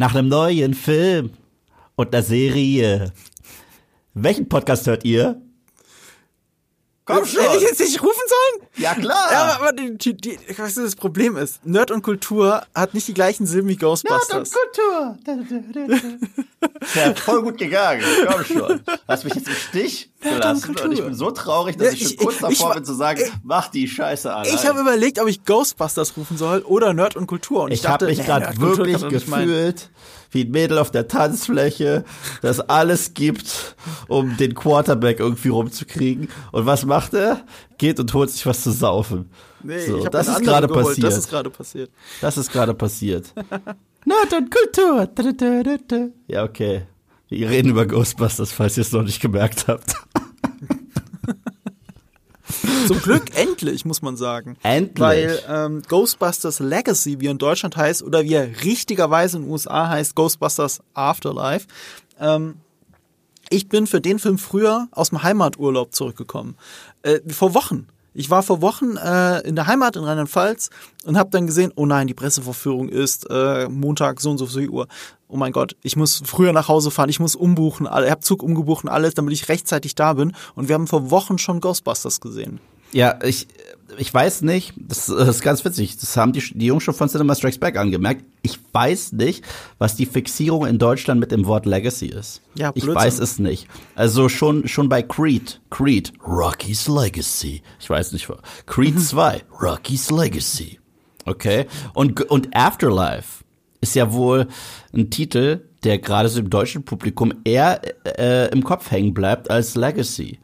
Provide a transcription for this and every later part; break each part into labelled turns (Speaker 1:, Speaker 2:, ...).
Speaker 1: nach einem neuen Film und einer Serie. Welchen Podcast hört ihr?
Speaker 2: Komm schon. Hätte ich jetzt nicht rufen sollen?
Speaker 1: Ja, klar.
Speaker 2: Ja, aber die, die, die, weißt du, das Problem ist, Nerd und Kultur hat nicht die gleichen Silben wie Ghostbusters.
Speaker 1: Nerd und Kultur. ja, voll gut gegangen. Komm schon. Hast mich jetzt im Stich gelassen und, ich bin so traurig, dass ja, ich, schon kurz ich, davor ich, bin zu sagen, ich, mach die Scheiße an.
Speaker 2: Ich habe überlegt, ob ich Ghostbusters rufen soll oder Nerd und Kultur. Und ich,
Speaker 1: ich habe mich gerade wirklich gefühlt wie ein Mädel auf der Tanzfläche, das alles gibt, um den Quarterback irgendwie rumzukriegen. Und was macht er? Geht und holt sich was zu saufen.
Speaker 2: Nee, so, das ist gerade passiert.
Speaker 1: Das ist gerade passiert. Das ist gerade passiert. Nerd und Kultur. Ja, okay. Wir reden über Ghostbusters, falls ihr es noch nicht gemerkt habt.
Speaker 2: Zum Glück endlich, muss man sagen.
Speaker 1: Endlich.
Speaker 2: Weil ähm, Ghostbusters Legacy, wie er in Deutschland heißt, oder wie er richtigerweise in den USA heißt, Ghostbusters Afterlife. Ähm, ich bin für den Film früher aus dem Heimaturlaub zurückgekommen. Äh, vor Wochen. Ich war vor Wochen äh, in der Heimat in Rheinland-Pfalz und habe dann gesehen, oh nein, die Pressevorführung ist äh, Montag so und so viel Uhr. Oh mein Gott, ich muss früher nach Hause fahren, ich muss umbuchen, ich habe Zug umgebucht und alles, damit ich rechtzeitig da bin. Und wir haben vor Wochen schon Ghostbusters gesehen.
Speaker 1: Ja, ich, ich weiß nicht, das, ist ganz witzig, das haben die, die Jungs schon von Cinema Strikes Back angemerkt. Ich weiß nicht, was die Fixierung in Deutschland mit dem Wort Legacy ist. Ja, Blödsinn. Ich weiß es nicht. Also schon, schon bei Creed, Creed, Rocky's Legacy. Ich weiß nicht, Creed 2, Rocky's Legacy. Okay. Und, und Afterlife ist ja wohl ein Titel, der gerade so im deutschen Publikum eher äh, im Kopf hängen bleibt als Legacy.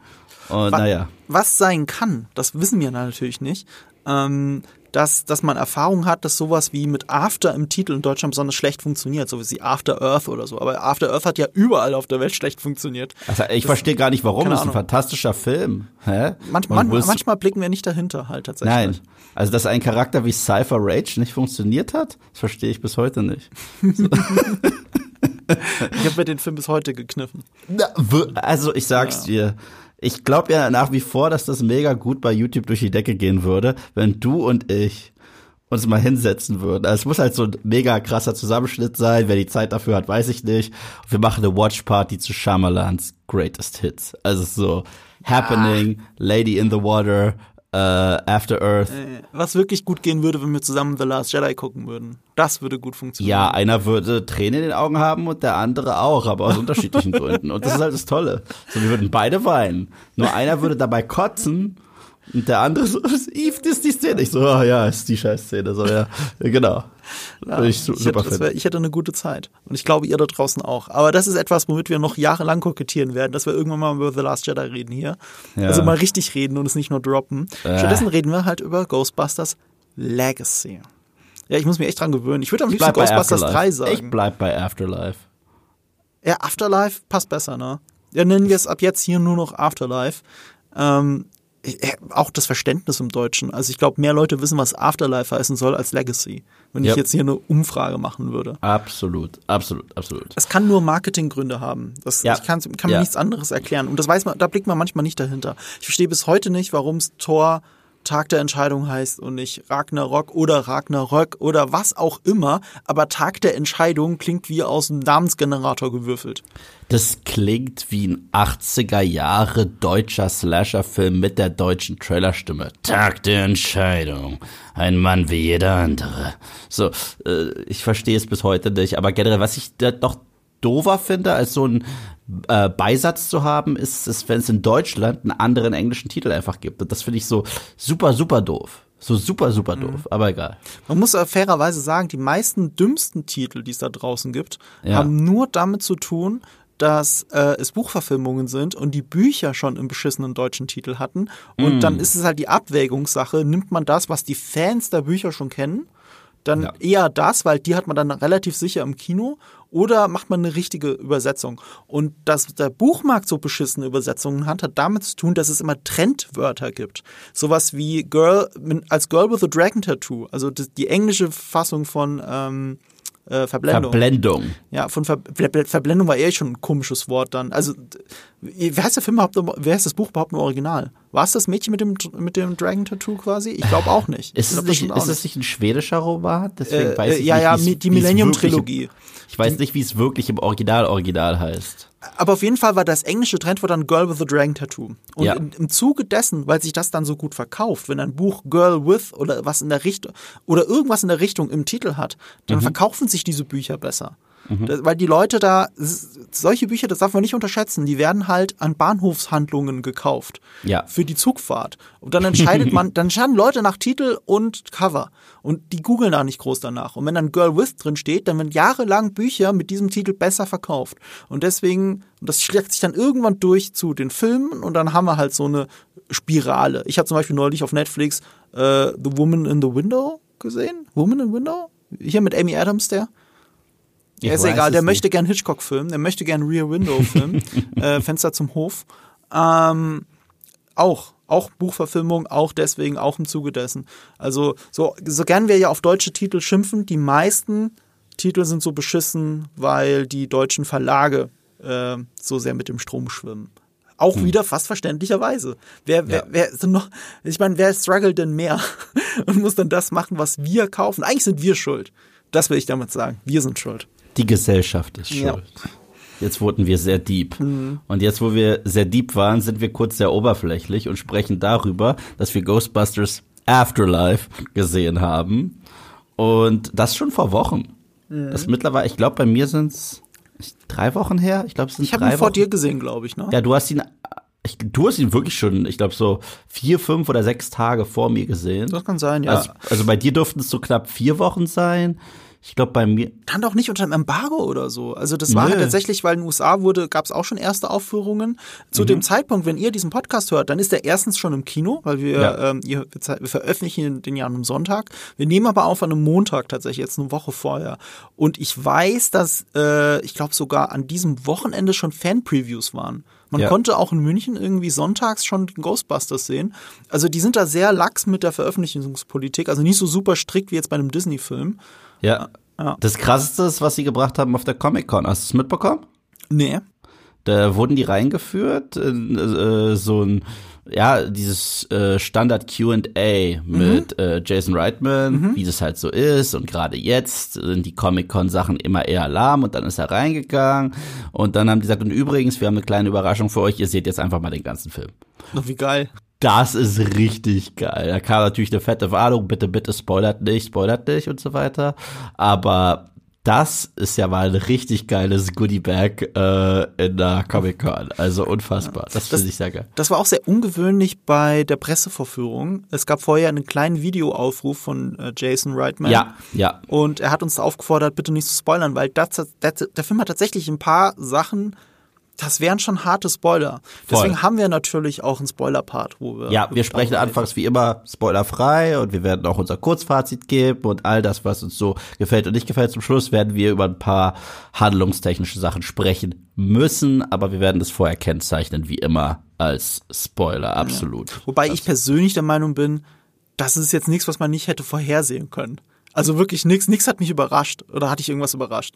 Speaker 1: Und was, naja.
Speaker 2: Was sein kann, das wissen wir natürlich nicht. Ähm, dass, dass man Erfahrung hat, dass sowas wie mit After im Titel in Deutschland besonders schlecht funktioniert, so wie After Earth oder so. Aber After Earth hat ja überall auf der Welt schlecht funktioniert.
Speaker 1: Also ich verstehe gar nicht, warum. Das ist ein fantastischer Film. Hä?
Speaker 2: Manch, man, manchmal blicken wir nicht dahinter halt tatsächlich.
Speaker 1: Nein. Also, dass ein Charakter wie Cypher Rage nicht funktioniert hat, das verstehe ich bis heute nicht. So.
Speaker 2: ich habe mir den Film bis heute gekniffen.
Speaker 1: Na, also ich sag's ja. dir, ich glaube ja nach wie vor, dass das mega gut bei YouTube durch die Decke gehen würde, wenn du und ich uns mal hinsetzen würden. Also es muss halt so ein mega krasser Zusammenschnitt sein. Wer die Zeit dafür hat, weiß ich nicht. Und wir machen eine Watch Party zu Shyamalans Greatest Hits. Also so Happening, ah. Lady in the Water, äh, After Earth. Äh,
Speaker 2: was wirklich gut gehen würde, wenn wir zusammen The Last Jedi gucken würden. Das würde gut funktionieren.
Speaker 1: Ja, einer würde Tränen in den Augen haben und der andere auch, aber aus unterschiedlichen Gründen. Und das ja. ist halt das Tolle. So, wir würden beide weinen. Nur einer würde dabei kotzen und der andere so, Eve, das ist die Szene. Ich so, oh, ja, ist die Scheißszene. So, ja, genau.
Speaker 2: Ja, ich, ich, hätte, wär, ich, hätte, eine gute Zeit. Und ich glaube, ihr da draußen auch. Aber das ist etwas, womit wir noch jahrelang kokettieren werden, dass wir irgendwann mal über The Last Jedi reden hier. Ja. Also mal richtig reden und es nicht nur droppen. Äh. Stattdessen reden wir halt über Ghostbusters Legacy. Ja, ich muss mich echt dran gewöhnen. Ich würde am liebsten Ghostbusters 3 sagen.
Speaker 1: Ich bleib bei Afterlife.
Speaker 2: Ja, Afterlife passt besser, ne? Ja, nennen wir es ab jetzt hier nur noch Afterlife. Ähm, auch das Verständnis im Deutschen. Also ich glaube, mehr Leute wissen, was Afterlife heißen soll als Legacy, wenn yep. ich jetzt hier eine Umfrage machen würde.
Speaker 1: Absolut, absolut, absolut.
Speaker 2: Es kann nur Marketinggründe haben. Das, ja. Ich kann, kann mir ja. nichts anderes erklären. Und das weiß man, da blickt man manchmal nicht dahinter. Ich verstehe bis heute nicht, warum es Tor Tag der Entscheidung heißt und nicht Ragnarok oder Ragnarök oder was auch immer, aber Tag der Entscheidung klingt wie aus dem Namensgenerator gewürfelt.
Speaker 1: Das klingt wie ein 80er Jahre deutscher Slasher-Film mit der deutschen Trailerstimme. Tag der Entscheidung. Ein Mann wie jeder andere. So, äh, ich verstehe es bis heute nicht, aber generell, was ich da doch doofer finde, als so ein äh, Beisatz zu haben, ist es, wenn es in Deutschland einen anderen englischen Titel einfach gibt. Und das finde ich so super, super doof. So super, super mhm. doof, mhm. aber egal.
Speaker 2: Man muss fairerweise sagen, die meisten dümmsten Titel, die es da draußen gibt, ja. haben nur damit zu tun, dass äh, es Buchverfilmungen sind und die Bücher schon im beschissenen deutschen Titel hatten. Und mm. dann ist es halt die Abwägungssache, nimmt man das, was die Fans der Bücher schon kennen, dann ja. eher das, weil die hat man dann relativ sicher im Kino oder macht man eine richtige Übersetzung? Und dass der Buchmarkt so beschissene Übersetzungen hat, hat damit zu tun, dass es immer Trendwörter gibt. Sowas wie Girl, als Girl with a Dragon Tattoo, also die englische Fassung von ähm, äh, Verblendung.
Speaker 1: Verblendung.
Speaker 2: Ja, von Ver Verblendung war eher schon ein komisches Wort dann. Also, wie heißt der Film überhaupt, wer heißt das Buch überhaupt im Original? War es das Mädchen mit dem, mit dem Dragon Tattoo quasi? Ich glaube auch nicht.
Speaker 1: Ist, es nicht, ist es nicht ein schwedischer Roman? Deswegen
Speaker 2: äh,
Speaker 1: weiß ich
Speaker 2: ja,
Speaker 1: nicht,
Speaker 2: ja, die Millennium-Trilogie.
Speaker 1: Ich weiß nicht, wie es wirklich im Original Original heißt.
Speaker 2: Aber auf jeden Fall war das englische Trendwort dann Girl with a Dragon Tattoo. Und ja. im, im Zuge dessen, weil sich das dann so gut verkauft, wenn ein Buch Girl with oder was in der Richtung oder irgendwas in der Richtung im Titel hat, dann mhm. verkaufen sich diese Bücher besser. Mhm. Das, weil die Leute da, solche Bücher, das darf man nicht unterschätzen, die werden halt an Bahnhofshandlungen gekauft.
Speaker 1: Ja.
Speaker 2: Für die Zugfahrt. Und dann entscheidet man, dann entscheiden Leute nach Titel und Cover. Und die googeln da nicht groß danach. Und wenn dann Girl with drin steht, dann werden jahrelang Bücher mit diesem Titel besser verkauft. Und deswegen, das schlägt sich dann irgendwann durch zu den Filmen und dann haben wir halt so eine Spirale. Ich habe zum Beispiel neulich auf Netflix äh, The Woman in the Window gesehen. Woman in the Window? Hier mit Amy Adams, der. Ja, ist egal, der möchte gern Hitchcock filmen, der möchte gern Rear Window filmen, äh, Fenster zum Hof. Ähm, auch, auch Buchverfilmung, auch deswegen, auch im Zuge dessen. Also, so, so gern wir ja auf deutsche Titel schimpfen, die meisten Titel sind so beschissen, weil die deutschen Verlage äh, so sehr mit dem Strom schwimmen. Auch hm. wieder fast verständlicherweise. Wer, wer, ja. wer denn noch, ich meine, wer struggelt denn mehr und muss dann das machen, was wir kaufen? Eigentlich sind wir schuld. Das will ich damit sagen. Wir sind schuld.
Speaker 1: Die Gesellschaft ist schuld. Ja. Jetzt wurden wir sehr deep. Mhm. Und jetzt, wo wir sehr deep waren, sind wir kurz sehr oberflächlich und sprechen darüber, dass wir Ghostbusters Afterlife gesehen haben. Und das schon vor Wochen. Mhm. Das mittlerweile, ich glaube, bei mir sind es drei Wochen her. Ich glaube, es sind
Speaker 2: Ich habe ihn vor dir gesehen, glaube ich, ne?
Speaker 1: Ja, du hast ihn ich, du hast ihn wirklich schon, ich glaube, so vier, fünf oder sechs Tage vor mir gesehen.
Speaker 2: Das kann sein, ja.
Speaker 1: Also, also bei dir durften es so knapp vier Wochen sein. Ich glaube, bei mir.
Speaker 2: Kann doch nicht unter einem Embargo oder so. Also, das war halt tatsächlich, weil in den USA wurde, gab es auch schon erste Aufführungen. Zu mhm. dem Zeitpunkt, wenn ihr diesen Podcast hört, dann ist der erstens schon im Kino, weil wir, ja. ähm, wir, wir veröffentlichen den ja an einem Sonntag. Wir nehmen aber auf an einem Montag tatsächlich, jetzt eine Woche vorher. Und ich weiß, dass, äh, ich glaube, sogar an diesem Wochenende schon Fan-Previews waren. Man ja. konnte auch in München irgendwie sonntags schon Ghostbusters sehen. Also die sind da sehr lax mit der Veröffentlichungspolitik, also nicht so super strikt wie jetzt bei einem Disney-Film.
Speaker 1: Ja. ja. Das krasseste ist, was sie gebracht haben auf der Comic-Con. Hast du es mitbekommen?
Speaker 2: Nee.
Speaker 1: Da wurden die reingeführt, in, äh, so ein, ja, dieses äh, Standard QA mit mhm. äh, Jason Reitman, mhm. wie das halt so ist. Und gerade jetzt sind die Comic-Con-Sachen immer eher lahm und dann ist er reingegangen. Und dann haben die gesagt, und übrigens, wir haben eine kleine Überraschung für euch, ihr seht jetzt einfach mal den ganzen Film.
Speaker 2: Noch wie geil.
Speaker 1: Das ist richtig geil. Da kam natürlich eine fette Warnung, bitte, bitte, spoilert nicht, spoilert nicht und so weiter. Aber das ist ja mal ein richtig geiles Goodie-Bag äh, in der Comic-Con. Also unfassbar. Das, das finde ich sehr geil.
Speaker 2: Das war auch sehr ungewöhnlich bei der Pressevorführung. Es gab vorher einen kleinen Videoaufruf von äh, Jason Reitman.
Speaker 1: Ja, ja.
Speaker 2: Und er hat uns aufgefordert, bitte nicht zu spoilern, weil das, das, der Film hat tatsächlich ein paar Sachen das wären schon harte Spoiler. Deswegen Voll. haben wir natürlich auch einen Spoiler-Part, wo wir.
Speaker 1: Ja, wir sprechen anfangs wie immer spoilerfrei und wir werden auch unser Kurzfazit geben und all das, was uns so gefällt und nicht gefällt. Zum Schluss werden wir über ein paar handlungstechnische Sachen sprechen müssen, aber wir werden das vorher kennzeichnen, wie immer, als Spoiler, absolut. Ja.
Speaker 2: Wobei ich persönlich der Meinung bin, das ist jetzt nichts, was man nicht hätte vorhersehen können. Also wirklich nichts, nichts hat mich überrascht oder hatte ich irgendwas überrascht?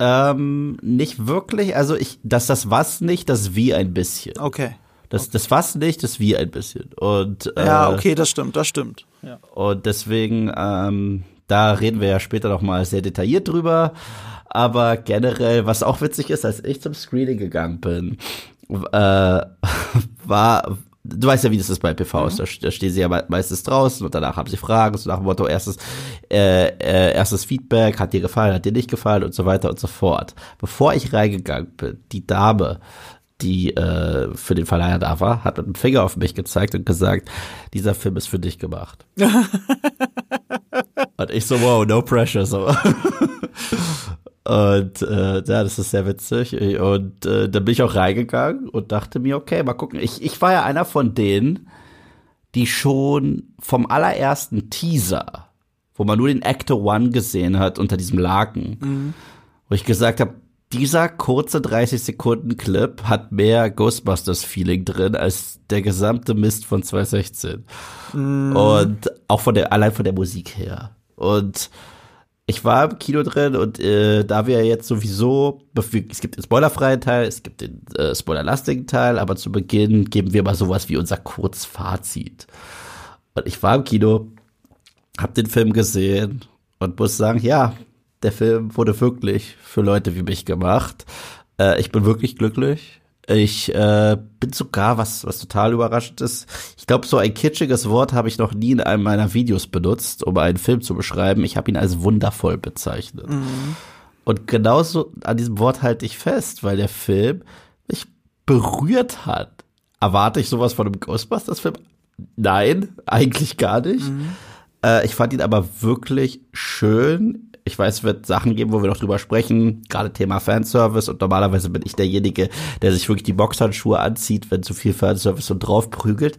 Speaker 1: Ähm, nicht wirklich. Also ich, dass das was nicht, das wie ein bisschen.
Speaker 2: Okay.
Speaker 1: Das, das was nicht, das wie ein bisschen. Und,
Speaker 2: äh, ja, okay, das stimmt, das stimmt. Ja.
Speaker 1: Und deswegen, ähm, da reden wir ja später noch mal sehr detailliert drüber. Aber generell, was auch witzig ist, als ich zum Screening gegangen bin, äh, war, du weißt ja, wie das ist bei PVs, mhm. da, da stehen sie ja meistens draußen und danach haben sie Fragen, so nach dem Motto, erstes, äh, äh, erstes Feedback, hat dir gefallen, hat dir nicht gefallen und so weiter und so fort. Bevor ich reingegangen bin, die Dame, die äh, für den Verleiher da war, hat mit dem Finger auf mich gezeigt und gesagt, dieser Film ist für dich gemacht. und ich so, wow, no pressure, so. Und äh, ja, das ist sehr witzig. Und äh, dann bin ich auch reingegangen und dachte mir, okay, mal gucken. Ich, ich war ja einer von denen, die schon vom allerersten Teaser, wo man nur den Actor One gesehen hat unter diesem Laken, mhm. wo ich gesagt habe, dieser kurze 30 Sekunden Clip hat mehr Ghostbusters Feeling drin als der gesamte Mist von 2016. Mhm. Und auch von der, allein von der Musik her. Und ich war im Kino drin und äh, da wir jetzt sowieso, es gibt den spoilerfreien Teil, es gibt den äh, spoilerlastigen Teil, aber zu Beginn geben wir mal sowas wie unser Kurzfazit. Und ich war im Kino, hab den Film gesehen und muss sagen, ja, der Film wurde wirklich für Leute wie mich gemacht. Äh, ich bin wirklich glücklich. Ich äh, bin sogar, was, was total überraschend ist, ich glaube, so ein kitschiges Wort habe ich noch nie in einem meiner Videos benutzt, um einen Film zu beschreiben. Ich habe ihn als wundervoll bezeichnet. Mhm. Und genauso an diesem Wort halte ich fest, weil der Film mich berührt hat. Erwarte ich sowas von einem Ghostbusters-Film? Nein, eigentlich gar nicht. Mhm. Äh, ich fand ihn aber wirklich schön ich weiß, es wird Sachen geben, wo wir noch drüber sprechen, gerade Thema Fanservice und normalerweise bin ich derjenige, der sich wirklich die Boxhandschuhe anzieht, wenn zu viel Fanservice und drauf prügelt.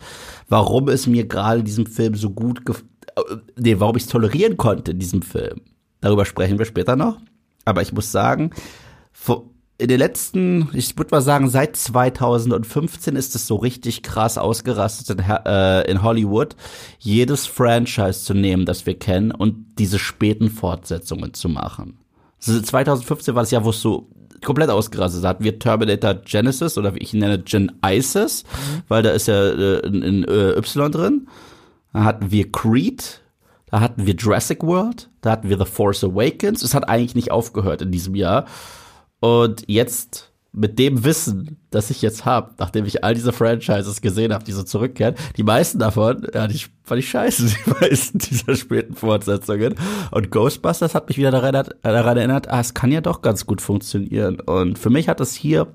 Speaker 1: Warum es mir gerade in diesem Film so gut, äh, nee, warum ich es tolerieren konnte in diesem Film. Darüber sprechen wir später noch. Aber ich muss sagen, in den letzten, ich würde mal sagen, seit 2015 ist es so richtig krass ausgerastet in, äh, in, Hollywood, jedes Franchise zu nehmen, das wir kennen und diese späten Fortsetzungen zu machen. Also 2015 war das Jahr, wo es so komplett ausgerastet ist. Da hatten wir Terminator Genesis oder wie ich ihn nenne, Gen Isis, mhm. weil da ist ja äh, in, in äh, Y drin. Da hatten wir Creed, da hatten wir Jurassic World, da hatten wir The Force Awakens. Es hat eigentlich nicht aufgehört in diesem Jahr. Und jetzt mit dem Wissen, das ich jetzt habe, nachdem ich all diese Franchises gesehen habe, die so zurückkehren, die meisten davon, ja, die fand ich scheiße, die meisten dieser späten Fortsetzungen. Und Ghostbusters hat mich wieder daran, daran erinnert, ah, es kann ja doch ganz gut funktionieren. Und für mich hat es hier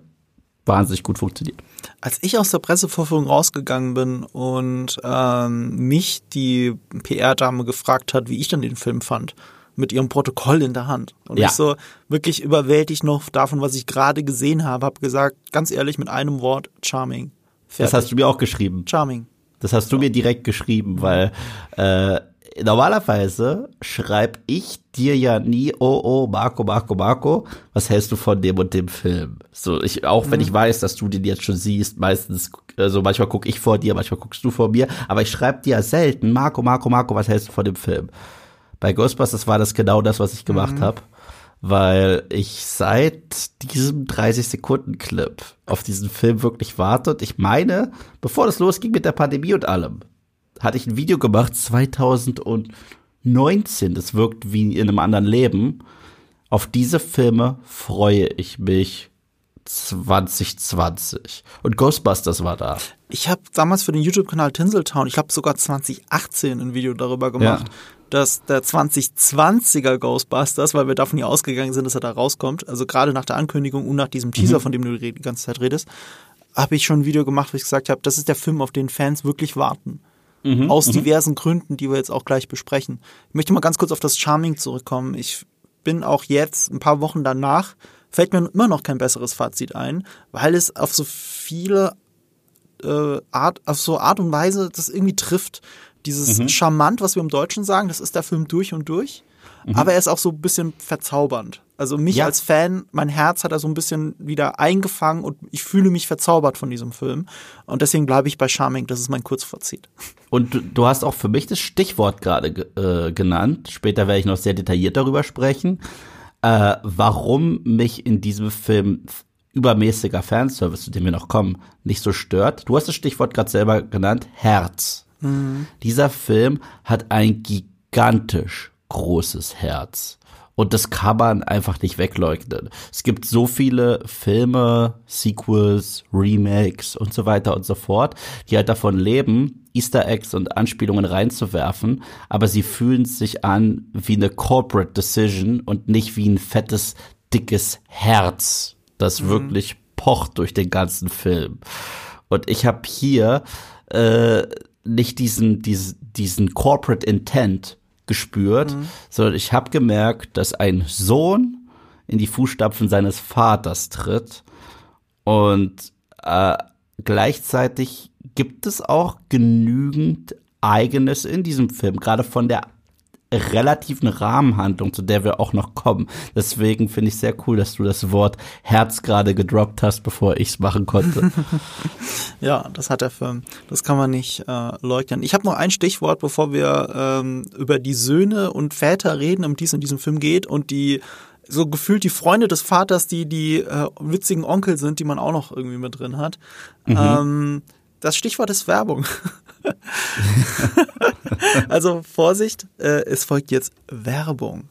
Speaker 1: wahnsinnig gut funktioniert.
Speaker 2: Als ich aus der Pressevorführung rausgegangen bin und ähm, mich die PR-Dame gefragt hat, wie ich dann den Film fand, mit ihrem Protokoll in der Hand. Und ja. ich so wirklich überwältigt noch davon, was ich gerade gesehen habe, habe gesagt, ganz ehrlich, mit einem Wort, charming.
Speaker 1: Fertig. Das hast du mir auch geschrieben.
Speaker 2: Charming.
Speaker 1: Das hast du mir direkt geschrieben, weil äh, normalerweise schreibe ich dir ja nie, oh, oh, Marco, Marco, Marco, was hältst du von dem und dem Film? So, ich, auch wenn mhm. ich weiß, dass du den jetzt schon siehst, meistens, also manchmal gucke ich vor dir, manchmal guckst du vor mir, aber ich schreibe dir ja selten, Marco, Marco, Marco, was hältst du von dem Film? Bei Ghostbusters war das genau das, was ich gemacht mhm. habe, weil ich seit diesem 30-Sekunden-Clip auf diesen Film wirklich warte. Und ich meine, bevor das losging mit der Pandemie und allem, hatte ich ein Video gemacht 2019. Das wirkt wie in einem anderen Leben. Auf diese Filme freue ich mich 2020. Und Ghostbusters war da.
Speaker 2: Ich habe damals für den YouTube-Kanal Tinseltown, ich habe sogar 2018 ein Video darüber gemacht, ja dass der 2020er Ghostbusters, weil wir davon ja ausgegangen sind, dass er da rauskommt, also gerade nach der Ankündigung und nach diesem Teaser, mhm. von dem du die ganze Zeit redest, habe ich schon ein Video gemacht, wo ich gesagt habe, das ist der Film, auf den Fans wirklich warten. Mhm. Aus mhm. diversen Gründen, die wir jetzt auch gleich besprechen. Ich möchte mal ganz kurz auf das Charming zurückkommen. Ich bin auch jetzt, ein paar Wochen danach, fällt mir immer noch kein besseres Fazit ein, weil es auf so viele äh, Art, auf so Art und Weise das irgendwie trifft. Dieses mhm. charmant, was wir im Deutschen sagen, das ist der Film durch und durch. Mhm. Aber er ist auch so ein bisschen verzaubernd. Also mich ja. als Fan, mein Herz hat er so ein bisschen wieder eingefangen und ich fühle mich verzaubert von diesem Film. Und deswegen bleibe ich bei Charming, das ist mein Kurzfazit.
Speaker 1: Und du, du hast auch für mich das Stichwort gerade äh, genannt. Später werde ich noch sehr detailliert darüber sprechen, äh, warum mich in diesem Film übermäßiger Fanservice, zu dem wir noch kommen, nicht so stört. Du hast das Stichwort gerade selber genannt, Herz. Mhm. Dieser Film hat ein gigantisch großes Herz. Und das kann man einfach nicht wegleugnen. Es gibt so viele Filme, Sequels, Remakes und so weiter und so fort, die halt davon leben, Easter Eggs und Anspielungen reinzuwerfen, aber sie fühlen sich an wie eine Corporate Decision und nicht wie ein fettes, dickes Herz, das mhm. wirklich pocht durch den ganzen Film. Und ich habe hier äh, nicht diesen, diesen, diesen Corporate Intent gespürt, mhm. sondern ich habe gemerkt, dass ein Sohn in die Fußstapfen seines Vaters tritt und äh, gleichzeitig gibt es auch genügend Eigenes in diesem Film, gerade von der relativen Rahmenhandlung, zu der wir auch noch kommen. Deswegen finde ich sehr cool, dass du das Wort Herz gerade gedroppt hast, bevor ich es machen konnte.
Speaker 2: ja, das hat der Film. Das kann man nicht äh, leugnen. Ich habe noch ein Stichwort, bevor wir ähm, über die Söhne und Väter reden, um die es in diesem Film geht und die so gefühlt die Freunde des Vaters, die die äh, witzigen Onkel sind, die man auch noch irgendwie mit drin hat. Mhm. Ähm, das Stichwort ist Werbung. also Vorsicht, äh, es folgt jetzt Werbung.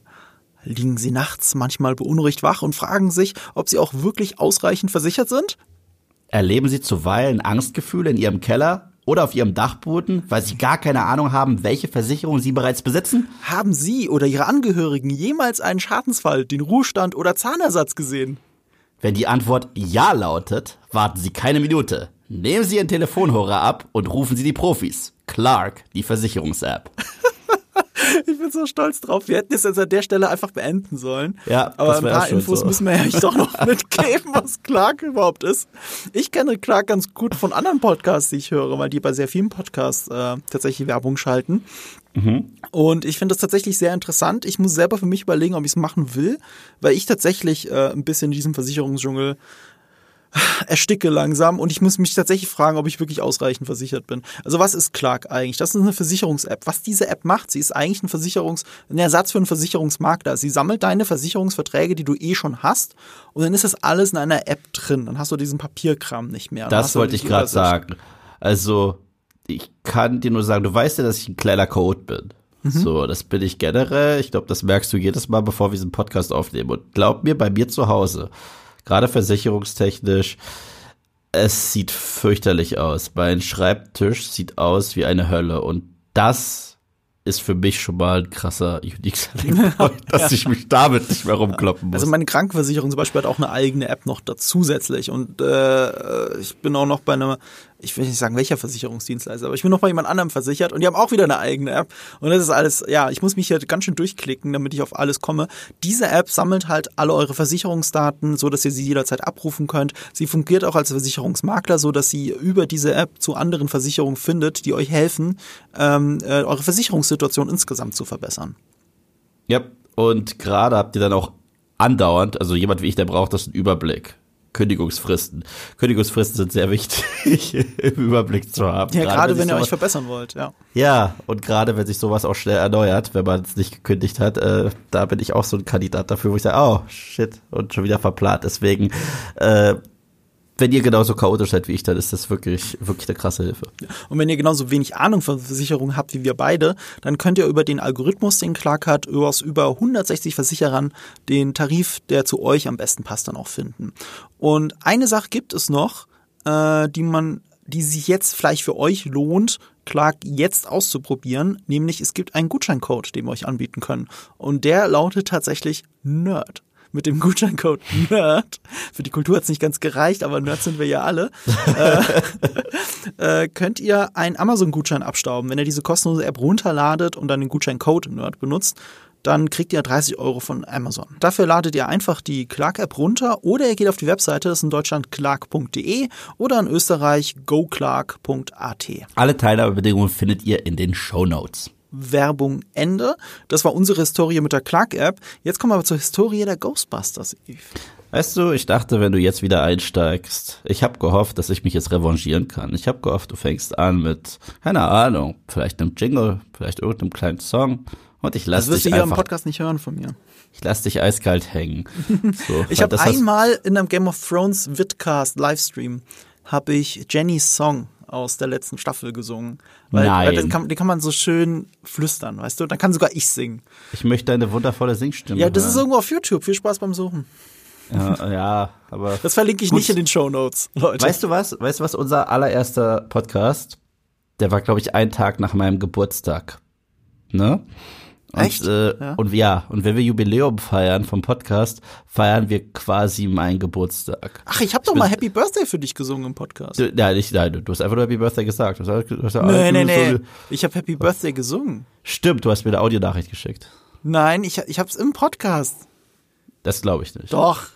Speaker 2: Liegen Sie nachts manchmal beunruhigt wach und fragen sich, ob Sie auch wirklich ausreichend versichert sind?
Speaker 1: Erleben Sie zuweilen Angstgefühle in Ihrem Keller oder auf Ihrem Dachboden, weil Sie gar keine Ahnung haben, welche Versicherung Sie bereits besitzen?
Speaker 2: Haben Sie oder Ihre Angehörigen jemals einen Schadensfall, den Ruhestand oder Zahnersatz gesehen?
Speaker 1: Wenn die Antwort Ja lautet, warten Sie keine Minute. Nehmen Sie Ihren Telefonhörer ab und rufen Sie die Profis. Clark, die Versicherungs-App.
Speaker 2: ich bin so stolz drauf. Wir hätten es jetzt an der Stelle einfach beenden sollen.
Speaker 1: Ja,
Speaker 2: aber ein paar Infos so. müssen wir ja doch noch mitgeben, was Clark überhaupt ist. Ich kenne Clark ganz gut von anderen Podcasts, die ich höre, weil die bei sehr vielen Podcasts äh, tatsächlich Werbung schalten. Mhm. Und ich finde das tatsächlich sehr interessant. Ich muss selber für mich überlegen, ob ich es machen will, weil ich tatsächlich äh, ein bisschen in diesem Versicherungsdschungel ersticke langsam und ich muss mich tatsächlich fragen, ob ich wirklich ausreichend versichert bin. Also was ist Clark eigentlich? Das ist eine Versicherungs-App. Was diese App macht, sie ist eigentlich ein Versicherungs-, ein Ersatz für einen Versicherungsmakler. Sie sammelt deine Versicherungsverträge, die du eh schon hast und dann ist das alles in einer App drin. Dann hast du diesen Papierkram nicht mehr.
Speaker 1: Das wollte ich gerade sagen. Also ich kann dir nur sagen, du weißt ja, dass ich ein kleiner Code bin. Mhm. So, das bin ich generell. Ich glaube, das merkst du jedes Mal, bevor wir diesen Podcast aufnehmen. Und glaub mir, bei mir zu Hause gerade versicherungstechnisch, es sieht fürchterlich aus. Mein Schreibtisch sieht aus wie eine Hölle und das ist für mich schon mal ein krasser Unique Selling Point, dass ich mich damit nicht mehr rumkloppen muss.
Speaker 2: Also meine Krankenversicherung zum Beispiel hat auch eine eigene App noch zusätzlich und äh, ich bin auch noch bei einer ich will nicht sagen, welcher Versicherungsdienstleister, aber ich bin noch bei jemand anderem versichert und die haben auch wieder eine eigene App. Und das ist alles, ja, ich muss mich hier ganz schön durchklicken, damit ich auf alles komme. Diese App sammelt halt alle eure Versicherungsdaten, so dass ihr sie jederzeit abrufen könnt. Sie fungiert auch als Versicherungsmakler, so dass sie über diese App zu anderen Versicherungen findet, die euch helfen, ähm, äh, eure Versicherungssituation insgesamt zu verbessern.
Speaker 1: Ja, und gerade habt ihr dann auch andauernd, also jemand wie ich, der braucht das einen Überblick. Kündigungsfristen. Kündigungsfristen sind sehr wichtig im Überblick zu haben.
Speaker 2: Ja, gerade, gerade wenn, wenn ihr euch verbessern wollt, ja.
Speaker 1: Ja, und gerade wenn sich sowas auch schnell erneuert, wenn man es nicht gekündigt hat, äh, da bin ich auch so ein Kandidat dafür, wo ich sage, oh shit, und schon wieder verplant. Deswegen äh, wenn ihr genauso chaotisch seid wie ich, dann ist das wirklich, wirklich eine krasse Hilfe.
Speaker 2: Und wenn ihr genauso wenig Ahnung von Versicherungen habt wie wir beide, dann könnt ihr über den Algorithmus, den Clark hat, aus über 160 Versicherern den Tarif, der zu euch am besten passt, dann auch finden. Und eine Sache gibt es noch, äh, die man, die sich jetzt vielleicht für euch lohnt, Clark jetzt auszuprobieren, nämlich es gibt einen Gutscheincode, den wir euch anbieten können. Und der lautet tatsächlich Nerd mit dem Gutscheincode NERD. Für die Kultur hat es nicht ganz gereicht, aber Nerds sind wir ja alle. äh, äh, könnt ihr einen Amazon-Gutschein abstauben. Wenn ihr diese kostenlose App runterladet und dann den Gutscheincode NERD benutzt, dann kriegt ihr 30 Euro von Amazon. Dafür ladet ihr einfach die Clark-App runter oder ihr geht auf die Webseite, das ist in Deutschland clark.de oder in Österreich goclark.at.
Speaker 1: Alle Teilnahmebedingungen findet ihr in den Show Notes.
Speaker 2: Werbung Ende. Das war unsere Historie mit der Clark-App. Jetzt kommen wir aber zur Historie der Ghostbusters, Eve.
Speaker 1: Weißt du, ich dachte, wenn du jetzt wieder einsteigst, ich habe gehofft, dass ich mich jetzt revanchieren kann. Ich habe gehofft, du fängst an mit, keine Ahnung, vielleicht einem Jingle, vielleicht irgendeinem kleinen Song. Und ich lasse dich
Speaker 2: Das wirst du hier im Podcast nicht hören von mir.
Speaker 1: Ich lass dich eiskalt hängen.
Speaker 2: So, ich habe einmal in einem Game of Thrones Vidcast Livestream habe ich Jennys Song aus der letzten Staffel gesungen. Weil, Nein. Weil den, kann, den kann man so schön flüstern, weißt du? Dann kann sogar ich singen.
Speaker 1: Ich möchte eine wundervolle Singstimme.
Speaker 2: Ja, das
Speaker 1: hören.
Speaker 2: ist irgendwo auf YouTube. Viel Spaß beim Suchen.
Speaker 1: Ja, ja aber.
Speaker 2: Das verlinke ich gut. nicht in den Show Notes, Leute.
Speaker 1: Weißt du was? Weißt du was? Unser allererster Podcast, der war, glaube ich, ein Tag nach meinem Geburtstag. Ne? Und, Echt? Äh, ja. Und ja, und wenn wir Jubiläum feiern vom Podcast, feiern wir quasi meinen Geburtstag.
Speaker 2: Ach, ich habe doch mal Happy Birthday für dich gesungen im Podcast.
Speaker 1: Du, ja, nicht, nein, du hast einfach nur Happy Birthday gesagt. Du hast,
Speaker 2: du hast nee, nee, nee. Ich habe Happy Birthday gesungen.
Speaker 1: Stimmt, du hast mir eine Audionachricht geschickt.
Speaker 2: Nein, ich, ich habe es im Podcast.
Speaker 1: Das glaube ich nicht.
Speaker 2: Doch.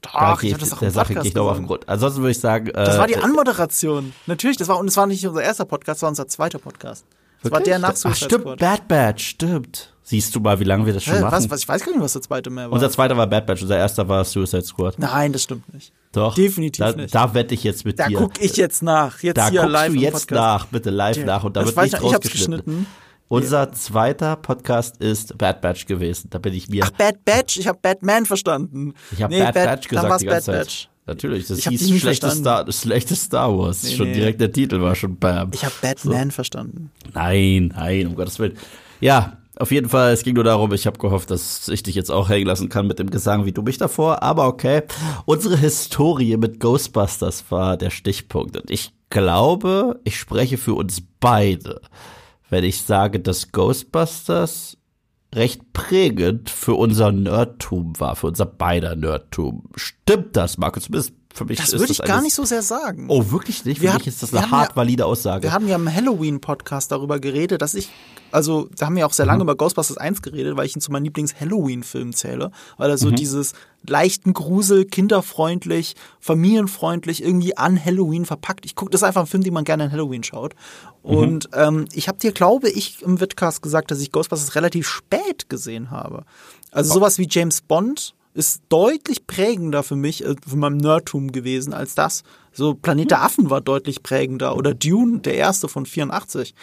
Speaker 2: Doch,
Speaker 1: geht, ich das auch der Sache gehe ich noch auf den Grund. Ansonsten würde ich sagen.
Speaker 2: Äh, das war die Anmoderation. Natürlich, das war und es war nicht unser erster Podcast, das war unser zweiter Podcast. Das war der nach
Speaker 1: Suicide Ach, stimmt, Squad. Bad Batch, stimmt. Siehst du mal, wie lange wir das schon Hä, machen?
Speaker 2: Was, was, ich weiß gar nicht, was der zweite mehr war.
Speaker 1: Unser zweiter war Bad Batch, unser erster war Suicide Squad.
Speaker 2: Nein, das stimmt nicht.
Speaker 1: Doch.
Speaker 2: Definitiv
Speaker 1: da,
Speaker 2: nicht.
Speaker 1: Da wette ich jetzt mit
Speaker 2: da
Speaker 1: dir.
Speaker 2: Da guck ich jetzt nach. Jetzt
Speaker 1: da
Speaker 2: hier
Speaker 1: guckst
Speaker 2: live
Speaker 1: du jetzt nach, bitte live nach. Und da wird nicht rausgeschnitten. Unser ja. zweiter Podcast ist Bad Batch gewesen. Da bin ich mir.
Speaker 2: Ach, Bad Batch? Ich habe Batman verstanden.
Speaker 1: Ich habe nee, Bad, Bad Batch gesagt die ganze Bad Zeit. Batch. Natürlich, das ich hieß schlechte Star, schlechte Star Wars. Nee, schon nee. direkt der Titel war schon bam.
Speaker 2: Ich habe Batman so. verstanden.
Speaker 1: Nein, nein, um Gottes Willen. Ja, auf jeden Fall, es ging nur darum, ich habe gehofft, dass ich dich jetzt auch hängen lassen kann mit dem Gesang wie du mich davor, aber okay. Unsere Historie mit Ghostbusters war der Stichpunkt und ich glaube, ich spreche für uns beide, wenn ich sage, dass Ghostbusters recht prägend für unser Nerdtum war, für unser beider Nerdtum. Stimmt das, Markus? Du bist für mich
Speaker 2: das würde ich gar nicht so sehr sagen.
Speaker 1: Oh, wirklich nicht? Für wir mich hat, ist das eine hart ja, valide Aussage.
Speaker 2: Wir haben ja im Halloween-Podcast darüber geredet, dass ich, also da haben wir auch sehr lange mhm. über Ghostbusters 1 geredet, weil ich ihn zu meinen Lieblings-Halloween-Filmen zähle, weil er so mhm. dieses leichten Grusel, kinderfreundlich, familienfreundlich, irgendwie an Halloween verpackt. Ich gucke, das ist einfach ein Film, den man gerne an Halloween schaut. Mhm. Und mhm. ähm, ich habe dir, glaube ich, im Vidcast gesagt, dass ich Ghostbusters relativ spät gesehen habe. Also oh. sowas wie James Bond ist deutlich prägender für mich, äh, für mein Nerdtum gewesen als das. So Planet der Affen war deutlich prägender oder Dune, der erste von 84.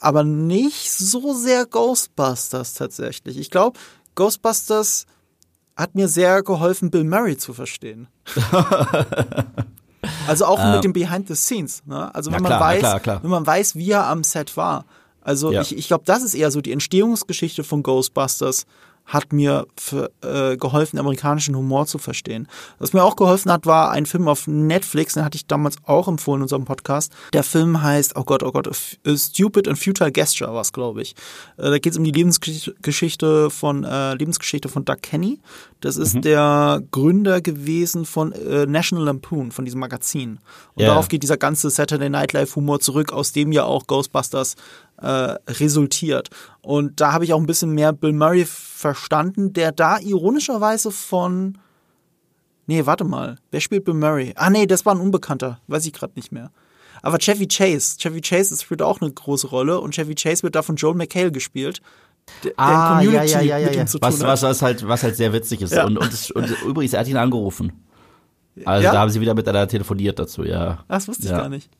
Speaker 2: Aber nicht so sehr Ghostbusters tatsächlich. Ich glaube, Ghostbusters hat mir sehr geholfen, Bill Murray zu verstehen. also auch ähm, mit dem Behind the Scenes. Ne? Also wenn man klar, weiß, klar, klar. wenn man weiß, wie er am Set war. Also ja. ich, ich glaube, das ist eher so die Entstehungsgeschichte von Ghostbusters hat mir für, äh, geholfen, amerikanischen Humor zu verstehen. Was mir auch geholfen hat, war ein Film auf Netflix, den hatte ich damals auch empfohlen in unserem Podcast. Der Film heißt, oh Gott, oh Gott, Stupid and Futile Gesture war es, glaube ich. Äh, da geht es um die Lebensgeschichte von äh, Lebensgeschichte von Doug Kenny. Das ist mhm. der Gründer gewesen von äh, National Lampoon, von diesem Magazin. Und yeah. darauf geht dieser ganze Saturday Night Live Humor zurück, aus dem ja auch Ghostbusters äh, resultiert. Und da habe ich auch ein bisschen mehr Bill Murray verstanden, der da ironischerweise von. Nee, warte mal. Wer spielt Bill Murray? Ah, nee, das war ein Unbekannter. Weiß ich gerade nicht mehr. Aber Chevy Chase. Chevy Chase spielt auch eine große Rolle und Chevy Chase wird da von Joel McHale gespielt.
Speaker 1: Der ah, Community ja, ja, ja, ja, ja. Was, was, was, halt, was halt sehr witzig ist. Ja. Und, und, das, und übrigens, er hat ihn angerufen. Also ja? da haben sie wieder miteinander telefoniert dazu, ja.
Speaker 2: Das wusste ich gar nicht.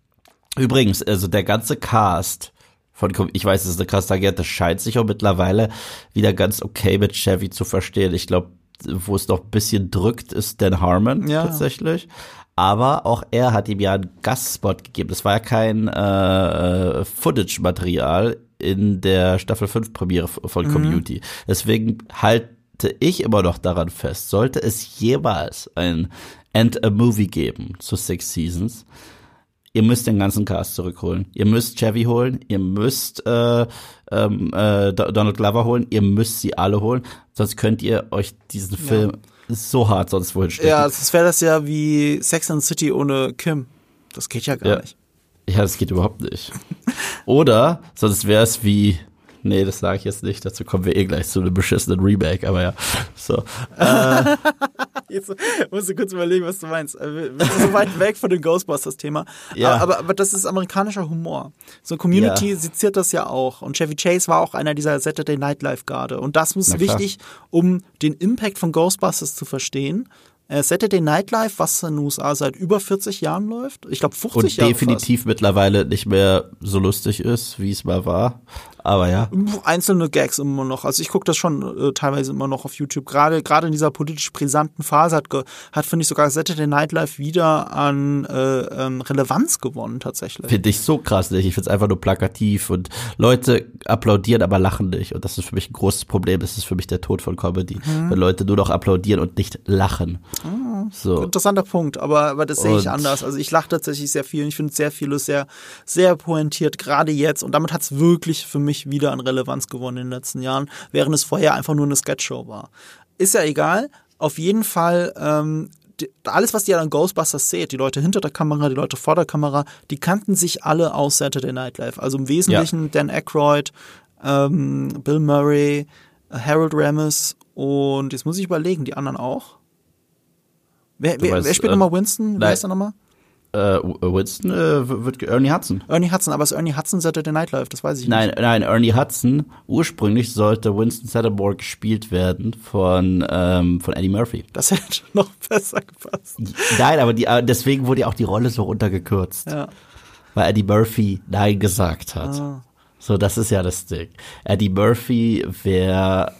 Speaker 1: Übrigens, also der ganze Cast von, ich weiß, es ist eine krasse Tangente, scheint sich auch mittlerweile wieder ganz okay mit Chevy zu verstehen. Ich glaube, wo es noch ein bisschen drückt, ist Dan Harmon ja. tatsächlich. Aber auch er hat ihm ja einen Gastspot gegeben. Das war ja kein äh, Footage-Material in der Staffel 5 Premiere von mhm. Community. Deswegen halte ich immer noch daran fest, sollte es jemals ein End a Movie geben zu Six Seasons, ihr müsst den ganzen Cast zurückholen. Ihr müsst Chevy holen, ihr müsst äh, ähm, äh, Donald Glover holen, ihr müsst sie alle holen, sonst könnt ihr euch diesen Film ja. so hart sonst wohin stecken.
Speaker 2: Ja, es wäre das ja wie Sex and City ohne Kim. Das geht ja gar
Speaker 1: ja.
Speaker 2: nicht.
Speaker 1: Ja, das geht überhaupt nicht. Oder sonst wäre es wie Nee, das sage ich jetzt nicht. Dazu kommen wir eh gleich zu einem beschissenen Remake, aber ja. So. Äh.
Speaker 2: jetzt musst du kurz überlegen, was du meinst. Äh, wir sind so weit weg von dem Ghostbusters-Thema. Ja. Aber, aber, aber, das ist amerikanischer Humor. So Community ja. seziert das ja auch. Und Chevy Chase war auch einer dieser Saturday Night Live-Garde. Und das muss wichtig, um den Impact von Ghostbusters zu verstehen. Äh, Saturday Night Live, was in den USA seit über 40 Jahren läuft. Ich glaube 50
Speaker 1: Und
Speaker 2: Jahre.
Speaker 1: Und definitiv
Speaker 2: fast.
Speaker 1: mittlerweile nicht mehr so lustig ist, wie es mal war. Aber ja.
Speaker 2: Einzelne Gags immer noch. Also ich gucke das schon äh, teilweise immer noch auf YouTube. Gerade gerade in dieser politisch brisanten Phase hat, hat finde ich sogar Saturday Night Live wieder an äh, ähm, Relevanz gewonnen tatsächlich.
Speaker 1: Finde ich so krass nicht. Ich finde es einfach nur plakativ und Leute applaudieren, aber lachen nicht. Und das ist für mich ein großes Problem. Das ist für mich der Tod von Comedy. Mhm. Wenn Leute nur noch applaudieren und nicht lachen.
Speaker 2: Mhm. So. Interessanter Punkt, aber, aber das sehe ich anders. Also ich lache tatsächlich sehr viel. Ich finde sehr vieles sehr, sehr pointiert, gerade jetzt. Und damit hat es wirklich für mich wirklich wieder an Relevanz gewonnen in den letzten Jahren, während es vorher einfach nur eine Sketchshow war. Ist ja egal. Auf jeden Fall, ähm, die, alles, was ihr an Ghostbusters seht, die Leute hinter der Kamera, die Leute vor der Kamera, die kannten sich alle aus Saturday Night Live. Also im Wesentlichen ja. Dan Aykroyd, ähm, Bill Murray, Harold Ramis und jetzt muss ich überlegen, die anderen auch. Wer, wer, weißt, wer spielt äh, nochmal Winston? Wer ist da nochmal?
Speaker 1: Äh, Winston äh, wird Ernie Hudson.
Speaker 2: Ernie Hudson, aber es ist Ernie Hudson Saturday Night Live, das weiß ich
Speaker 1: nein,
Speaker 2: nicht.
Speaker 1: Nein, nein, Ernie Hudson. Ursprünglich sollte Winston Sattermore gespielt werden von, ähm, von Eddie Murphy.
Speaker 2: Das hätte noch besser gepasst.
Speaker 1: Nein, aber die, äh, deswegen wurde ja auch die Rolle so runtergekürzt.
Speaker 2: Ja.
Speaker 1: Weil Eddie Murphy Nein gesagt hat.
Speaker 2: Ah.
Speaker 1: So, das ist ja das Ding. Eddie Murphy wäre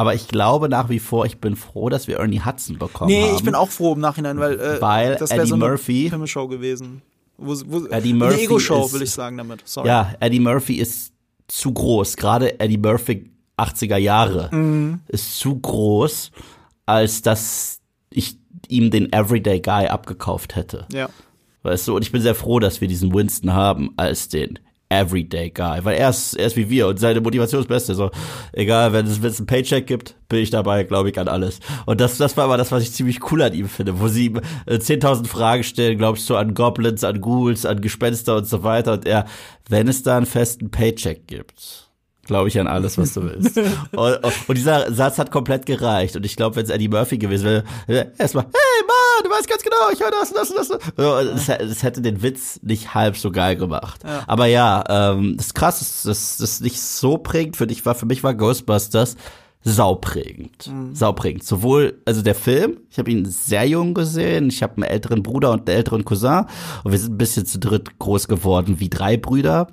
Speaker 1: aber ich glaube nach wie vor, ich bin froh, dass wir Ernie Hudson bekommen
Speaker 2: nee,
Speaker 1: haben.
Speaker 2: Nee, ich bin auch froh im Nachhinein, weil, äh,
Speaker 1: weil
Speaker 2: das
Speaker 1: Eddie
Speaker 2: so eine
Speaker 1: Murphy
Speaker 2: Show gewesen. Wo, wo,
Speaker 1: Eddie Murphy
Speaker 2: eine Ego-Show,
Speaker 1: ist,
Speaker 2: will ich sagen damit. Sorry.
Speaker 1: Ja, Eddie Murphy ist zu groß. Gerade Eddie Murphy 80er Jahre
Speaker 2: mhm.
Speaker 1: ist zu groß, als dass ich ihm den Everyday Guy abgekauft hätte.
Speaker 2: Ja.
Speaker 1: Weißt du, und ich bin sehr froh, dass wir diesen Winston haben als den Everyday Guy, weil er ist, er ist wie wir und seine Motivation ist Beste. So, egal, wenn es, wenn es ein Paycheck gibt, bin ich dabei, glaube ich, an alles. Und das, das war aber das, was ich ziemlich cool an ihm finde, wo sie äh, 10.000 Fragen stellen, glaubst du, an Goblins, an Ghouls, an Gespenster und so weiter. Und er, wenn es da einen festen Paycheck gibt, glaube ich an alles, was du willst. und, und, dieser Satz hat komplett gereicht. Und ich glaube, wenn es Eddie Murphy gewesen wäre, erstmal, hey Mann, du weißt ganz genau, ich höre das und das und das. Das, das hätte den Witz nicht halb so geil gemacht.
Speaker 2: Ja.
Speaker 1: Aber ja, ähm, das ist krass, das, das, das nicht so prägend für dich war. Für mich war Ghostbusters sauprägend. Mhm. Sauprägend. Sowohl, also der Film, ich habe ihn sehr jung gesehen, ich habe einen älteren Bruder und einen älteren Cousin und wir sind ein bisschen zu dritt groß geworden wie drei Brüder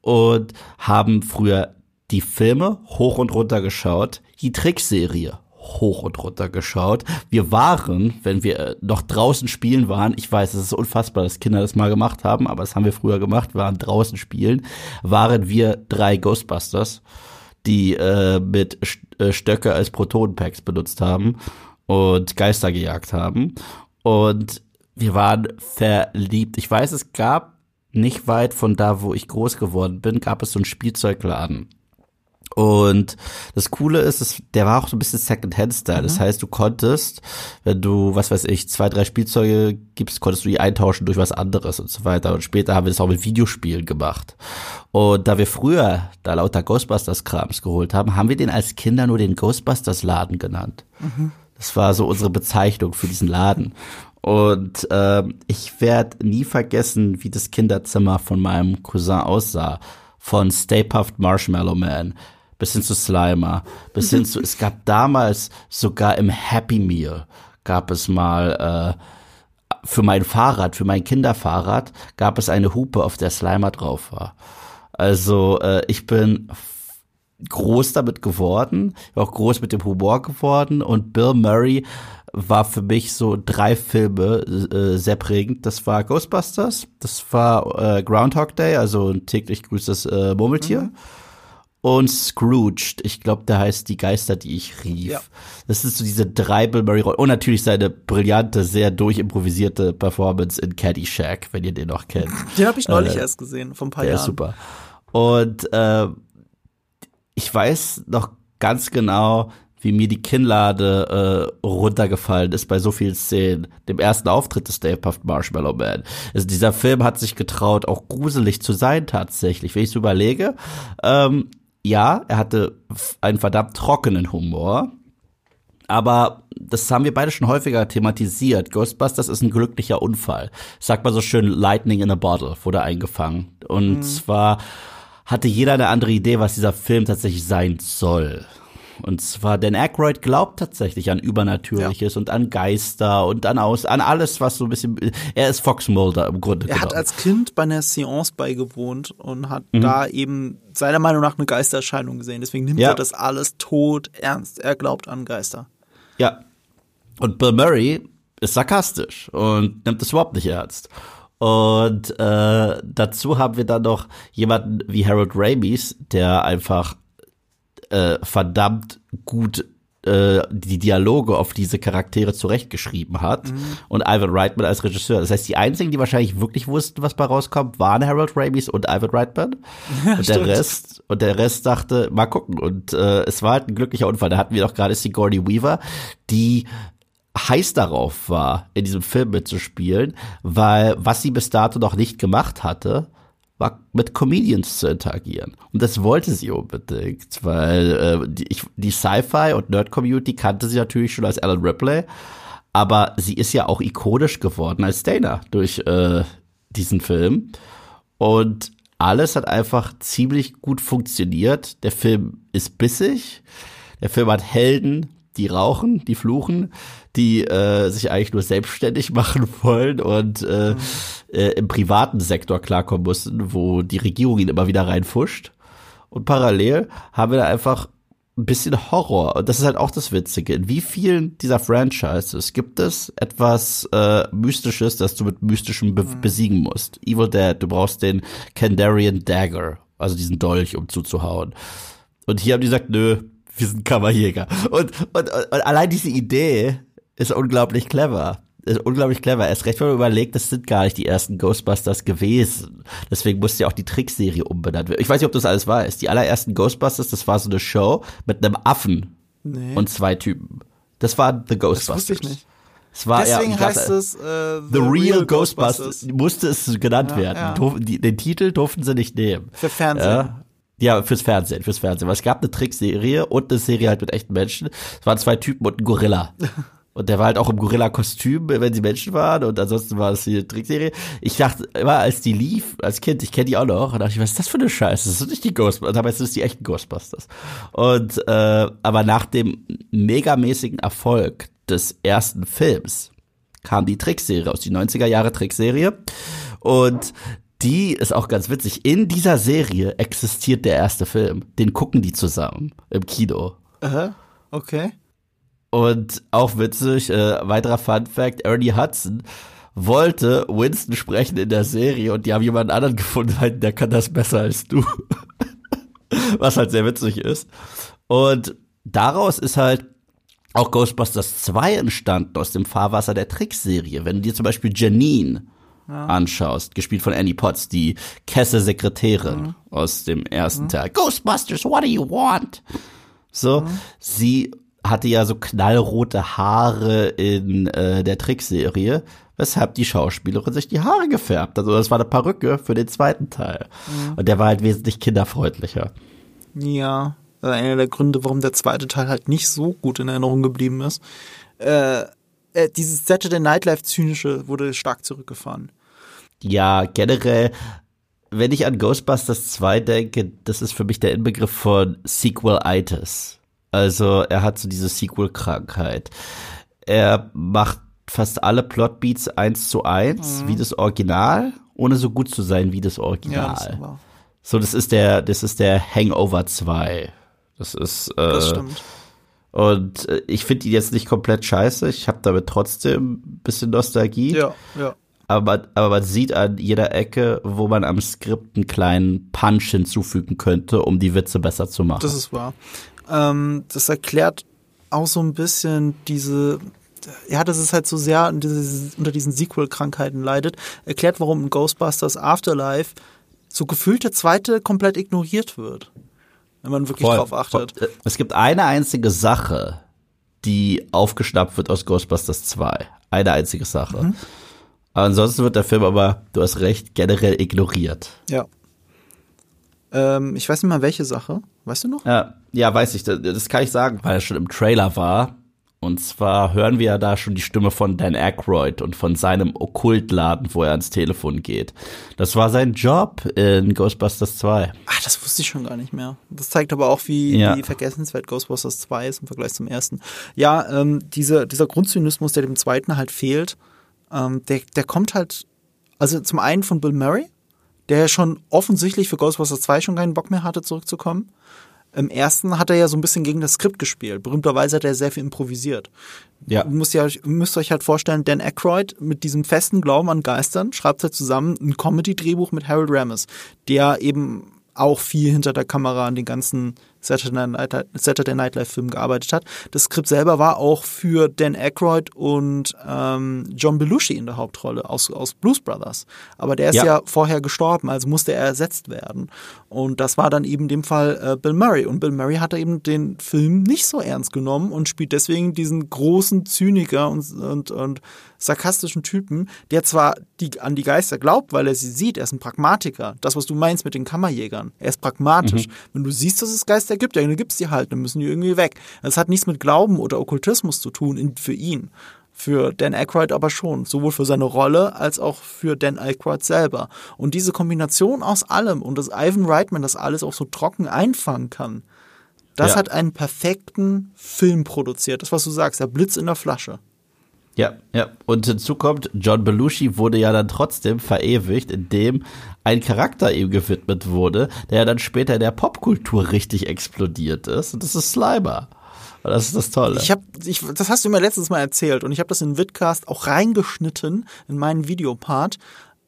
Speaker 1: und haben früher die Filme hoch und runter geschaut, die Trickserie hoch und runter geschaut. Wir waren, wenn wir äh, noch draußen spielen waren, ich weiß, es ist unfassbar, dass Kinder das mal gemacht haben, aber das haben wir früher gemacht, waren draußen spielen, waren wir drei Ghostbusters, die äh, mit äh, Stöcke als Protonenpacks benutzt haben und Geister gejagt haben. Und wir waren verliebt. Ich weiß, es gab nicht weit von da, wo ich groß geworden bin, gab es so einen Spielzeugladen. Und das Coole ist, dass der war auch so ein bisschen Second-Hand-Style. Mhm. Das heißt, du konntest, wenn du, was weiß ich, zwei, drei Spielzeuge gibst, konntest du die eintauschen durch was anderes und so weiter. Und später haben wir das auch mit Videospielen gemacht. Und da wir früher da lauter Ghostbusters-Krams geholt haben, haben wir den als Kinder nur den Ghostbusters-Laden genannt. Mhm. Das war so unsere Bezeichnung für diesen Laden. Und äh, ich werde nie vergessen, wie das Kinderzimmer von meinem Cousin aussah. Von Stay Puffed Marshmallow Man bis hin zu Slimer, bis hin zu, es gab damals sogar im Happy Meal, gab es mal äh, für mein Fahrrad, für mein Kinderfahrrad, gab es eine Hupe, auf der Slimer drauf war. Also äh, ich bin groß damit geworden, auch groß mit dem Humor geworden und Bill Murray war für mich so drei Filme äh, sehr prägend. Das war Ghostbusters, das war äh, Groundhog Day, also ein täglich grüßtes äh, Murmeltier. Mhm und Scrooged. Ich glaube, der heißt Die Geister, die ich rief. Ja. Das ist so diese drei Bill Murray Und natürlich seine brillante, sehr durchimprovisierte Performance in Caddyshack, wenn ihr den noch kennt.
Speaker 2: Den habe ich neulich äh, erst gesehen, vor ein paar
Speaker 1: der
Speaker 2: Jahren.
Speaker 1: Ist super. Und äh, ich weiß noch ganz genau, wie mir die Kinnlade äh, runtergefallen ist bei so vielen Szenen. Dem ersten Auftritt des Dave Puft Marshmallow Man. Also dieser Film hat sich getraut, auch gruselig zu sein tatsächlich. Wenn ich überlege, ähm, ja, er hatte einen verdammt trockenen Humor. Aber das haben wir beide schon häufiger thematisiert. Ghostbusters ist ein glücklicher Unfall. Sagt man so schön, Lightning in a Bottle wurde eingefangen. Und mhm. zwar hatte jeder eine andere Idee, was dieser Film tatsächlich sein soll. Und zwar, Dan Aykroyd glaubt tatsächlich an Übernatürliches ja. und an Geister und an aus, an alles, was so ein bisschen, er ist Fox Mulder im Grunde.
Speaker 2: Er hat als Kind bei einer Seance beigewohnt und hat mhm. da eben seiner Meinung nach eine Geistererscheinung gesehen. Deswegen nimmt ja. er das alles tot ernst. Er glaubt an Geister.
Speaker 1: Ja. Und Bill Murray ist sarkastisch und nimmt es überhaupt nicht ernst. Und äh, dazu haben wir dann noch jemanden wie Harold Ramis, der einfach äh, verdammt gut äh, die Dialoge auf diese Charaktere zurechtgeschrieben hat mhm. und Ivan Reitman als Regisseur. Das heißt, die einzigen, die wahrscheinlich wirklich wussten, was bei rauskommt, waren Harold Ramis und Ivan Reitman. Ja, und der Rest und der Rest dachte, mal gucken. Und äh, es war halt ein glücklicher Unfall. Da hatten wir doch gerade Sigourney Weaver, die heiß darauf war, in diesem Film mitzuspielen, weil was sie bis dato noch nicht gemacht hatte, war mit Comedians zu interagieren. Und das wollte sie unbedingt, weil äh, die, die Sci-Fi und Nerd-Community kannte sie natürlich schon als Alan Ripley. Aber sie ist ja auch ikonisch geworden als Dana durch äh, diesen Film. Und alles hat einfach ziemlich gut funktioniert. Der Film ist bissig. Der Film hat Helden, die rauchen, die fluchen, die äh, sich eigentlich nur selbstständig machen wollen und äh, mhm. äh, im privaten Sektor klarkommen mussten, wo die Regierung ihn immer wieder reinfuscht. Und parallel haben wir da einfach ein bisschen Horror. Und das ist halt auch das Witzige. In wie vielen dieser Franchises gibt es etwas äh, Mystisches, das du mit Mystischem be mhm. besiegen musst? Evil Dead, du brauchst den Kandarian Dagger, also diesen Dolch, um zuzuhauen. Und hier haben die gesagt, nö, wir sind Kammerjäger. Und, und, und allein diese Idee ist unglaublich clever ist unglaublich clever. Erst recht, wenn man überlegt, das sind gar nicht die ersten Ghostbusters gewesen. Deswegen musste ja auch die Trickserie umbenannt werden. Ich weiß nicht, ob das alles weißt. Die allerersten Ghostbusters, das war so eine Show mit einem Affen nee. und zwei Typen. Das war The Ghostbusters. Das wusste ich nicht. Es war
Speaker 2: Deswegen
Speaker 1: eher,
Speaker 2: heißt es äh,
Speaker 1: The, The Real, Real Ghostbusters. Ghostbusters. Musste es genannt ja, werden. Ja. Die, den Titel durften sie nicht nehmen.
Speaker 2: Für Fernsehen. Ja.
Speaker 1: Ja, fürs Fernsehen, fürs Fernsehen. Weil es gab eine Trickserie und eine Serie halt mit echten Menschen. Es waren zwei Typen und ein Gorilla. Und der war halt auch im Gorilla-Kostüm, wenn sie Menschen waren. Und ansonsten war es die Trickserie. Ich dachte immer, als die lief, als Kind, ich kenne die auch noch, und dachte ich, was ist das für eine Scheiße? Das sind nicht die Ghostbusters. Dabei sind es die echten Ghostbusters. Und äh, aber nach dem megamäßigen Erfolg des ersten Films kam die Trickserie aus, die 90er Jahre Trickserie. Und die ist auch ganz witzig. In dieser Serie existiert der erste Film. Den gucken die zusammen im Kino.
Speaker 2: Aha, okay.
Speaker 1: Und auch witzig, äh, weiterer Fun Fact, Ernie Hudson wollte Winston sprechen in der Serie und die haben jemanden anderen gefunden, der kann das besser als du. Was halt sehr witzig ist. Und daraus ist halt auch Ghostbusters 2 entstanden aus dem Fahrwasser der Trickserie. Wenn du dir zum Beispiel Janine ja. anschaust, gespielt von Annie Potts, die Kesse-Sekretärin mhm. aus dem ersten mhm. Teil. Ghostbusters, what do you want? So, mhm. sie hatte ja so knallrote Haare in äh, der Trickserie, weshalb die Schauspielerin sich die Haare gefärbt hat. Also das war eine Perücke für den zweiten Teil. Mhm. Und der war halt wesentlich kinderfreundlicher.
Speaker 2: Ja, einer der Gründe, warum der zweite Teil halt nicht so gut in Erinnerung geblieben ist. Äh, äh, dieses Saturday Nightlife zynische wurde stark zurückgefahren.
Speaker 1: Ja, generell wenn ich an Ghostbusters 2 denke, das ist für mich der Inbegriff von Sequel-Itis. Also er hat so diese Sequel-Krankheit. Er macht fast alle Plotbeats eins zu eins, mhm. wie das Original, ohne so gut zu sein wie das Original. Ja, das so, das ist der, das ist der Hangover 2. Das ist, äh, das stimmt. Und äh, ich finde ihn jetzt nicht komplett scheiße. Ich habe damit trotzdem ein bisschen Nostalgie.
Speaker 2: Ja, ja.
Speaker 1: Aber, aber man sieht an jeder Ecke, wo man am Skript einen kleinen Punch hinzufügen könnte, um die Witze besser zu machen.
Speaker 2: Das ist wahr. Ähm, das erklärt auch so ein bisschen diese, ja, das ist halt so sehr unter diesen Sequel-Krankheiten leidet, erklärt, warum in Ghostbusters Afterlife so gefühlt der zweite komplett ignoriert wird. Wenn man wirklich voll, drauf achtet. Voll.
Speaker 1: Es gibt eine einzige Sache, die aufgeschnappt wird aus Ghostbusters 2. Eine einzige Sache. Mhm. Ansonsten wird der Film aber, du hast recht, generell ignoriert.
Speaker 2: Ja. Ähm, ich weiß nicht mal welche Sache. Weißt du noch?
Speaker 1: Ja, ja, weiß ich. Das, das kann ich sagen, weil er schon im Trailer war. Und zwar hören wir ja da schon die Stimme von Dan Aykroyd und von seinem Okkultladen, wo er ans Telefon geht. Das war sein Job in Ghostbusters 2.
Speaker 2: Ach, das wusste ich schon gar nicht mehr. Das zeigt aber auch, wie, ja. wie vergessenswert Ghostbusters 2 ist im Vergleich zum ersten. Ja, ähm, diese, dieser Grundzynismus, der dem zweiten halt fehlt, ähm, der, der kommt halt, also zum einen von Bill Murray, der schon offensichtlich für Ghostbusters 2 schon keinen Bock mehr hatte, zurückzukommen. Im ersten hat er ja so ein bisschen gegen das Skript gespielt. Berühmterweise hat er sehr viel improvisiert. Ja. Ihr müsst, ja, müsst euch halt vorstellen, Dan Aykroyd mit diesem festen Glauben an Geistern schreibt halt zusammen ein Comedy-Drehbuch mit Harold Ramis, der eben auch viel hinter der Kamera an den ganzen Saturday Night, Saturday Night Live Film gearbeitet hat. Das Skript selber war auch für Dan Aykroyd und ähm, John Belushi in der Hauptrolle aus, aus Blues Brothers. Aber der ist ja. ja vorher gestorben, also musste er ersetzt werden. Und das war dann eben in dem Fall äh, Bill Murray. Und Bill Murray hat eben den Film nicht so ernst genommen und spielt deswegen diesen großen Zyniker und, und, und sarkastischen Typen, der zwar die, an die Geister glaubt, weil er sie sieht, er ist ein Pragmatiker. Das, was du meinst mit den Kammerjägern. Er ist pragmatisch. Mhm. Wenn du siehst, dass es Geister gibt, dann gibt's die halt, dann müssen die irgendwie weg. Das hat nichts mit Glauben oder Okkultismus zu tun in, für ihn. Für Dan Aykroyd aber schon, sowohl für seine Rolle als auch für Dan Aykroyd selber. Und diese Kombination aus allem und dass Ivan Reitman das alles auch so trocken einfangen kann, das ja. hat einen perfekten Film produziert. Das, was du sagst, der Blitz in der Flasche.
Speaker 1: Ja, ja. Und hinzu kommt, John Belushi wurde ja dann trotzdem verewigt, indem ein Charakter ihm gewidmet wurde, der ja dann später in der Popkultur richtig explodiert ist. Und das ist Slimer. Das ist das Tolle.
Speaker 2: Ich hab, ich, das hast du mir letztes Mal erzählt und ich habe das in Vidcast auch reingeschnitten in meinen Videopart.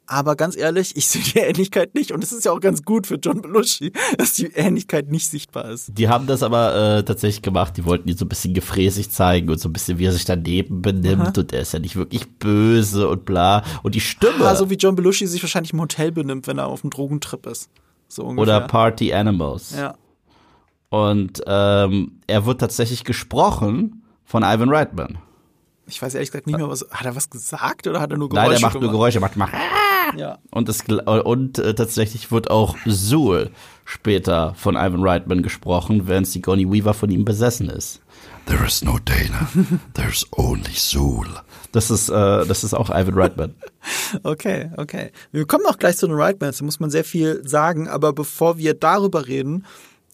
Speaker 2: Aber ganz ehrlich, ich sehe die Ähnlichkeit nicht. Und es ist ja auch ganz gut für John Belushi, dass die Ähnlichkeit nicht sichtbar ist.
Speaker 1: Die haben das aber äh, tatsächlich gemacht. Die wollten ihn so ein bisschen gefräßig zeigen und so ein bisschen, wie er sich daneben benimmt. Aha. Und er ist ja nicht wirklich böse und bla. Und die Stimme.
Speaker 2: Ah, so wie John Belushi sich wahrscheinlich im Hotel benimmt, wenn er auf einem Drogentrip ist. So ungefähr.
Speaker 1: Oder Party Animals.
Speaker 2: Ja.
Speaker 1: Und ähm, er wird tatsächlich gesprochen von Ivan Reitman.
Speaker 2: Ich weiß ehrlich gesagt nicht mehr, was hat er was gesagt oder hat er nur Geräusche
Speaker 1: Nein, er macht
Speaker 2: gemacht?
Speaker 1: nur Geräusche, macht macht. Ja. Und das und äh, tatsächlich wird auch Zool später von Ivan Reitman gesprochen, während Sigourney Weaver von ihm besessen ist.
Speaker 3: There is no Dana, there's only Zool.
Speaker 1: Das ist äh, das ist auch Ivan Reitman.
Speaker 2: okay, okay. Wir kommen auch gleich zu den Reitmans, da muss man sehr viel sagen, aber bevor wir darüber reden,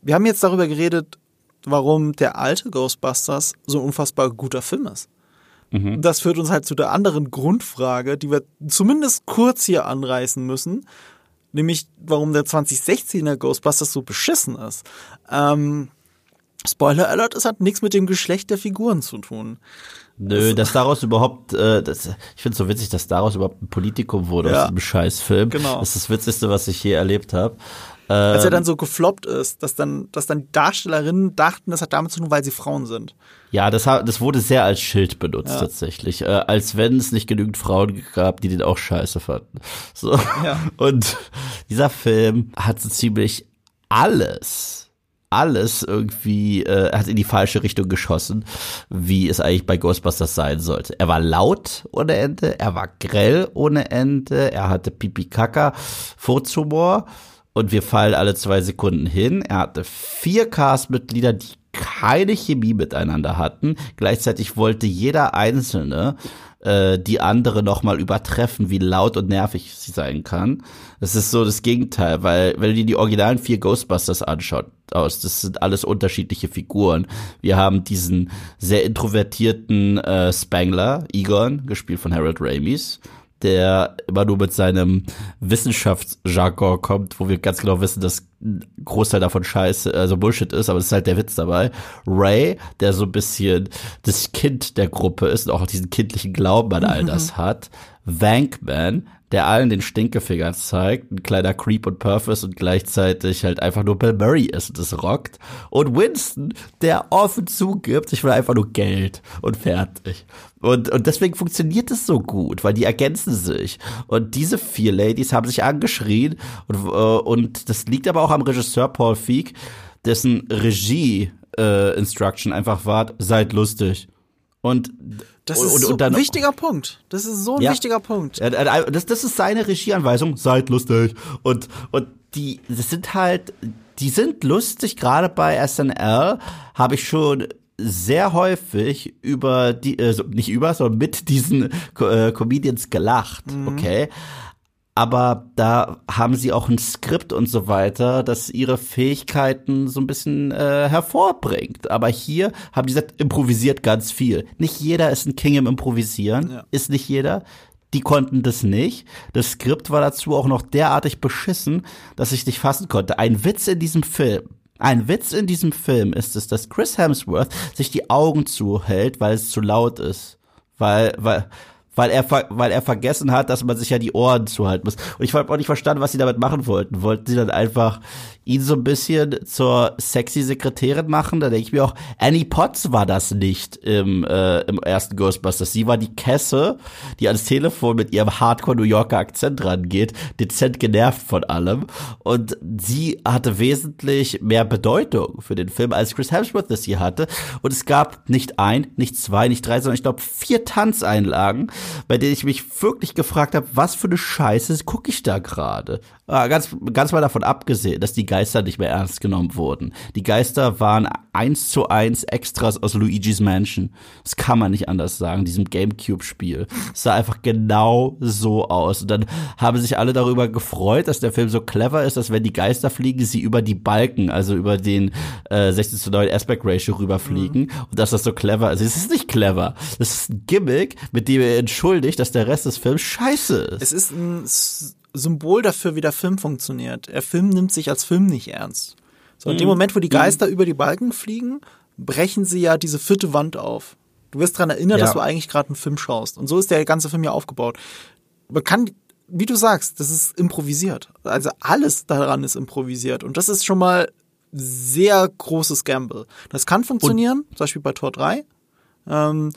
Speaker 2: wir haben jetzt darüber geredet, warum der alte Ghostbusters so ein unfassbar guter Film ist. Mhm. Das führt uns halt zu der anderen Grundfrage, die wir zumindest kurz hier anreißen müssen, nämlich warum der 2016er Ghostbusters so beschissen ist. Ähm, Spoiler Alert, es hat nichts mit dem Geschlecht der Figuren zu tun.
Speaker 1: Nö, dass daraus überhaupt, äh, das, ich finde es so witzig, dass daraus überhaupt ein Politikum wurde ja. aus diesem Scheißfilm. Genau. Das ist das Witzigste, was ich je erlebt habe.
Speaker 2: Als er dann ähm, so gefloppt ist, dass dann, dass dann die Darstellerinnen dachten, das hat damit zu tun, weil sie Frauen sind.
Speaker 1: Ja, das, das wurde sehr als Schild benutzt ja. tatsächlich. Äh, als wenn es nicht genügend Frauen gab, die den auch scheiße fanden. So. Ja. Und dieser Film hat so ziemlich alles alles irgendwie äh, hat in die falsche Richtung geschossen, wie es eigentlich bei Ghostbusters sein sollte. Er war laut ohne Ende, er war grell ohne Ende, er hatte Pipi Kaka, Furzhumor und wir fallen alle zwei Sekunden hin. Er hatte vier Castmitglieder, die keine Chemie miteinander hatten. Gleichzeitig wollte jeder Einzelne äh, die andere nochmal übertreffen, wie laut und nervig sie sein kann. Das ist so das Gegenteil, weil wenn du dir die originalen vier Ghostbusters anschaut, aus, das sind alles unterschiedliche Figuren. Wir haben diesen sehr introvertierten äh, Spangler, Egon, gespielt von Harold Ramis der immer nur mit seinem Wissenschaftsjargon kommt, wo wir ganz genau wissen, dass ein Großteil davon scheiße, also Bullshit ist, aber das ist halt der Witz dabei. Ray, der so ein bisschen das Kind der Gruppe ist und auch diesen kindlichen Glauben an all das hat. Vankman, der allen den Stinkefinger zeigt, ein kleiner Creep und Purpose und gleichzeitig halt einfach nur Bill Murray ist und das rockt. Und Winston, der offen zugibt, ich will einfach nur Geld und fertig. Und, und deswegen funktioniert es so gut, weil die ergänzen sich. Und diese vier Ladies haben sich angeschrien und, äh, und das liegt aber auch am Regisseur Paul Feig, dessen Regie äh, Instruction einfach war, seid lustig. Und
Speaker 2: das ist und, so und dann, ein wichtiger Punkt. Das ist so ein ja, wichtiger Punkt.
Speaker 1: Das, das ist seine Regieanweisung. Seid lustig. Und, und die, das sind halt, die sind lustig. Gerade bei SNL habe ich schon sehr häufig über die, äh, nicht über, sondern mit diesen äh, Comedians gelacht. Mhm. Okay aber da haben sie auch ein Skript und so weiter, das ihre Fähigkeiten so ein bisschen äh, hervorbringt. Aber hier haben die gesagt, improvisiert ganz viel. Nicht jeder ist ein King im Improvisieren, ja. ist nicht jeder. Die konnten das nicht. Das Skript war dazu auch noch derartig beschissen, dass ich nicht fassen konnte. Ein Witz in diesem Film. Ein Witz in diesem Film ist es, dass Chris Hemsworth sich die Augen zuhält, weil es zu laut ist. Weil, weil, weil er, weil er vergessen hat, dass man sich ja die Ohren zuhalten muss. Und ich habe auch nicht verstanden, was sie damit machen wollten. Wollten sie dann einfach ihn so ein bisschen zur sexy Sekretärin machen? Da denke ich mir auch, Annie Potts war das nicht im, äh, im ersten Ghostbusters. Sie war die Kesse, die ans Telefon mit ihrem Hardcore New Yorker Akzent rangeht, dezent genervt von allem. Und sie hatte wesentlich mehr Bedeutung für den Film, als Chris Hemsworth das hier hatte. Und es gab nicht ein, nicht zwei, nicht drei, sondern ich glaube vier Tanzeinlagen, bei denen ich mich wirklich gefragt habe, was für eine Scheiße gucke ich da gerade? Ah, ganz, ganz mal davon abgesehen, dass die Geister nicht mehr ernst genommen wurden. Die Geister waren eins zu eins Extras aus Luigi's Mansion. Das kann man nicht anders sagen, diesem Gamecube-Spiel. Es sah einfach genau so aus. Und dann haben sich alle darüber gefreut, dass der Film so clever ist, dass wenn die Geister fliegen, sie über die Balken, also über den äh, 16 zu 9 Aspect Ratio rüberfliegen. Mhm. Und dass das so clever ist. Es ist nicht clever. Das ist ein Gimmick, mit dem er entschuldigt, dass der Rest des Films scheiße ist.
Speaker 2: Es ist ein Symbol dafür, wie der Film funktioniert. Der Film nimmt sich als Film nicht ernst. So, in dem mhm. Moment, wo die Geister mhm. über die Balken fliegen, brechen sie ja diese vierte Wand auf. Du wirst daran erinnert, ja. dass du eigentlich gerade einen Film schaust. Und so ist der ganze Film ja aufgebaut. Man kann, wie du sagst, das ist improvisiert. Also alles daran ist improvisiert. Und das ist schon mal sehr großes Gamble. Das kann funktionieren, Und? zum Beispiel bei Tor 3. Ähm,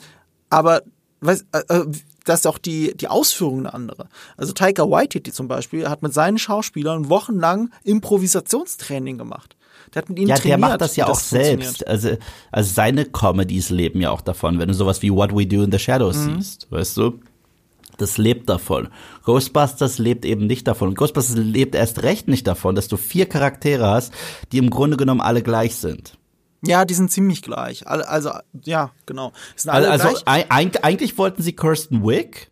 Speaker 2: aber weiß, äh, äh das ist auch die, die Ausführung eine andere. Also Taika Waititi zum Beispiel hat mit seinen Schauspielern wochenlang Improvisationstraining gemacht. Der hat mit ihnen
Speaker 1: ja,
Speaker 2: trainiert.
Speaker 1: der macht das ja auch selbst. Also, also seine Comedies leben ja auch davon, wenn du sowas wie What We Do in the Shadows mhm. siehst, weißt du? Das lebt davon. Ghostbusters lebt eben nicht davon. Ghostbusters lebt erst recht nicht davon, dass du vier Charaktere hast, die im Grunde genommen alle gleich sind.
Speaker 2: Ja, die sind ziemlich gleich. Also, ja, genau.
Speaker 1: Also, gleich. Eigentlich, wollten sie Kirsten Wick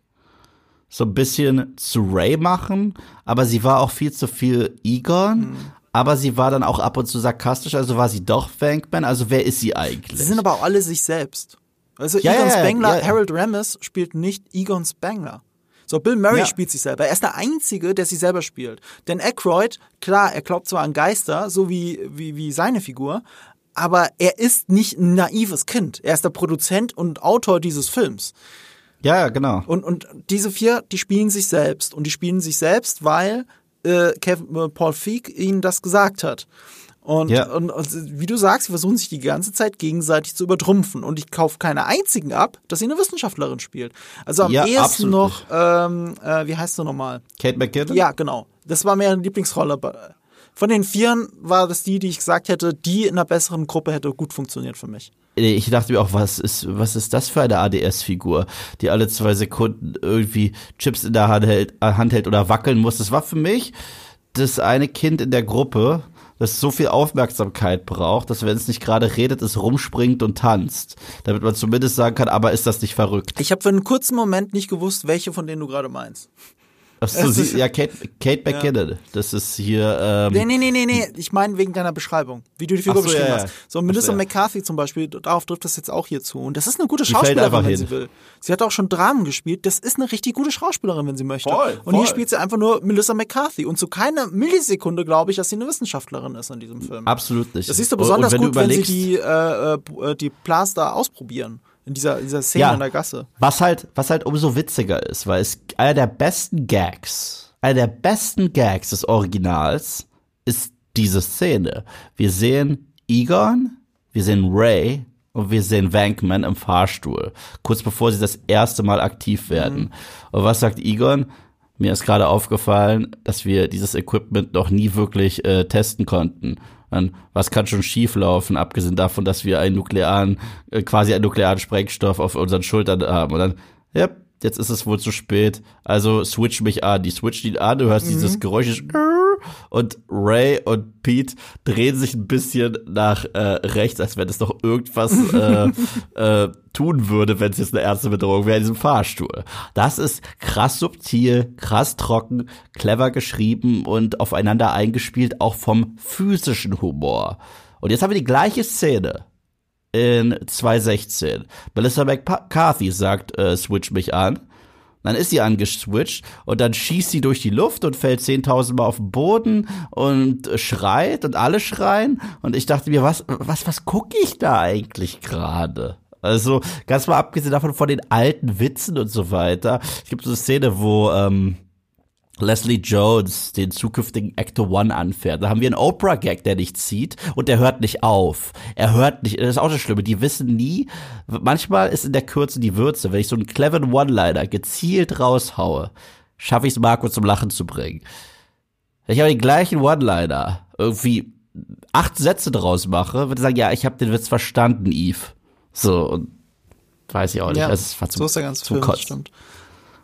Speaker 1: so ein bisschen zu Ray machen, aber sie war auch viel zu viel Egon. Hm. Aber sie war dann auch ab und zu sarkastisch, also war sie doch Bankman. Also wer ist sie eigentlich?
Speaker 2: Sie sind aber auch alle sich selbst. Also ja, Egon ja, Spengler, ja, Harold Ramis spielt nicht Egon Spengler. So, Bill Murray ja. spielt sich selber. Er ist der Einzige, der sich selber spielt. Denn Aykroyd, klar, er glaubt zwar an Geister, so wie, wie, wie seine Figur, aber er ist nicht ein naives Kind. Er ist der Produzent und Autor dieses Films.
Speaker 1: Ja, genau.
Speaker 2: Und, und diese vier, die spielen sich selbst. Und die spielen sich selbst, weil äh, Kevin, äh, Paul Feig ihnen das gesagt hat. Und, ja. und, und, wie du sagst, sie versuchen sich die ganze Zeit gegenseitig zu übertrumpfen. Und ich kaufe keine einzigen ab, dass sie eine Wissenschaftlerin spielt. Also am ja, ehesten noch, ähm, äh, wie heißt du nochmal?
Speaker 1: Kate McKinnon?
Speaker 2: Ja, genau. Das war mehr eine Lieblingsrolle von den Vieren war das die, die ich gesagt hätte, die in einer besseren Gruppe hätte gut funktioniert für mich.
Speaker 1: Ich dachte mir auch, was ist, was ist das für eine ADS-Figur, die alle zwei Sekunden irgendwie Chips in der Hand hält, äh, Hand hält oder wackeln muss. Das war für mich das eine Kind in der Gruppe, das so viel Aufmerksamkeit braucht, dass wenn es nicht gerade redet, es rumspringt und tanzt. Damit man zumindest sagen kann, aber ist das nicht verrückt?
Speaker 2: Ich habe für einen kurzen Moment nicht gewusst, welche von denen du gerade meinst.
Speaker 1: Achso, sie, ja, Kate, Kate McKinnon. Ja. Das ist hier. Ähm,
Speaker 2: nee, nee, nee, nee, nee. Ich meine wegen deiner Beschreibung, wie du die Figur so, beschrieben ja, hast. So, Melissa so, McCarthy zum Beispiel, darauf trifft das jetzt auch hier zu. Und das ist eine gute Schauspielerin, wenn hin. sie will. Sie hat auch schon Dramen gespielt. Das ist eine richtig gute Schauspielerin, wenn sie möchte. Voll, und hier spielt sie einfach nur Melissa McCarthy. Und zu keiner Millisekunde glaube ich, dass sie eine Wissenschaftlerin ist in diesem Film.
Speaker 1: Absolut nicht.
Speaker 2: Das siehst du besonders wenn gut, du wenn sie die, äh, äh, die Plaster ausprobieren in dieser, dieser Szene ja, in der Gasse.
Speaker 1: Was halt, was halt umso witziger ist, weil es einer der besten Gags einer der besten Gags des Originals ist diese Szene. Wir sehen Egon, wir sehen Ray und wir sehen Wankman im Fahrstuhl, kurz bevor sie das erste Mal aktiv werden. Mhm. Und was sagt Egon? Mir ist gerade aufgefallen, dass wir dieses Equipment noch nie wirklich äh, testen konnten. Und was kann schon schieflaufen, abgesehen davon, dass wir einen nuklearen, äh, quasi einen nuklearen Sprengstoff auf unseren Schultern haben. Und dann, ja, jetzt ist es wohl zu spät. Also switch mich an. Die switcht ihn an, du hörst mhm. dieses Geräusch und Ray und Pete drehen sich ein bisschen nach äh, rechts, als wenn es noch irgendwas äh, äh, tun würde, wenn es jetzt eine ernste Bedrohung wäre in diesem Fahrstuhl. Das ist krass subtil, krass trocken, clever geschrieben und aufeinander eingespielt, auch vom physischen Humor. Und jetzt haben wir die gleiche Szene in 2016. Melissa McCarthy sagt, äh, switch mich an. Dann ist sie angeswitcht und dann schießt sie durch die Luft und fällt 10.000 Mal auf den Boden und schreit und alle schreien. Und ich dachte mir, was, was, was gucke ich da eigentlich gerade? Also ganz mal abgesehen davon von den alten Witzen und so weiter. Es gibt so eine Szene, wo ähm, Leslie Jones den zukünftigen Actor One anfährt. Da haben wir einen Oprah-Gag, der nicht zieht und der hört nicht auf. Er hört nicht, das ist auch das Schlimme, die wissen nie, manchmal ist in der Kürze die Würze. Wenn ich so einen cleveren One-Liner gezielt raushaue, schaffe ich es Marco zum Lachen zu bringen. Wenn ich aber den gleichen One-Liner irgendwie acht Sätze draus mache, würde ich sagen, ja, ich habe den Witz verstanden, Eve. So, und weiß ich auch nicht.
Speaker 2: Ja,
Speaker 1: das
Speaker 2: war zum, so ist der ganze Film, stimmt.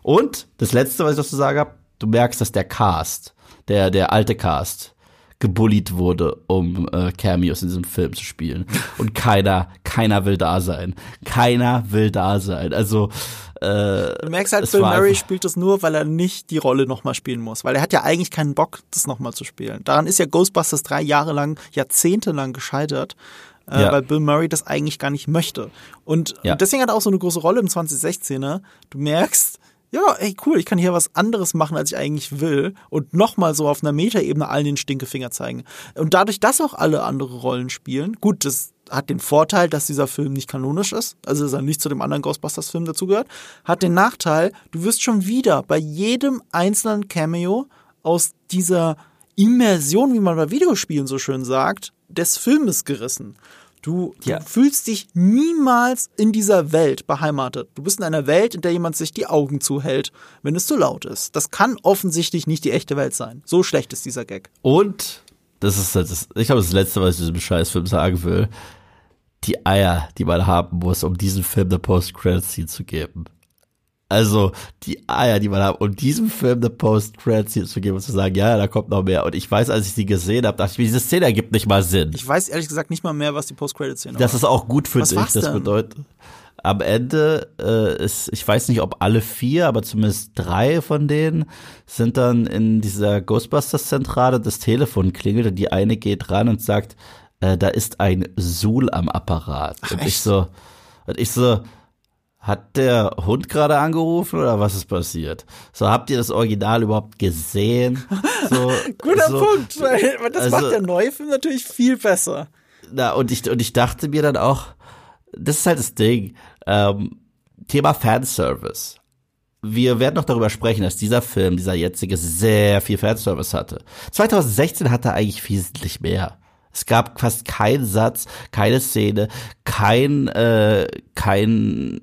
Speaker 1: Und das Letzte, was ich dazu sagen habe, du merkst, dass der Cast, der, der alte Cast, gebullied wurde, um äh, Cameos in diesem Film zu spielen. Und keiner, keiner will da sein. Keiner will da sein. Also äh,
Speaker 2: Du merkst halt, Bill Murray spielt das nur, weil er nicht die Rolle nochmal spielen muss. Weil er hat ja eigentlich keinen Bock, das nochmal zu spielen. Daran ist ja Ghostbusters drei Jahre lang, jahrzehntelang gescheitert. Äh, ja. weil Bill Murray das eigentlich gar nicht möchte. Und, ja. und deswegen hat er auch so eine große Rolle im 2016er. Du merkst, ja, ey, cool, ich kann hier was anderes machen, als ich eigentlich will und nochmal so auf einer Metaebene allen den Stinkefinger zeigen. Und dadurch, dass auch alle andere Rollen spielen, gut, das hat den Vorteil, dass dieser Film nicht kanonisch ist, also dass er nicht zu dem anderen Ghostbusters-Film dazugehört, hat den Nachteil, du wirst schon wieder bei jedem einzelnen Cameo aus dieser Immersion, wie man bei Videospielen so schön sagt, des Filmes gerissen. Du, ja. du, fühlst dich niemals in dieser Welt beheimatet. Du bist in einer Welt, in der jemand sich die Augen zuhält, wenn es zu laut ist. Das kann offensichtlich nicht die echte Welt sein. So schlecht ist dieser Gag.
Speaker 1: Und, das ist das, ich glaube, das Letzte, was ich diesem Scheißfilm sagen will, die Eier, die man haben muss, um diesem Film eine Post-Credit-Scene zu geben. Also die Eier, die man hat, um diesem Film eine Post-Credit-Scene zu geben und zu sagen, ja, da kommt noch mehr. Und ich weiß, als ich sie gesehen habe, dachte ich mir, diese Szene ergibt nicht mal Sinn.
Speaker 2: Ich weiß ehrlich gesagt nicht mal mehr, was die Post-Credit-Szene
Speaker 1: war. Das ist auch gut für Was dich. Das denn? bedeutet, am Ende äh, ist, ich weiß nicht, ob alle vier, aber zumindest drei von denen sind dann in dieser Ghostbusters-Zentrale. Das Telefon klingelt und die eine geht ran und sagt, äh, da ist ein Suhl am Apparat. Ach, und echt? ich so, und ich so, hat der Hund gerade angerufen oder was ist passiert? So, habt ihr das Original überhaupt gesehen? So,
Speaker 2: Guter so, Punkt, weil das also, macht der neue Film natürlich viel besser.
Speaker 1: Na, und ich, und ich dachte mir dann auch, das ist halt das Ding, ähm, Thema Fanservice. Wir werden noch darüber sprechen, dass dieser Film, dieser jetzige, sehr viel Fanservice hatte. 2016 hatte er eigentlich wesentlich mehr. Es gab fast keinen Satz, keine Szene, kein äh, kein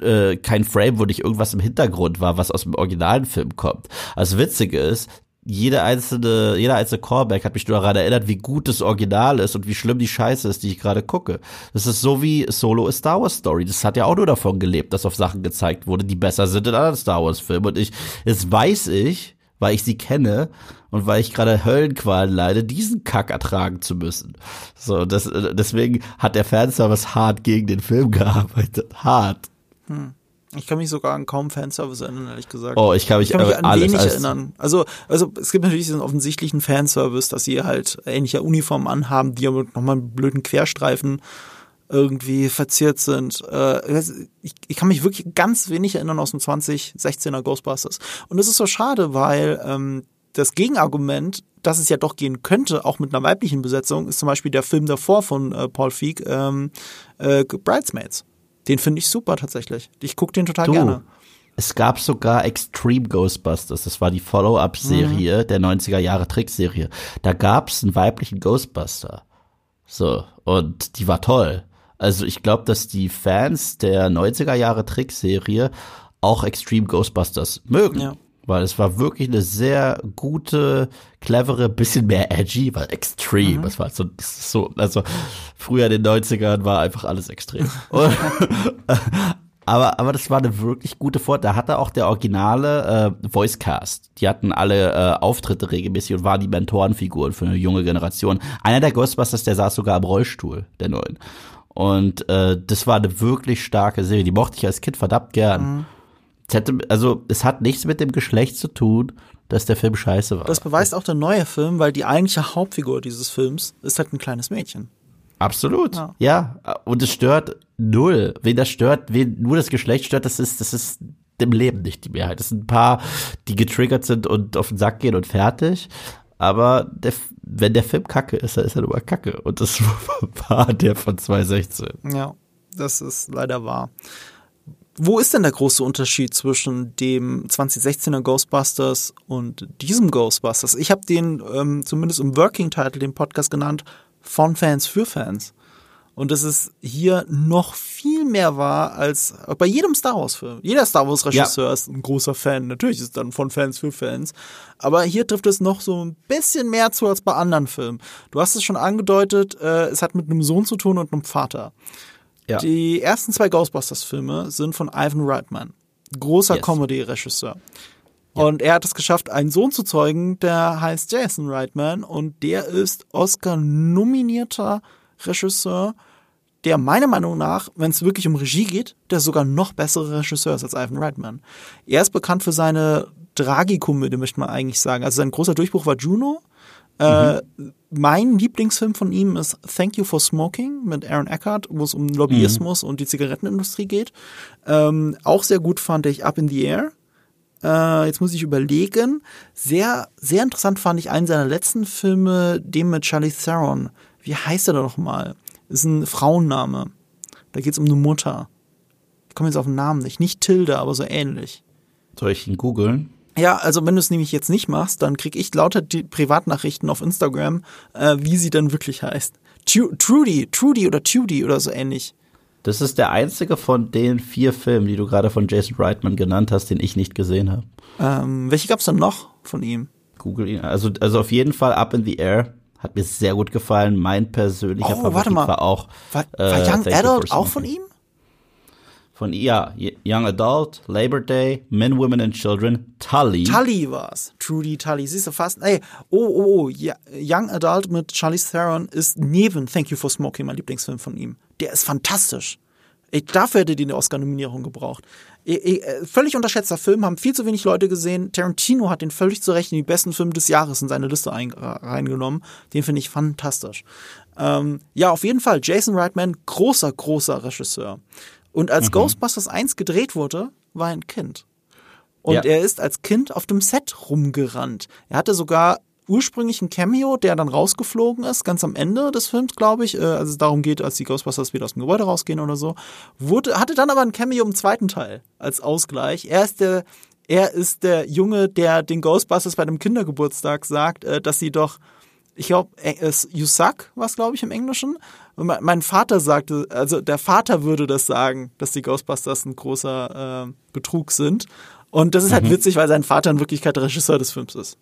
Speaker 1: äh, kein Frame, wo nicht irgendwas im Hintergrund war, was aus dem originalen Film kommt. Also witzige ist, jede einzelne, jeder einzelne Callback hat mich nur daran erinnert, wie gut das Original ist und wie schlimm die Scheiße ist, die ich gerade gucke. Das ist so wie Solo a Star Wars Story. Das hat ja auch nur davon gelebt, dass auf Sachen gezeigt wurde, die besser sind in anderen Star Wars Filmen. Und ich, jetzt weiß ich, weil ich sie kenne und weil ich gerade Höllenqualen leide, diesen Kack ertragen zu müssen. So, das, deswegen hat der Fanservice hart gegen den Film gearbeitet. Hart.
Speaker 2: Hm. Ich kann mich sogar an kaum Fanservice erinnern, ehrlich gesagt.
Speaker 1: Oh, ich kann mich, ich kann mich
Speaker 2: an alles, wenig alles. erinnern. Also, also es gibt natürlich diesen offensichtlichen Fanservice, dass sie halt ähnliche Uniformen anhaben, die aber nochmal einen blöden Querstreifen irgendwie verziert sind. Äh, ich, ich kann mich wirklich ganz wenig erinnern aus dem 2016er Ghostbusters. Und das ist so schade, weil ähm, das Gegenargument, dass es ja doch gehen könnte, auch mit einer weiblichen Besetzung, ist zum Beispiel der Film davor von äh, Paul Feig, ähm, äh, Bridesmaids. Den finde ich super tatsächlich. Ich gucke den total du, gerne.
Speaker 1: Es gab sogar Extreme Ghostbusters, das war die Follow-up-Serie mhm. der 90er Jahre Trickserie. Da gab es einen weiblichen Ghostbuster. So, und die war toll. Also ich glaube, dass die Fans der 90er Jahre Trickserie auch Extreme Ghostbusters mögen. Ja. Weil es war wirklich eine sehr gute, clevere, bisschen mehr edgy, weil extrem. Mhm. Es war so, so, also früher in den 90ern war einfach alles extrem. aber, aber das war eine wirklich gute Fort. Da hatte auch der originale äh, Voicecast. Die hatten alle äh, Auftritte regelmäßig und waren die Mentorenfiguren für eine junge Generation. Einer der Ghostbusters, der saß sogar am Rollstuhl, der neuen. Und äh, das war eine wirklich starke Serie. Die mochte ich als Kind verdammt gern. Mhm. Es hätte, also es hat nichts mit dem Geschlecht zu tun, dass der Film scheiße war.
Speaker 2: Das beweist auch der neue Film, weil die eigentliche Hauptfigur dieses Films ist halt ein kleines Mädchen.
Speaker 1: Absolut. Ja. ja. Und es stört null. Wen das stört, wen nur das Geschlecht stört, das ist, das ist dem Leben nicht die Mehrheit. Das sind ein paar, die getriggert sind und auf den Sack gehen und fertig. Aber der, wenn der Film kacke ist, dann ist er nur kacke. Und das war der von 2016.
Speaker 2: Ja, das ist leider wahr. Wo ist denn der große Unterschied zwischen dem 2016er Ghostbusters und diesem Ghostbusters? Ich habe den ähm, zumindest im Working Title, den Podcast genannt, von Fans für Fans. Und das ist hier noch viel mehr wahr als bei jedem Star Wars-Film. Jeder Star Wars-Regisseur ja. ist ein großer Fan. Natürlich ist es dann von Fans für Fans. Aber hier trifft es noch so ein bisschen mehr zu als bei anderen Filmen. Du hast es schon angedeutet, äh, es hat mit einem Sohn zu tun und einem Vater. Ja. Die ersten zwei Ghostbusters-Filme sind von Ivan Reitman. großer yes. Comedy-Regisseur. Ja. Und er hat es geschafft, einen Sohn zu zeugen, der heißt Jason Reitman und der ist Oscar-nominierter Regisseur, der meiner Meinung nach, wenn es wirklich um Regie geht, der sogar noch bessere Regisseur ist als Ivan Reitman. Er ist bekannt für seine Tragikomödie, möchte man eigentlich sagen. Also sein großer Durchbruch war Juno. Äh, mhm. mein Lieblingsfilm von ihm ist Thank You for Smoking mit Aaron Eckhart, wo es um Lobbyismus mhm. und die Zigarettenindustrie geht. Ähm, auch sehr gut fand ich Up in the Air. Äh, jetzt muss ich überlegen. Sehr, sehr interessant fand ich einen seiner letzten Filme, den mit Charlie Theron. Wie heißt er da noch mal? Ist ein Frauenname. Da geht es um eine Mutter. Ich komme jetzt auf den Namen nicht. Nicht Tilde, aber so ähnlich.
Speaker 1: Soll ich ihn googeln?
Speaker 2: Ja, also wenn du es nämlich jetzt nicht machst, dann krieg ich lauter die Privatnachrichten auf Instagram, äh, wie sie dann wirklich heißt. Trudy, Trudy oder Tudy oder so ähnlich.
Speaker 1: Das ist der einzige von den vier Filmen, die du gerade von Jason Reitman genannt hast, den ich nicht gesehen habe.
Speaker 2: Ähm, welche gab's dann noch von ihm?
Speaker 1: Google ihn. Also, also auf jeden Fall Up in the Air. Hat mir sehr gut gefallen. Mein persönlicher oh, Favorit war auch.
Speaker 2: War, war äh, Young Adult auch von ihm?
Speaker 1: Von ja, Young Adult, Labor Day, Men, Women and Children, Tully.
Speaker 2: Tully war's. Trudy Tully. Siehst du fast. Ey, oh, oh, oh. Young Adult mit Charlie Theron ist neben Thank You for Smoking mein Lieblingsfilm von ihm. Der ist fantastisch. Ey, dafür hätte die eine Oscar-Nominierung gebraucht. Ey, äh, völlig unterschätzter Film, haben viel zu wenig Leute gesehen. Tarantino hat den völlig zu Recht in die besten Filme des Jahres in seine Liste reingenommen. Den finde ich fantastisch. Ähm, ja, auf jeden Fall. Jason Reitman, großer, großer Regisseur. Und als mhm. Ghostbusters 1 gedreht wurde, war er ein Kind. Und ja. er ist als Kind auf dem Set rumgerannt. Er hatte sogar ursprünglich ein Cameo, der dann rausgeflogen ist, ganz am Ende des Films, glaube ich, äh, als es darum geht, als die Ghostbusters wieder aus dem Gebäude rausgehen oder so. Wurde, hatte dann aber ein Cameo im zweiten Teil als Ausgleich. Er ist der, er ist der Junge, der den Ghostbusters bei dem Kindergeburtstag sagt, äh, dass sie doch ich glaube, es You suck was glaube ich im Englischen. Und mein Vater sagte, also der Vater würde das sagen, dass die Ghostbusters ein großer äh, Betrug sind. Und das ist halt mhm. witzig, weil sein Vater in Wirklichkeit der Regisseur des Films ist.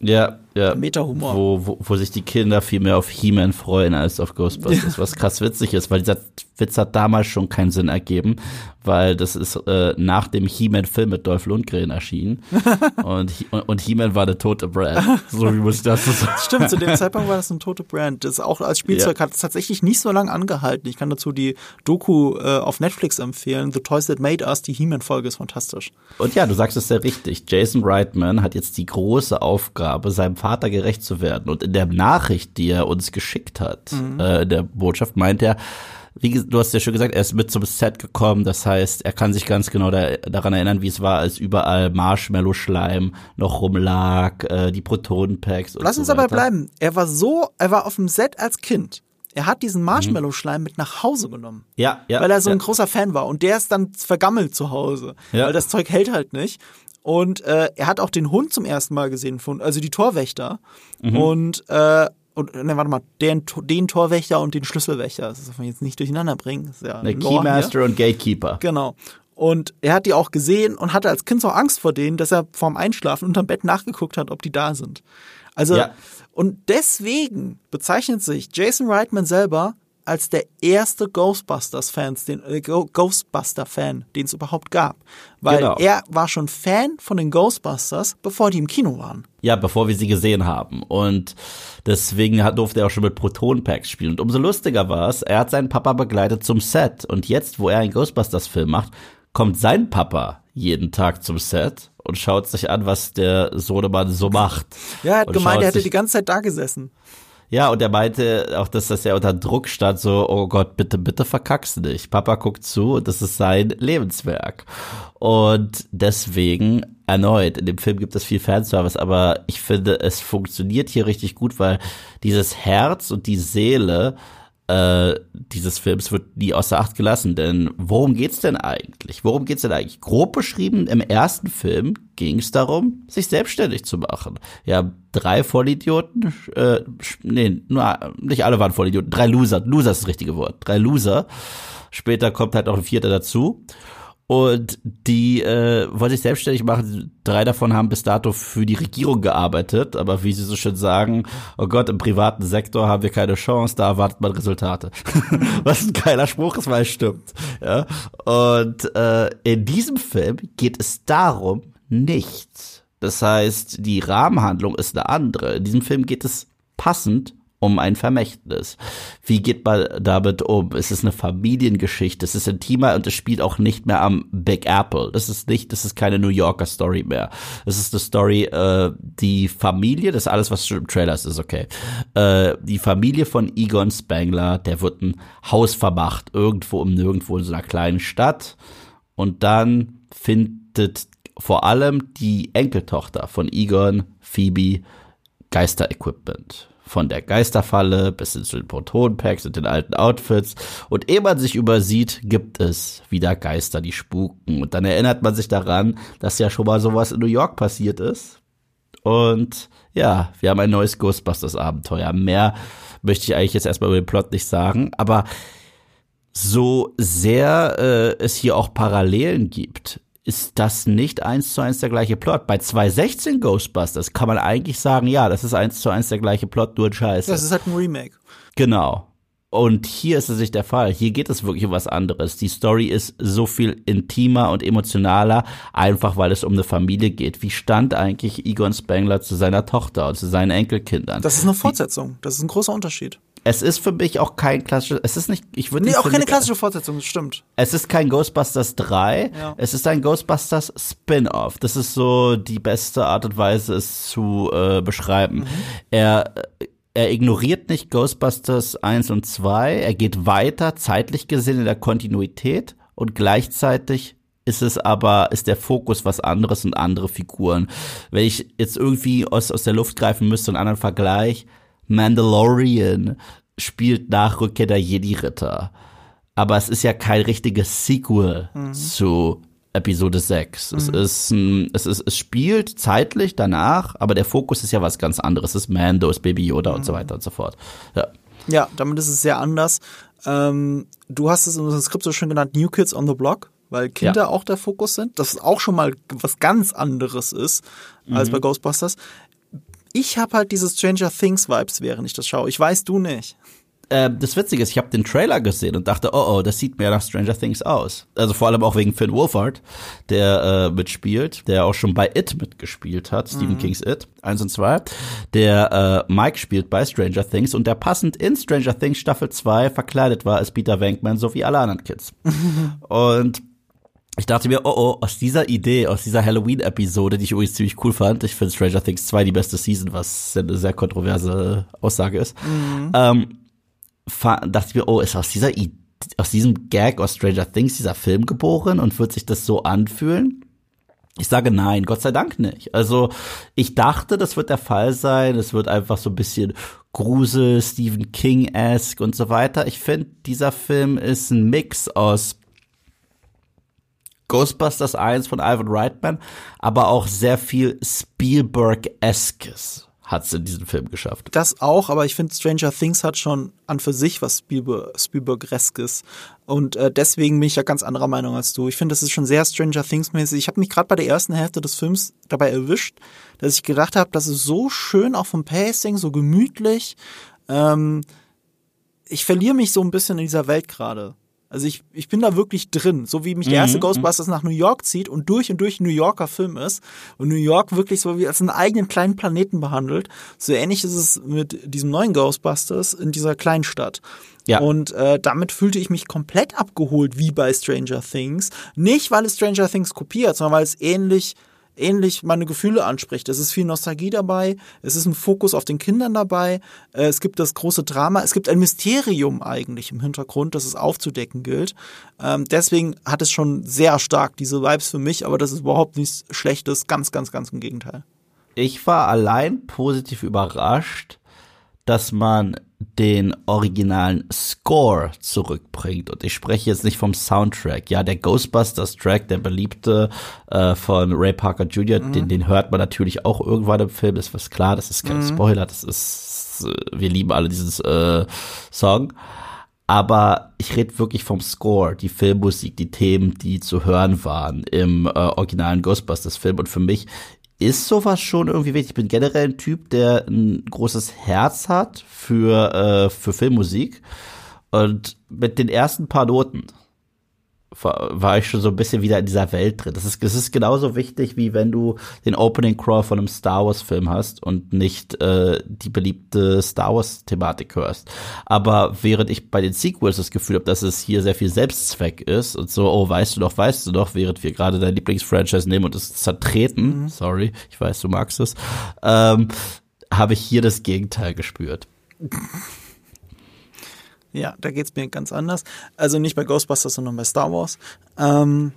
Speaker 1: Ja, ja.
Speaker 2: Meta-Humor.
Speaker 1: Wo, wo, wo sich die Kinder viel mehr auf He-Man freuen als auf Ghostbusters, ja. was krass witzig ist, weil dieser Witz hat damals schon keinen Sinn ergeben, weil das ist äh, nach dem He-Man-Film mit Dolph Lundgren erschienen und, und, und He-Man war eine tote Brand. So wie muss ich das so sagen.
Speaker 2: Stimmt, zu dem Zeitpunkt war das eine tote Brand. Das auch als Spielzeug ja. hat es tatsächlich nicht so lange angehalten. Ich kann dazu die Doku äh, auf Netflix empfehlen, The Toys That Made Us, die He-Man-Folge ist fantastisch.
Speaker 1: Und ja, du sagst es sehr richtig. Jason Reitman hat jetzt die große Aufgabe, seinem Vater gerecht zu werden. Und in der Nachricht, die er uns geschickt hat, mhm. äh, in der Botschaft, meint er, wie du hast ja schon gesagt, er ist mit zum Set gekommen. Das heißt, er kann sich ganz genau da, daran erinnern, wie es war, als überall Marshmallow-Schleim noch rumlag, äh, die Protonenpacks.
Speaker 2: Lass uns so dabei bleiben. Er war so, er war auf dem Set als Kind. Er hat diesen Marshmallow-Schleim mit nach Hause genommen.
Speaker 1: Ja, ja.
Speaker 2: Weil er so
Speaker 1: ja.
Speaker 2: ein großer Fan war. Und der ist dann vergammelt zu Hause. Ja. Weil das Zeug hält halt nicht. Und äh, er hat auch den Hund zum ersten Mal gesehen, also die Torwächter. Mhm. Und äh, und ne, warte mal, den, den Torwächter und den Schlüsselwächter. Das darf man jetzt nicht durcheinander bringen. Das ist ja
Speaker 1: ne, Keymaster und Gatekeeper.
Speaker 2: Genau. Und er hat die auch gesehen und hatte als Kind so Angst vor denen, dass er vorm Einschlafen unterm Bett nachgeguckt hat, ob die da sind. Also, ja. und deswegen bezeichnet sich Jason Reitman selber als der erste Ghostbusters-Fans, den äh, Ghostbuster-Fan, den es überhaupt gab. Weil genau. er war schon Fan von den Ghostbusters, bevor die im Kino waren.
Speaker 1: Ja, bevor wir sie gesehen haben. Und deswegen hat, durfte er auch schon mit Proton-Packs spielen. Und umso lustiger war es, er hat seinen Papa begleitet zum Set. Und jetzt, wo er einen Ghostbusters-Film macht, kommt sein Papa jeden Tag zum Set und schaut sich an, was der Sohnemann so macht.
Speaker 2: Ja, er hat gemeint, er hätte die ganze Zeit da gesessen.
Speaker 1: Ja, und er meinte auch, dass das ja unter Druck stand, so, oh Gott, bitte, bitte verkackst nicht. Papa guckt zu und das ist sein Lebenswerk. Und deswegen, erneut, in dem Film gibt es viel Fanservice, aber ich finde, es funktioniert hier richtig gut, weil dieses Herz und die Seele äh, dieses Films wird nie außer Acht gelassen. Denn worum geht's denn eigentlich? Worum geht's denn eigentlich? Grob beschrieben, im ersten Film ging es darum, sich selbstständig zu machen. Ja, drei Vollidioten, äh, nee, nur, nicht alle waren Vollidioten, drei Loser, Loser ist das richtige Wort, drei Loser. Später kommt halt noch ein vierter dazu. Und die äh, wollen sich selbstständig machen. Drei davon haben bis dato für die Regierung gearbeitet. Aber wie sie so schön sagen, oh Gott, im privaten Sektor haben wir keine Chance, da erwartet man Resultate. Was ein geiler Spruch ist, weil es stimmt. Ja? Und äh, in diesem Film geht es darum nichts. Das heißt, die Rahmenhandlung ist eine andere. In diesem Film geht es passend um ein Vermächtnis. Wie geht man damit um? Es ist eine Familiengeschichte, es ist intimer und es spielt auch nicht mehr am Big Apple. Das ist nicht, das ist keine New Yorker Story mehr. Es ist eine Story, äh, die Familie, das ist alles, was im Trailer ist, ist okay. Äh, die Familie von Egon Spangler, der wird ein Haus vermacht, irgendwo um nirgendwo in so einer kleinen Stadt. Und dann findet vor allem die Enkeltochter von Egon, Phoebe, Geisterequipment von der Geisterfalle bis hin zu den Protonpacks und den alten Outfits. Und ehe man sich übersieht, gibt es wieder Geister, die spuken. Und dann erinnert man sich daran, dass ja schon mal sowas in New York passiert ist. Und ja, wir haben ein neues Ghostbusters-Abenteuer. Mehr möchte ich eigentlich jetzt erstmal über den Plot nicht sagen, aber so sehr äh, es hier auch Parallelen gibt, ist das nicht eins zu eins der gleiche Plot. Bei 216 Ghostbusters kann man eigentlich sagen, ja, das ist eins zu eins der gleiche Plot, nur ein Scheiße.
Speaker 2: Das ist halt ein Remake.
Speaker 1: Genau. Und hier ist es nicht der Fall. Hier geht es wirklich um was anderes. Die Story ist so viel intimer und emotionaler, einfach weil es um eine Familie geht. Wie stand eigentlich Egon Spengler zu seiner Tochter und zu seinen Enkelkindern?
Speaker 2: Das ist eine Fortsetzung. Das ist ein großer Unterschied.
Speaker 1: Es ist für mich auch kein klassisches, es ist nicht, ich würde
Speaker 2: Nee, auch keine klassische Fortsetzung, das stimmt.
Speaker 1: Es ist kein Ghostbusters 3,
Speaker 2: Ja.
Speaker 1: es ist ein Ghostbusters Spin-off. Das ist so die beste Art und Weise, es zu äh, beschreiben. Er, er ignoriert nicht Ghostbusters 1 und 2, er geht weiter, zeitlich gesehen in der Kontinuität und gleichzeitig ist es aber, ist der Fokus was anderes und andere Figuren. Wenn ich jetzt irgendwie aus, aus der Luft greifen müsste, einen anderen Vergleich, Mandalorian spielt nach Rückkehr der Jedi-Ritter aber es ist ja kein richtiges Sequel zu Episode 6. Es ist ein, es ist, es spielt zeitlich danach, aber der Fokus ist ja was ganz anderes. Es ist Mando, es ist Baby Yoda und so weiter und so fort. Ja.
Speaker 2: Ja, damit ist es sehr anders. Ähm, du hast es in unserem Skript so schön genannt, New Kids on the Block, weil Kinder
Speaker 1: Ja.
Speaker 2: auch der Fokus sind. Das ist auch schon mal was ganz anderes ist als bei Ghostbusters. Ich habe halt diese Stranger Things Vibes, während ich das schaue. Ich weiß, du nicht.
Speaker 1: Äh, das Witzige ist, ich habe den Trailer gesehen und dachte, oh oh, das sieht mehr nach Stranger Things aus. Also vor allem auch wegen Finn Wolfhard, der äh, mitspielt, der auch schon bei It mitgespielt hat, Stephen Kings It, 1 und 2. Der äh, Mike spielt bei Stranger Things und der passend in Stranger Things Staffel 2 verkleidet war als Peter Venkman, so wie alle anderen Kids. und ich dachte mir, oh oh, aus dieser Idee, aus dieser Halloween-Episode, die ich übrigens ziemlich cool fand, ich finde Stranger Things 2 die beste Season, was eine sehr kontroverse Aussage ist, ähm, fa- dachte ich mir, oh, ist aus dieser I aus diesem Gag aus Stranger Things dieser Film geboren und wird sich das so anfühlen? Ich sage nein, Gott sei Dank nicht. Also ich dachte, das wird der Fall sein. Es wird einfach so ein bisschen Grusel, Stephen King-esque und so weiter. Ich finde, dieser Film ist ein Mix aus Ghostbusters 1 von Ivan Reitman, aber auch sehr viel Spielberg-eskes hat es in diesem Film geschafft.
Speaker 2: Das auch, aber ich finde, Stranger Things hat schon an für sich was Spielberg, Spielberg-reskes. Und äh, deswegen bin ich ja ganz anderer Meinung als du. Ich finde, das ist schon sehr Stranger Things-mäßig. Ich habe mich gerade bei der ersten Hälfte des Films dabei erwischt, dass ich gedacht habe, das ist so schön, auch vom Pacing, so gemütlich. Ähm, ich verliere mich so ein bisschen in dieser Welt gerade. Also ich, ich bin da wirklich drin, so wie mich der erste Ghostbusters nach New York zieht und durch und durch ein New Yorker Film ist und New York wirklich so wie als einen eigenen kleinen Planeten behandelt. So ähnlich ist es mit diesem neuen Ghostbusters in dieser Kleinstadt.
Speaker 1: Ja.
Speaker 2: Und äh, damit fühlte ich mich komplett abgeholt wie bei Stranger Things. Nicht, weil es Stranger Things kopiert, sondern weil es ähnlich ähnlich meine Gefühle anspricht. Es ist viel Nostalgie dabei, es ist ein Fokus auf den Kindern dabei, äh, es gibt das große Drama, es gibt ein Mysterium eigentlich im Hintergrund, das es aufzudecken gilt. Ähm, deswegen hat es schon sehr stark diese Vibes für mich, aber das ist überhaupt nichts Schlechtes, ganz, ganz, ganz im Gegenteil.
Speaker 1: Ich war allein positiv überrascht, dass man den originalen Score zurückbringt. Und ich spreche jetzt nicht vom Soundtrack. Ja, der Ghostbusters-Track, der beliebte äh, von Ray Parker Jr., den, den hört man natürlich auch irgendwann im Film. Das ist klar, das ist kein Spoiler, das ist, wir lieben alle dieses äh, Song. Aber ich rede wirklich vom Score, die Filmmusik, die Themen, die zu hören waren im äh, originalen Ghostbusters-Film. Und für mich ist sowas schon irgendwie wichtig. Ich bin generell ein Typ, der ein großes Herz hat für, äh, für Filmmusik. Und mit den ersten paar Noten war ich schon so ein bisschen wieder in dieser Welt drin. Das ist, das ist genauso wichtig, wie wenn du den Opening Crawl von einem Star Wars Film hast und nicht äh, die beliebte Star Wars Thematik hörst. Aber während ich bei den Sequels das Gefühl habe, dass es hier sehr viel Selbstzweck ist und so, oh, weißt du doch, weißt du doch, während wir gerade dein Lieblingsfranchise nehmen und es zertreten, mhm. sorry, ich weiß, du magst es, ähm, habe ich hier das Gegenteil gespürt.
Speaker 2: Ja, da geht's mir ganz anders. Also nicht bei Ghostbusters, sondern bei Star Wars. Ähm,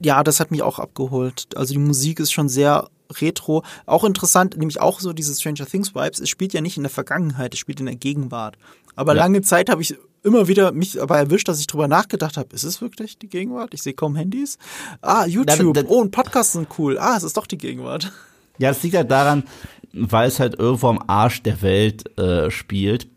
Speaker 2: ja, das hat mich auch abgeholt. Also die Musik ist schon sehr retro. Auch interessant, nämlich auch so diese Stranger Things Vibes. Es spielt ja nicht in der Vergangenheit, es spielt in der Gegenwart. Aber ja. lange Zeit habe ich immer wieder mich dabei erwischt, dass ich drüber nachgedacht habe, ist es wirklich die Gegenwart? Ich sehe kaum Handys. Ah, YouTube. oh, und Podcasts sind cool. Ah, es ist doch die Gegenwart.
Speaker 1: Ja, das liegt halt daran, weil es halt irgendwo am Arsch der Welt äh, spielt.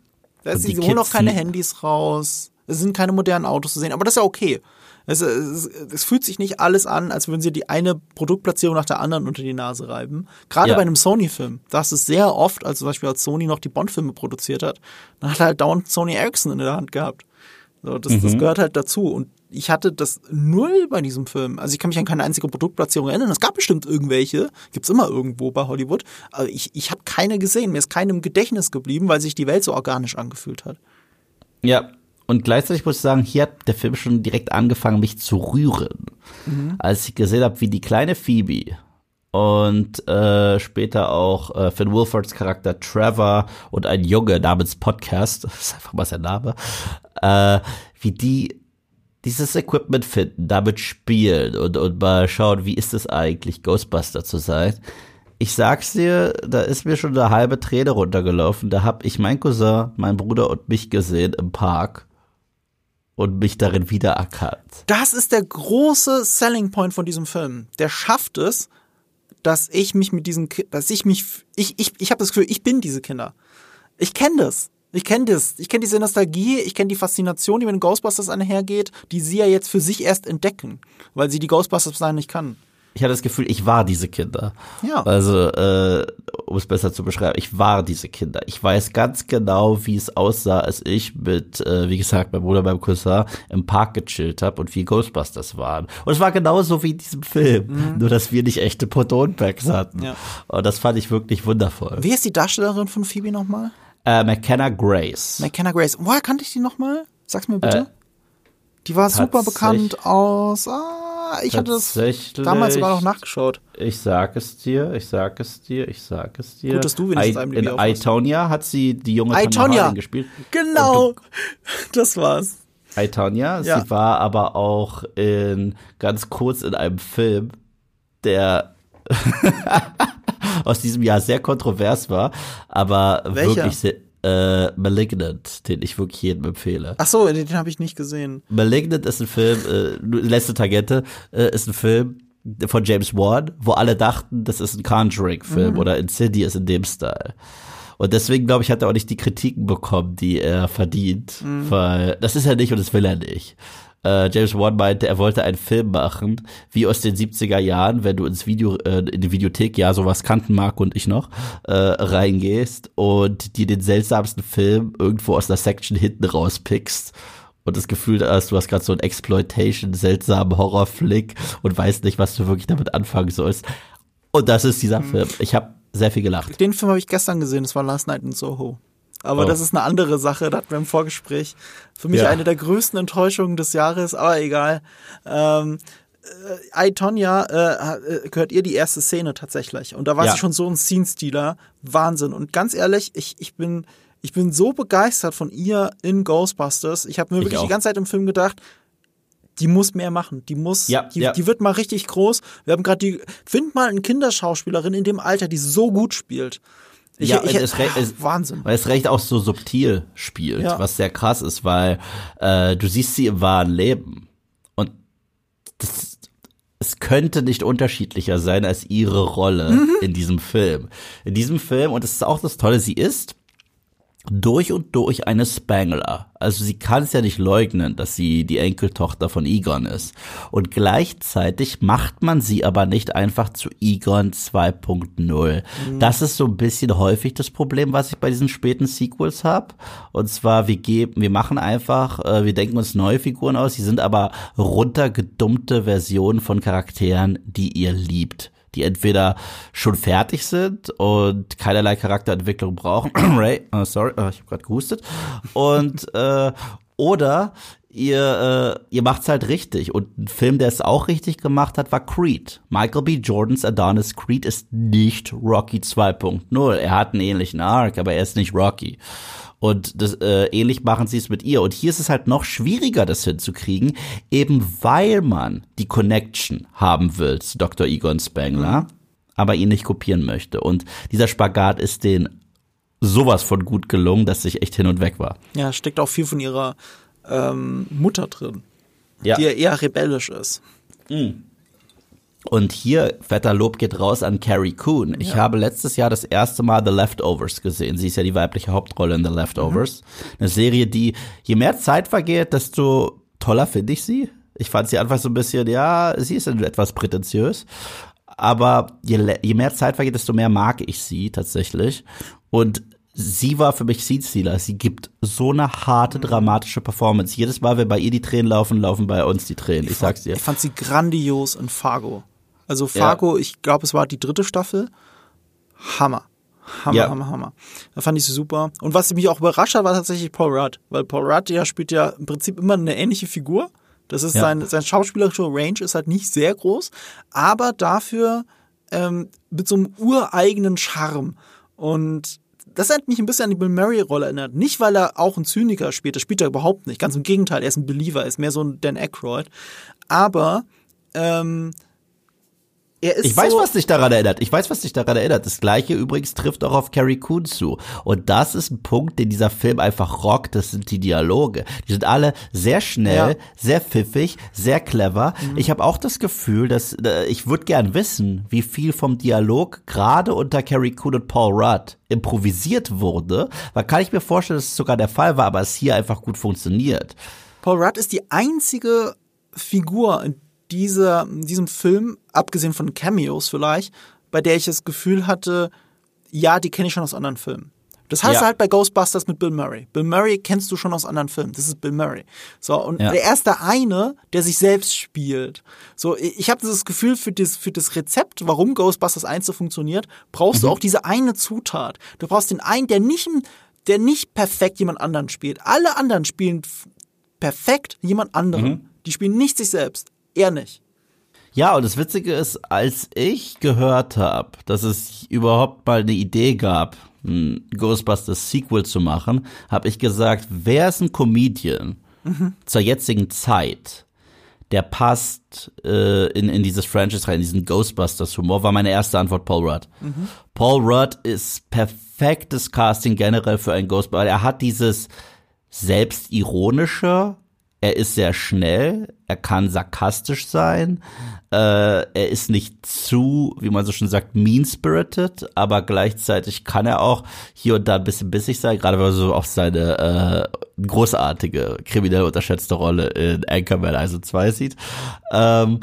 Speaker 2: Da sie holen auch keine Handys raus. Es sind keine modernen Autos zu sehen, aber das ist ja okay. Es, es, es, fühlt sich nicht alles an, als würden sie die eine Produktplatzierung nach der anderen unter die Nase reiben. Gerade ja. bei einem Sony-Film. Da ist es sehr oft, als zum Beispiel als Sony noch die Bond-Filme produziert hat, dann hat er halt dauernd Sony Ericsson in der Hand gehabt. So, das, mhm. das gehört halt dazu. Und ich hatte das null bei diesem Film. Also ich kann mich an keine einzige Produktplatzierung erinnern. Es gab bestimmt irgendwelche, gibt's immer irgendwo bei Hollywood. Aber ich, ich habe keine gesehen. Mir ist keine im Gedächtnis geblieben, weil sich die Welt so organisch angefühlt hat.
Speaker 1: Ja, und gleichzeitig muss ich sagen, hier hat der Film schon direkt angefangen, mich zu rühren. Mhm. Als ich gesehen habe, wie die kleine Phoebe und äh, später auch äh, Finn Wolfords Charakter Trevor und ein Junge namens Podcast, das ist einfach mal sein Name, äh, wie die dieses Equipment finden, damit spielen und, und mal schauen, wie ist es eigentlich, Ghostbuster zu sein. Ich sag's dir, da ist mir schon eine halbe Träne runtergelaufen. Da hab ich mein Cousin, mein Bruder und mich gesehen im Park und mich darin wiedererkannt.
Speaker 2: Das ist der große Selling Point von diesem Film. Der schafft es, dass ich mich mit diesen, dass ich mich, ich, ich, ich habe das Gefühl, ich bin diese Kinder. Ich kenne das. Ich kenne das. Ich kenne diese Nostalgie, ich kenne die Faszination, die mit den Ghostbusters einhergeht, die sie ja jetzt für sich erst entdecken, weil sie die Ghostbusters sein nicht kann.
Speaker 1: Ich hatte das Gefühl, ich war diese Kinder. Ja. Also, äh, um es besser zu beschreiben, ich war diese Kinder. Ich weiß ganz genau, wie es aussah, als ich mit, äh, wie gesagt, meinem Bruder, meinem Cousin im Park gechillt habe und wie Ghostbusters waren. Und es war genauso wie in diesem Film, mhm. nur dass wir nicht echte Protonpacks hatten. Ja. Und das fand ich wirklich wundervoll.
Speaker 2: Wie ist die Darstellerin von Phoebe nochmal?
Speaker 1: Äh, McKenna Grace.
Speaker 2: McKenna Grace. Woher kannte ich die nochmal? Sag's mir bitte. Äh, die war super bekannt aus. Ah, ich hatte das damals sogar noch nachgeschaut.
Speaker 1: Ich sag es dir, ich sag es dir, ich sag es dir.
Speaker 2: Gut, dass du wenigstens
Speaker 1: I, In Itonia hat sie die junge
Speaker 2: Itonia gespielt. Genau, du, das war's.
Speaker 1: Itonia, ja. sie war aber auch in ganz kurz in einem Film, der aus diesem Jahr sehr kontrovers war, aber Welcher? wirklich sehr, äh, Malignant, den ich wirklich jedem empfehle.
Speaker 2: Ach so, den habe ich nicht gesehen.
Speaker 1: Malignant ist ein Film, äh, letzte Tangente, äh, ist ein Film von James Wan, wo alle dachten, das ist ein Conjuring-Film mhm. oder Insidious in dem Style. Und deswegen, glaube ich, hat er auch nicht die Kritiken bekommen, die er verdient, mhm. weil das ist er nicht und das will er nicht äh, James Wan meinte, er wollte einen Film machen, wie aus den 70er Jahren, wenn du ins Video, äh, in die Videothek, ja, sowas kannten Marc und ich noch, äh, reingehst und dir den seltsamsten Film irgendwo aus der Section hinten rauspickst und das Gefühl hast, du hast gerade so einen Exploitation, seltsamen Horrorflick und weißt nicht, was du wirklich damit anfangen sollst. Und das ist dieser mhm. Film. Ich habe sehr viel gelacht.
Speaker 2: Den Film habe ich gestern gesehen, das war Last Night in Soho. Aber oh. das ist eine andere Sache, da hatten wir im Vorgespräch. Für mich ja. eine der größten Enttäuschungen des Jahres, aber egal. Ähm, äh, I, Tonya, äh, äh, gehört ihr die erste Szene tatsächlich. Und da war ja. sie schon so ein Scene-Stealer. Wahnsinn. Und ganz ehrlich, ich, ich bin, ich bin so begeistert von ihr in Ghostbusters. Ich habe mir ich wirklich auch. die ganze Zeit im Film gedacht, die muss mehr machen. Die muss, ja, die, ja. die wird mal richtig groß. Wir haben gerade die, find mal eine Kinderschauspielerin in dem Alter, die so gut spielt.
Speaker 1: Ich, ja, ich, es, es, Wahnsinn. Weil es recht auch so subtil spielt, ja. was sehr krass ist, weil äh, du siehst sie im wahren Leben. Und das, es könnte nicht unterschiedlicher sein als ihre Rolle mhm. in diesem Film. In diesem Film, und das ist auch das Tolle, sie ist durch und durch eine Spangler. Also sie kann es ja nicht leugnen, dass sie die Enkeltochter von Egon ist. Und gleichzeitig macht man sie aber nicht einfach zu Egon 2.0. Mhm. Das ist so ein bisschen häufig das Problem, was ich bei diesen späten Sequels habe. Und zwar, wir geben, wir machen einfach, äh, wir denken uns neue Figuren aus, die sind aber runtergedummte Versionen von Charakteren, die ihr liebt die entweder schon fertig sind und keinerlei Charakterentwicklung brauchen. Ray, uh, sorry, uh, ich habe gerade gehustet. Und äh, oder ihr, äh, ihr macht's halt richtig. Und ein Film, der es auch richtig gemacht hat, war Creed. Michael B. Jordans Adonis Creed ist nicht Rocky 2.0. Er hat einen ähnlichen Arc, aber er ist nicht Rocky. Und das, äh, ähnlich machen sie es mit ihr. Und hier ist es halt noch schwieriger, das hinzukriegen, eben weil man die Connection haben will zu Dr. Egon Spangler, mhm. aber ihn nicht kopieren möchte. Und dieser Spagat ist den sowas von gut gelungen, dass ich echt hin und weg war.
Speaker 2: Ja, steckt auch viel von ihrer ähm, Mutter drin, ja. die ja eher rebellisch ist. Mhm.
Speaker 1: Und hier, fetter Lob geht raus an Carrie Coon. Ich ja. habe letztes Jahr das erste Mal The Leftovers gesehen. Sie ist ja die weibliche Hauptrolle in The Leftovers. Mhm. Eine Serie, die, je mehr Zeit vergeht, desto toller finde ich sie. Ich fand sie einfach so ein bisschen, ja, sie ist etwas prätentiös. Aber je, je mehr Zeit vergeht, desto mehr mag ich sie tatsächlich. Und sie war für mich Seed-Stealer. Sie gibt so eine harte, dramatische Performance. Jedes Mal, wenn bei ihr die Tränen laufen, laufen bei uns die Tränen. Ich, ich sag's dir.
Speaker 2: Ich fand sie grandios in Fargo. Also Fargo, ja. ich glaube, es war die dritte Staffel. Hammer. Hammer, ja. Hammer, Hammer. Da fand ich sie super. Und was mich auch überrascht hat, war tatsächlich Paul Rudd. Weil Paul Rudd ja spielt ja im Prinzip immer eine ähnliche Figur. Das ist ja. sein, sein schauspielerischer Range ist halt nicht sehr groß, aber dafür ähm, mit so einem ureigenen Charme. Und das hat mich ein bisschen an die Bill Murray-Rolle erinnert. Nicht, weil er auch ein Zyniker spielt, das spielt er überhaupt nicht. Ganz im Gegenteil, er ist ein Believer, er ist mehr so ein Dan Aykroyd. Aber ähm,
Speaker 1: ich weiß, so was dich daran erinnert. Ich weiß, was dich daran erinnert. Das gleiche übrigens trifft auch auf Carrie Coon zu. Und das ist ein Punkt, den dieser Film einfach rockt. Das sind die Dialoge. Die sind alle sehr schnell, ja. sehr pfiffig, sehr clever. Mhm. Ich habe auch das Gefühl, dass äh, ich würde gern wissen, wie viel vom Dialog gerade unter Carrie Coon und Paul Rudd improvisiert wurde. Weil kann ich mir vorstellen, dass es sogar der Fall war, aber es hier einfach gut funktioniert.
Speaker 2: Paul Rudd ist die einzige Figur in dieser, diesem Film, abgesehen von Cameos vielleicht, bei der ich das Gefühl hatte, ja, die kenne ich schon aus anderen Filmen. Das heißt ja. halt bei Ghostbusters mit Bill Murray. Bill Murray kennst du schon aus anderen Filmen. Das ist Bill Murray. So, und ja. der erste eine, der sich selbst spielt. So, ich habe das Gefühl, für das, für das Rezept, warum Ghostbusters 1 so funktioniert, brauchst mhm. du auch diese eine Zutat. Du brauchst den einen, der nicht, der nicht perfekt jemand anderen spielt. Alle anderen spielen perfekt jemand anderen. Mhm. Die spielen nicht sich selbst. Er nicht.
Speaker 1: Ja, und das Witzige ist, als ich gehört habe, dass es überhaupt mal eine Idee gab, ein Ghostbusters Sequel zu machen, habe ich gesagt, wer ist ein Comedian mhm. zur jetzigen Zeit, der passt äh, in, in dieses Franchise rein, in diesen Ghostbusters-Humor, war meine erste Antwort Paul Rudd. Mhm. Paul Rudd ist perfektes Casting generell für einen Ghostbuster. Er hat dieses selbstironische, er ist sehr schnell, er kann sarkastisch sein, äh, er ist nicht zu, wie man so schon sagt, mean-spirited, aber gleichzeitig kann er auch hier und da ein bisschen bissig sein, gerade weil er so auch seine äh, großartige, kriminell unterschätzte Rolle in Anchorman also 2 sieht. Ähm,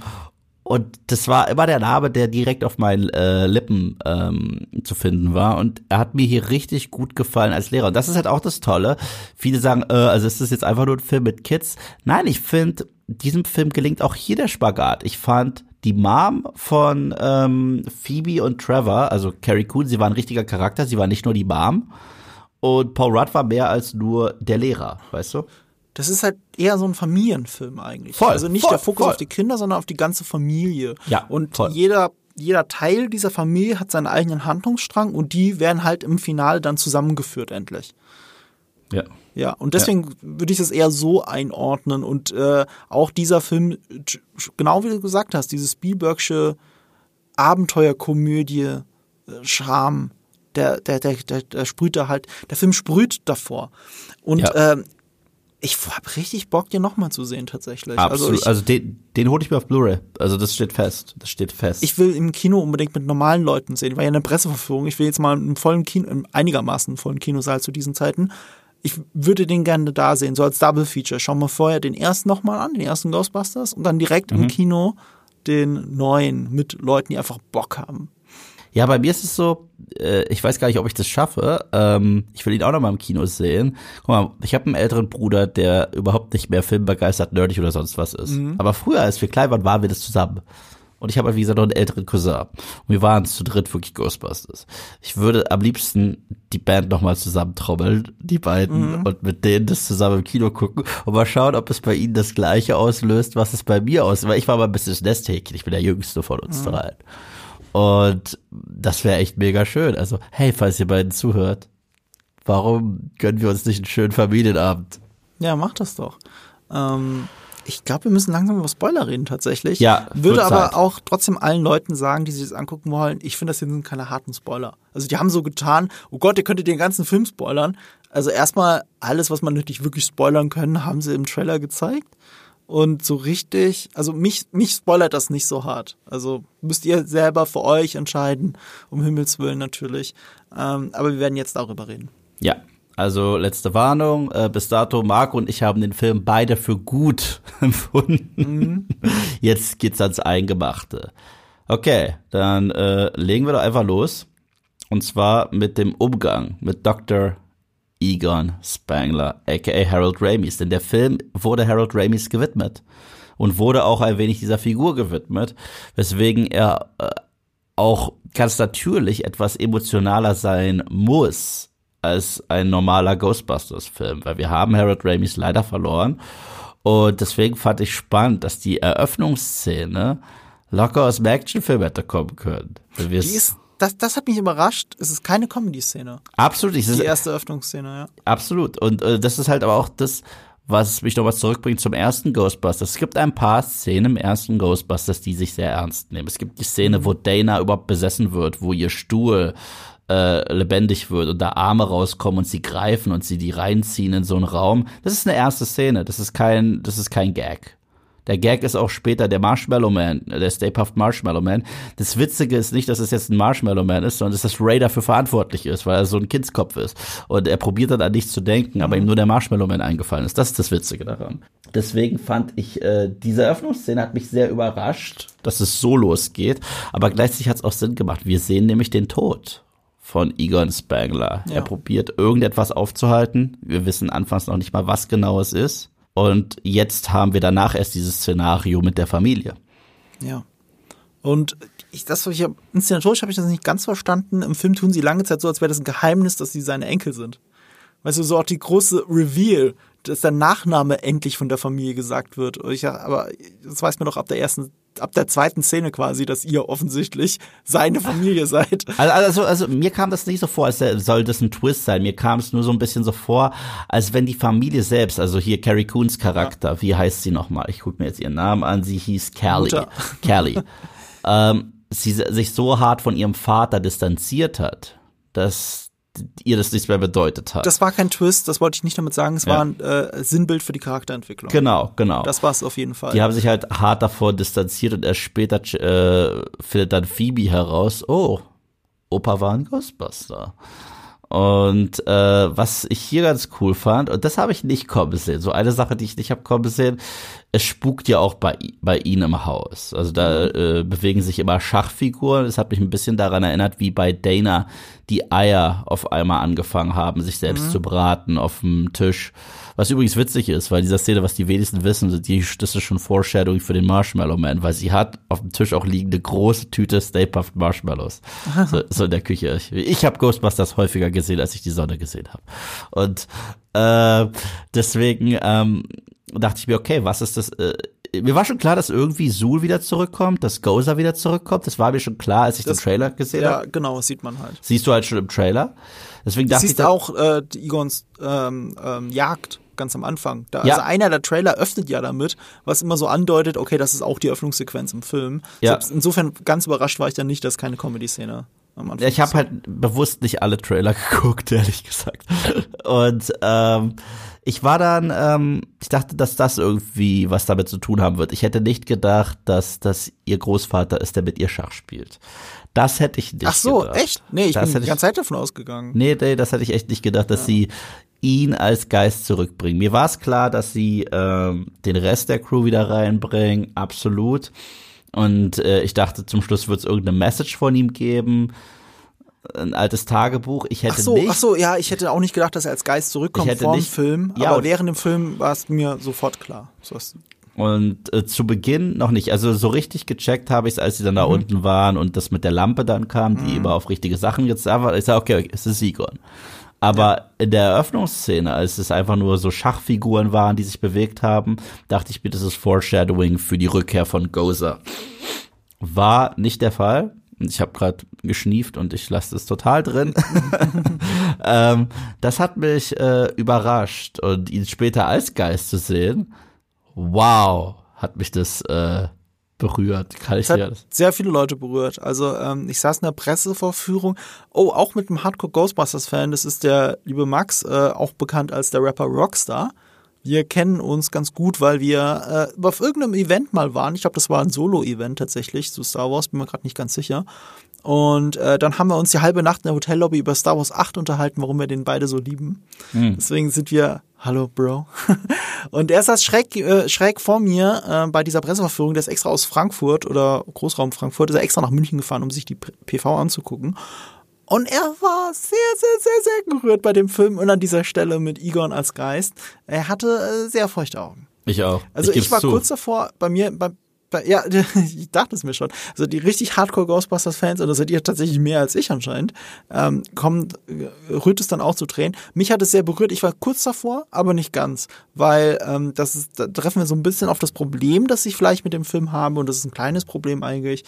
Speaker 1: und das war immer der Name, der direkt auf meinen äh, Lippen ähm, zu finden war. Und er hat mir hier richtig gut gefallen als Lehrer. Und das ist halt auch das Tolle. Viele sagen, äh, also ist das jetzt einfach nur ein Film mit Kids? Nein, ich finde, diesem Film gelingt auch hier der Spagat. Ich fand die Mom von ähm, Phoebe und Trevor, also Carrie Coon, sie war ein richtiger Charakter, sie war nicht nur die Mom. Und Paul Rudd war mehr als nur der Lehrer, weißt du?
Speaker 2: Das ist halt eher so ein Familienfilm eigentlich.
Speaker 1: Voll,
Speaker 2: also nicht
Speaker 1: voll,
Speaker 2: der Fokus
Speaker 1: voll.
Speaker 2: auf die Kinder, sondern auf die ganze Familie.
Speaker 1: Ja,
Speaker 2: und voll. jeder jeder Teil dieser Familie hat seinen eigenen Handlungsstrang und die werden halt im Finale dann zusammengeführt endlich.
Speaker 1: Ja.
Speaker 2: Ja, und deswegen ja. würde ich das eher so einordnen und äh, auch dieser Film, genau wie du gesagt hast, diese Spielbergsche Abenteuerkomödie, äh, Charme, der, der, der, der, der sprüht da halt, der Film sprüht davor. Und ja. äh, ich hab richtig Bock, den nochmal zu sehen, tatsächlich.
Speaker 1: Absolut.
Speaker 2: Also, ich,
Speaker 1: also den, den hole ich mir auf Blu-ray. Also das steht fest. Das steht fest.
Speaker 2: ich will im Kino unbedingt mit normalen Leuten sehen. War ja eine Presseverführung. Ich will jetzt mal im vollen Kino, im einigermaßen vollen Kinosaal zu diesen Zeiten. Ich würde den gerne da sehen, so als Double Feature. Schauen wir vorher den ersten nochmal an, den ersten Ghostbusters, und dann direkt
Speaker 1: Mhm.
Speaker 2: im Kino den neuen mit Leuten, die einfach Bock haben.
Speaker 1: Ja, bei mir ist es so, äh, ich weiß gar nicht, ob ich das schaffe. Ähm, ich will ihn auch noch mal im Kino sehen. Guck mal, ich habe einen älteren Bruder, der überhaupt nicht mehr filmbegeistert, nerdig oder sonst was ist. Aber früher, als wir klein waren, waren wir das zusammen. Und ich habe halt, wie gesagt, noch einen älteren Cousin. Und wir waren zu dritt wirklich Ghostbusters. Ich würde am liebsten die Band noch mal zusammentrommeln, die beiden, und mit denen das zusammen im Kino gucken und mal schauen, ob es bei ihnen das Gleiche auslöst, was es bei mir auslöst. Weil ich war mal ein bisschen das Nesthäkchen. Ich bin der Jüngste von uns dreien. Und das wäre echt mega schön. Also, hey, falls ihr beiden zuhört, warum gönnen wir uns nicht einen schönen Familienabend?
Speaker 2: Ja, mach das doch. Ähm, ich glaube, wir müssen langsam über Spoiler reden tatsächlich.
Speaker 1: Ja,
Speaker 2: Würde aber
Speaker 1: Zeit.
Speaker 2: auch trotzdem allen Leuten sagen, die sich das angucken wollen, ich finde, das hier sind keine harten Spoiler. Also die haben so getan, oh Gott, ihr könntet den ganzen Film spoilern. Also erstmal alles, was man natürlich wirklich spoilern können, haben sie im Trailer gezeigt. Und so richtig, also mich, mich spoilert das nicht so hart. Also müsst ihr selber für euch entscheiden, um Himmels Willen natürlich. Ähm, aber wir werden jetzt darüber reden.
Speaker 1: Ja, also letzte Warnung. Äh, bis dato, Marco und ich haben den Film beide für gut empfunden. Jetzt geht's ans Eingemachte. Okay, dann äh, legen wir doch einfach los. Und zwar mit dem Umgang mit Dr. Egon Spangler, aka Harold Ramis. Denn der Film wurde Harold Ramis gewidmet und wurde auch ein wenig dieser Figur gewidmet, weswegen er äh, auch ganz natürlich etwas emotionaler sein muss als ein normaler Ghostbusters-Film, weil wir haben Harold Ramis leider verloren. Und deswegen fand ich spannend, dass die Eröffnungsszene locker aus dem Actionfilm hätte kommen können.
Speaker 2: Die ist, das, das hat mich überrascht. Es ist keine Comedy-Szene.
Speaker 1: absolut, es ist
Speaker 2: Die erste Öffnungsszene, ja.
Speaker 1: Absolut. Und äh, das ist halt aber auch das, was mich nochmal zurückbringt zum ersten Ghostbusters. Es gibt ein paar Szenen im ersten Ghostbusters, die sich sehr ernst nehmen. Es gibt die Szene, wo Dana überhaupt besessen wird, wo ihr Stuhl äh, lebendig wird und da Arme rauskommen und sie greifen und sie die reinziehen in so einen Raum. Das ist eine erste Szene. Das ist kein, das ist kein Gag. Der Gag ist auch später der Marshmallow Man, der Stay Puft Marshmallow Man. Das Witzige ist nicht, dass es jetzt ein Marshmallow Man ist, sondern dass das Ray dafür verantwortlich ist, weil er so ein Kindskopf ist. Und er probiert dann an nichts zu denken, aber ihm nur der Marshmallow Man eingefallen ist. Das ist das Witzige daran. Deswegen fand ich, äh, diese Eröffnungsszene hat mich sehr überrascht, dass es so losgeht. Aber gleichzeitig hat es auch Sinn gemacht. Wir sehen nämlich den Tod von Egon Spangler.
Speaker 2: Ja.
Speaker 1: Er probiert irgendetwas aufzuhalten. Wir wissen anfangs noch nicht mal, was genau es ist. Und jetzt haben wir danach erst dieses Szenario mit der Familie.
Speaker 2: Ja. Und ich, das, ich hab- inszenatorisch habe ich das nicht ganz verstanden. Im Film tun sie lange Zeit so, als wäre das ein Geheimnis, dass sie seine Enkel sind. Weißt du, so auch die große Reveal, dass der Nachname endlich von der Familie gesagt wird. Ich, aber das weiß man doch ab der ersten, ab der zweiten Szene quasi, dass ihr offensichtlich seine Familie seid.
Speaker 1: Also, also, also mir kam das nicht so vor, als soll das ein Twist sein. Mir kam es nur so ein bisschen so vor, als wenn die Familie selbst, also hier Carrie Coons Charakter, wie heißt sie nochmal? Ich gucke mir jetzt ihren Namen an. Sie hieß Callie.
Speaker 2: Mutter.
Speaker 1: Callie. ähm, sie sich so hart von ihrem Vater distanziert hat, dass ihr das nichts mehr bedeutet hat.
Speaker 2: Das war kein Twist, das wollte ich nicht damit sagen. Es
Speaker 1: Ja.
Speaker 2: war ein äh, Sinnbild für die Charakterentwicklung.
Speaker 1: genau, genau.
Speaker 2: Das war es auf jeden Fall.
Speaker 1: Die haben sich halt hart davor distanziert und erst später äh, findet dann Phoebe heraus, oh, Opa war ein Ghostbuster. Und äh, was ich hier ganz cool fand, und das habe ich nicht kommen sehen, so eine Sache, die ich nicht habe kommen sehen, es spukt ja auch bei, bei ihnen im Haus. Also da äh, bewegen sich immer Schachfiguren. Das hat mich ein bisschen daran erinnert, wie bei Dana die Eier auf einmal angefangen haben, sich selbst zu braten auf dem Tisch. Was übrigens witzig ist, weil dieser Szene, was die wenigsten wissen, die, das ist schon Foreshadowing für den Marshmallow Man, weil sie hat auf dem Tisch auch liegende große Tüte Stay Puft Marshmallows. So, so in der Küche. Ich, ich habe Ghostbusters häufiger gesehen, als ich die Sonne gesehen habe. Und äh, deswegen ähm, dachte ich mir, okay, was ist das? Äh, mir war schon klar, dass irgendwie Zool wieder zurückkommt, dass Gozer wieder zurückkommt. Das war mir schon klar, als ich
Speaker 2: Das-
Speaker 1: den Trailer gesehen
Speaker 2: ja,
Speaker 1: habe.
Speaker 2: genau, das sieht man halt.
Speaker 1: Siehst du halt schon im Trailer. Deswegen dachte ich,
Speaker 2: siehst
Speaker 1: da-
Speaker 2: auch äh, die Egons ähm, ähm, Jagd ganz am Anfang. Da,
Speaker 1: Ja.
Speaker 2: Also einer der Trailer öffnet ja damit, was immer so andeutet, okay, das ist auch die Öffnungssequenz im Film.
Speaker 1: Ja.
Speaker 2: Selbst insofern ganz überrascht war ich dann nicht, dass keine Comedy-Szene
Speaker 1: Ja, ich habe halt bewusst nicht alle Trailer geguckt, ehrlich gesagt. Und ähm, ich war dann, ähm, ich dachte, dass das irgendwie was damit zu tun haben wird. Ich hätte nicht gedacht, dass das ihr Großvater ist, der mit ihr Schach spielt. Das hätte ich nicht
Speaker 2: Ach so,
Speaker 1: gedacht.
Speaker 2: echt? Nee, ich
Speaker 1: Das
Speaker 2: bin
Speaker 1: hätte
Speaker 2: die ganze Zeit davon ausgegangen.
Speaker 1: Nee, nee, das hätte ich echt nicht gedacht, dass sie ihn als Geist zurückbringen. Mir war es klar, dass sie ähm, den Rest der Crew wieder reinbringen, absolut. Und äh, ich dachte, zum Schluss wird es irgendeine Message von ihm geben, ein altes Tagebuch. Ich hätte
Speaker 2: Ach so,
Speaker 1: nicht.
Speaker 2: ach so, ja, ich hätte auch nicht gedacht, dass er als Geist zurückkommt
Speaker 1: Ich hätte
Speaker 2: vor dem
Speaker 1: nicht-
Speaker 2: Film,
Speaker 1: Ja,
Speaker 2: aber während dem Film war es mir sofort klar. So
Speaker 1: Und äh, zu Beginn noch nicht. Also so richtig gecheckt habe ich es, als sie dann da
Speaker 2: Mhm.
Speaker 1: unten waren und das mit der Lampe dann kam, die immer auf richtige Sachen jetzt war. Ich sage, okay, okay, es ist Sigon. Aber in der Eröffnungsszene, als es einfach nur so Schachfiguren waren, die sich bewegt haben, dachte ich mir, das ist Foreshadowing für die Rückkehr von Gozer. War nicht der Fall. Ich habe gerade geschnieft und ich lasse es total drin. ähm, das hat mich äh, überrascht und ihn später als Geist zu sehen, wow, hat mich das äh, berührt. Kann ich dir
Speaker 2: hat
Speaker 1: das?
Speaker 2: sehr viele Leute berührt. Also ähm, ich saß in der Pressevorführung, oh, auch mit einem Hardcore Ghostbusters Fan, das ist der liebe Max, äh, auch bekannt als der Rapper Rockstar. Wir kennen uns ganz gut, weil wir äh, auf irgendeinem Event mal waren. Ich glaube, das war ein Solo-Event tatsächlich zu Star Wars, bin mir gerade nicht ganz sicher. Und äh, dann haben wir uns die halbe Nacht in der Hotellobby über Star Wars 8 unterhalten, warum wir den beide so lieben. Deswegen sind wir, hallo Bro. Und er saß schräg, äh, schräg vor mir äh, bei dieser Presseverführung, der ist extra aus Frankfurt oder Großraum Frankfurt, ist er extra nach München gefahren, um sich die PV anzugucken. Und er war sehr, sehr, sehr, sehr gerührt bei dem Film und an dieser Stelle mit Egon als Geist. Er hatte äh, sehr feuchte Augen.
Speaker 1: Ich auch.
Speaker 2: Also ich,
Speaker 1: geb's
Speaker 2: war
Speaker 1: zu.
Speaker 2: kurz davor, bei mir, bei, bei, ja, ich dachte es mir schon. Also die richtig Hardcore Ghostbusters-Fans, und das seid ihr tatsächlich mehr als ich anscheinend, ähm, kommen, äh, rührt es dann auch zu Tränen. Mich hat es sehr berührt. Ich war kurz davor, aber nicht ganz, weil ähm, das ist, da treffen wir so ein bisschen auf das Problem, das ich vielleicht mit dem Film habe, und das ist ein kleines Problem eigentlich.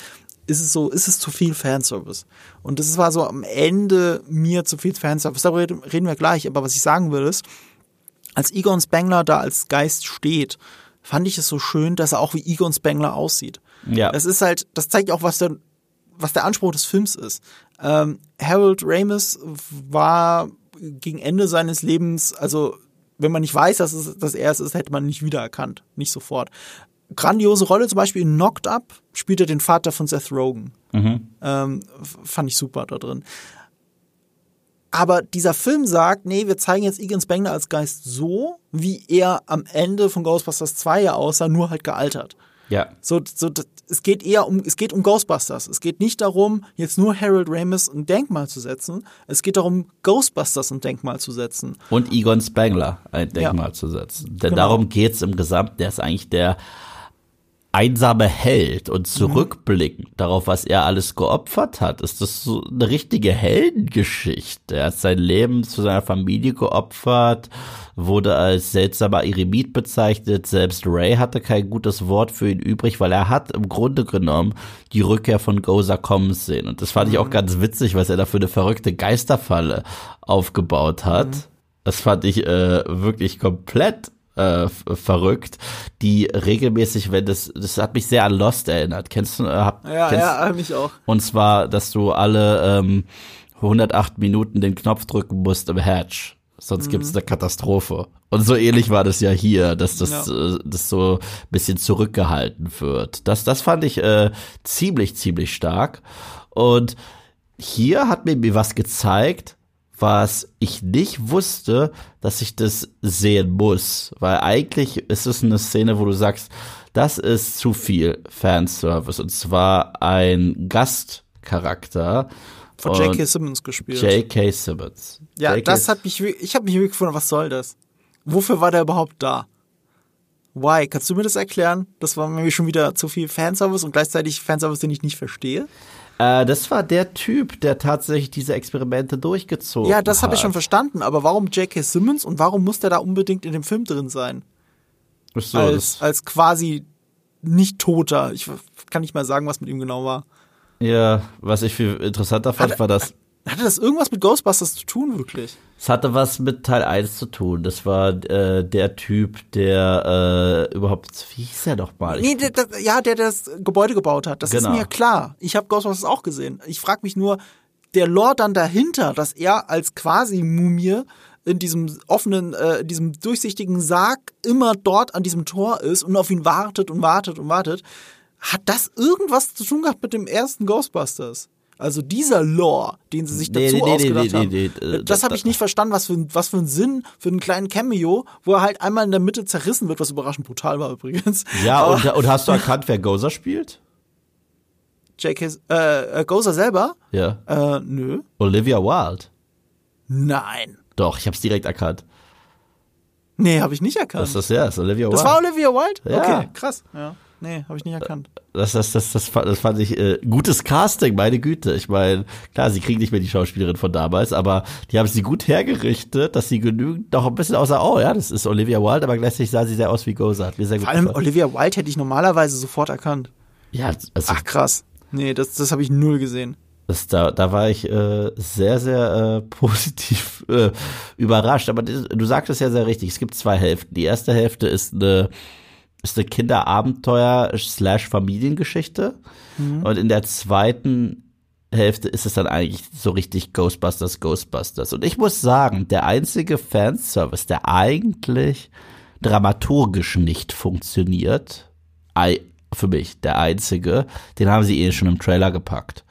Speaker 2: Ist es so, ist es zu viel Fanservice? Und das war so am Ende mir zu viel Fanservice. Darüber reden wir gleich, aber was ich sagen will ist, als Egon Spengler da als Geist steht, fand ich es so schön, dass er auch wie Egon Spengler aussieht.
Speaker 1: Ja.
Speaker 2: Das ist halt, das zeigt auch, was der, was der Anspruch des Films ist. Ähm, Harold Ramis war gegen Ende seines Lebens, also wenn man nicht weiß, dass, es, dass er es ist, hätte man ihn nicht wiedererkannt. Nicht sofort. Grandiose Rolle, zum Beispiel in Knocked Up spielt er den Vater von Seth Rogen. Ähm, f- fand ich super da drin. Aber dieser Film sagt, nee, wir zeigen jetzt Egan Spengler als Geist so, wie er am Ende von Ghostbusters 2 ja aussah, nur halt gealtert.
Speaker 1: Ja.
Speaker 2: So, so, es geht eher um, es geht um Ghostbusters. Es geht nicht darum, jetzt nur Harold Ramis ein Denkmal zu setzen. Es geht darum, Ghostbusters ein Denkmal zu setzen.
Speaker 1: Und Egon Spengler ein Denkmal zu setzen. Denn
Speaker 2: Genau.
Speaker 1: darum geht's im Gesamt. Der ist eigentlich der einsame Held und zurückblickend darauf, was er alles geopfert hat, ist das so eine richtige Heldengeschichte. Er hat sein Leben zu seiner Familie geopfert, wurde als seltsamer Eremit bezeichnet. Selbst Ray hatte kein gutes Wort für ihn übrig, weil er hat im Grunde genommen die Rückkehr von Gozer kommen sehen. Und das fand ich auch ganz witzig, was er da für eine verrückte Geisterfalle aufgebaut hat. Das fand ich äh, wirklich komplett äh, verrückt, die regelmäßig, wenn das, das hat mich sehr an Lost erinnert. Kennst du? Äh, hab, kennst,
Speaker 2: mich auch.
Speaker 1: Und zwar, dass du alle ähm, 108 Minuten den Knopf drücken musst im Hatch. Sonst gibt's eine Katastrophe. Und so ähnlich war das ja hier, dass das, äh, das so ein bisschen zurückgehalten wird. Das, das fand ich äh, ziemlich, ziemlich stark. Und hier hat mir was gezeigt, was ich nicht wusste, dass ich das sehen muss. Weil eigentlich ist es eine Szene, wo du sagst, das ist zu viel Fanservice. Und zwar ein Gastcharakter.
Speaker 2: Von J.K. Simmons gespielt.
Speaker 1: J.K. Simmons.
Speaker 2: Ja, das hat mich, ich habe mich wirklich gefragt, was soll das? Wofür war der überhaupt da? Why? Kannst du mir das erklären? Das war mir schon wieder zu viel Fanservice und gleichzeitig Fanservice, den ich nicht verstehe.
Speaker 1: Äh, das war der Typ, der tatsächlich diese Experimente durchgezogen
Speaker 2: Ja, das habe ich
Speaker 1: hat.
Speaker 2: schon verstanden, aber warum J.K. Simmons und warum muss der da unbedingt in dem Film drin sein?
Speaker 1: So,
Speaker 2: als, als quasi nicht Toter. Ich kann nicht mal sagen, was mit ihm genau war.
Speaker 1: ja, was ich viel interessanter fand,
Speaker 2: Hat-
Speaker 1: war das,
Speaker 2: Hatte das irgendwas mit Ghostbusters zu tun, wirklich?
Speaker 1: es hatte was mit Teil 1 zu tun. Das war äh, der Typ, der äh, überhaupt, wie hieß er doch mal?
Speaker 2: Nee, der, der, ja, der das Gebäude gebaut hat. Das
Speaker 1: Genau.
Speaker 2: ist mir klar. Ich habe Ghostbusters auch gesehen. Ich frage mich nur, der Lore dann dahinter, dass er als quasi Mumie in diesem offenen, äh, in diesem durchsichtigen Sarg immer dort an diesem Tor ist und auf ihn wartet und wartet und wartet, hat das irgendwas zu tun gehabt mit dem ersten Ghostbusters? Also dieser Lore, den sie sich dazu nee, nee, ausgedacht nee, haben, äh, das habe ich nicht verstanden, was für, was für ein Sinn für einen kleinen Cameo, wo er halt einmal in der Mitte zerrissen wird, was überraschend brutal war übrigens.
Speaker 1: Ja, und, und, hast du erkannt, wer Gozer spielt?
Speaker 2: J.K. Äh, äh, Gozer selber?
Speaker 1: Ja.
Speaker 2: Äh, nö.
Speaker 1: Olivia Wilde.
Speaker 2: Nein.
Speaker 1: Doch, ich habe es direkt erkannt.
Speaker 2: Nee, habe ich nicht erkannt.
Speaker 1: Das ist ja, das ist Olivia Wilde.
Speaker 2: Das war Olivia Wilde?
Speaker 1: Ja.
Speaker 2: Okay, krass. Ja. Nee, habe ich nicht erkannt.
Speaker 1: Das, das, das, das, das fand ich äh, gutes Casting, meine Güte. Ich meine, klar, sie kriegen nicht mehr die Schauspielerin von damals, aber die haben sie gut hergerichtet, dass sie genügend noch ein bisschen außer, oh ja, das ist Olivia Wilde, aber gleichzeitig sah sie sehr aus wie Goza. Hat mir sehr
Speaker 2: gut
Speaker 1: Vor
Speaker 2: allem gefallen. Olivia Wilde hätte ich normalerweise sofort erkannt.
Speaker 1: Ja,
Speaker 2: also, Ach krass. Nee, das, das habe ich null gesehen.
Speaker 1: Das, da, da war ich äh, sehr, sehr äh, positiv äh, überrascht. Aber das, du sagtest ja sehr richtig, es gibt zwei Hälften. Die erste Hälfte ist eine, ist eine Kinderabenteuer slash Familiengeschichte. Mhm. Und in der zweiten Hälfte ist es dann eigentlich so richtig Ghostbusters, Ghostbusters. Und ich muss sagen, der einzige Fanservice, der eigentlich dramaturgisch nicht funktioniert, für mich der einzige, den haben sie eh schon im Trailer gepackt.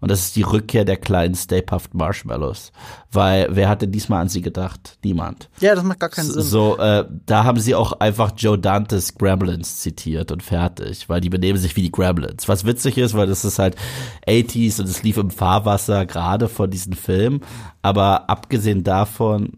Speaker 1: Und das ist die Rückkehr der kleinen Stay Puft Marshmallows. Weil wer hatte diesmal an sie gedacht? Niemand.
Speaker 2: Ja, das macht gar keinen Sinn.
Speaker 1: So, äh, da haben sie auch einfach Joe Dantes Gremlins zitiert und fertig, weil die benehmen sich wie die Gremlins. Was witzig ist, weil das ist halt 80s und es lief im Fahrwasser gerade von diesem Film. Aber abgesehen davon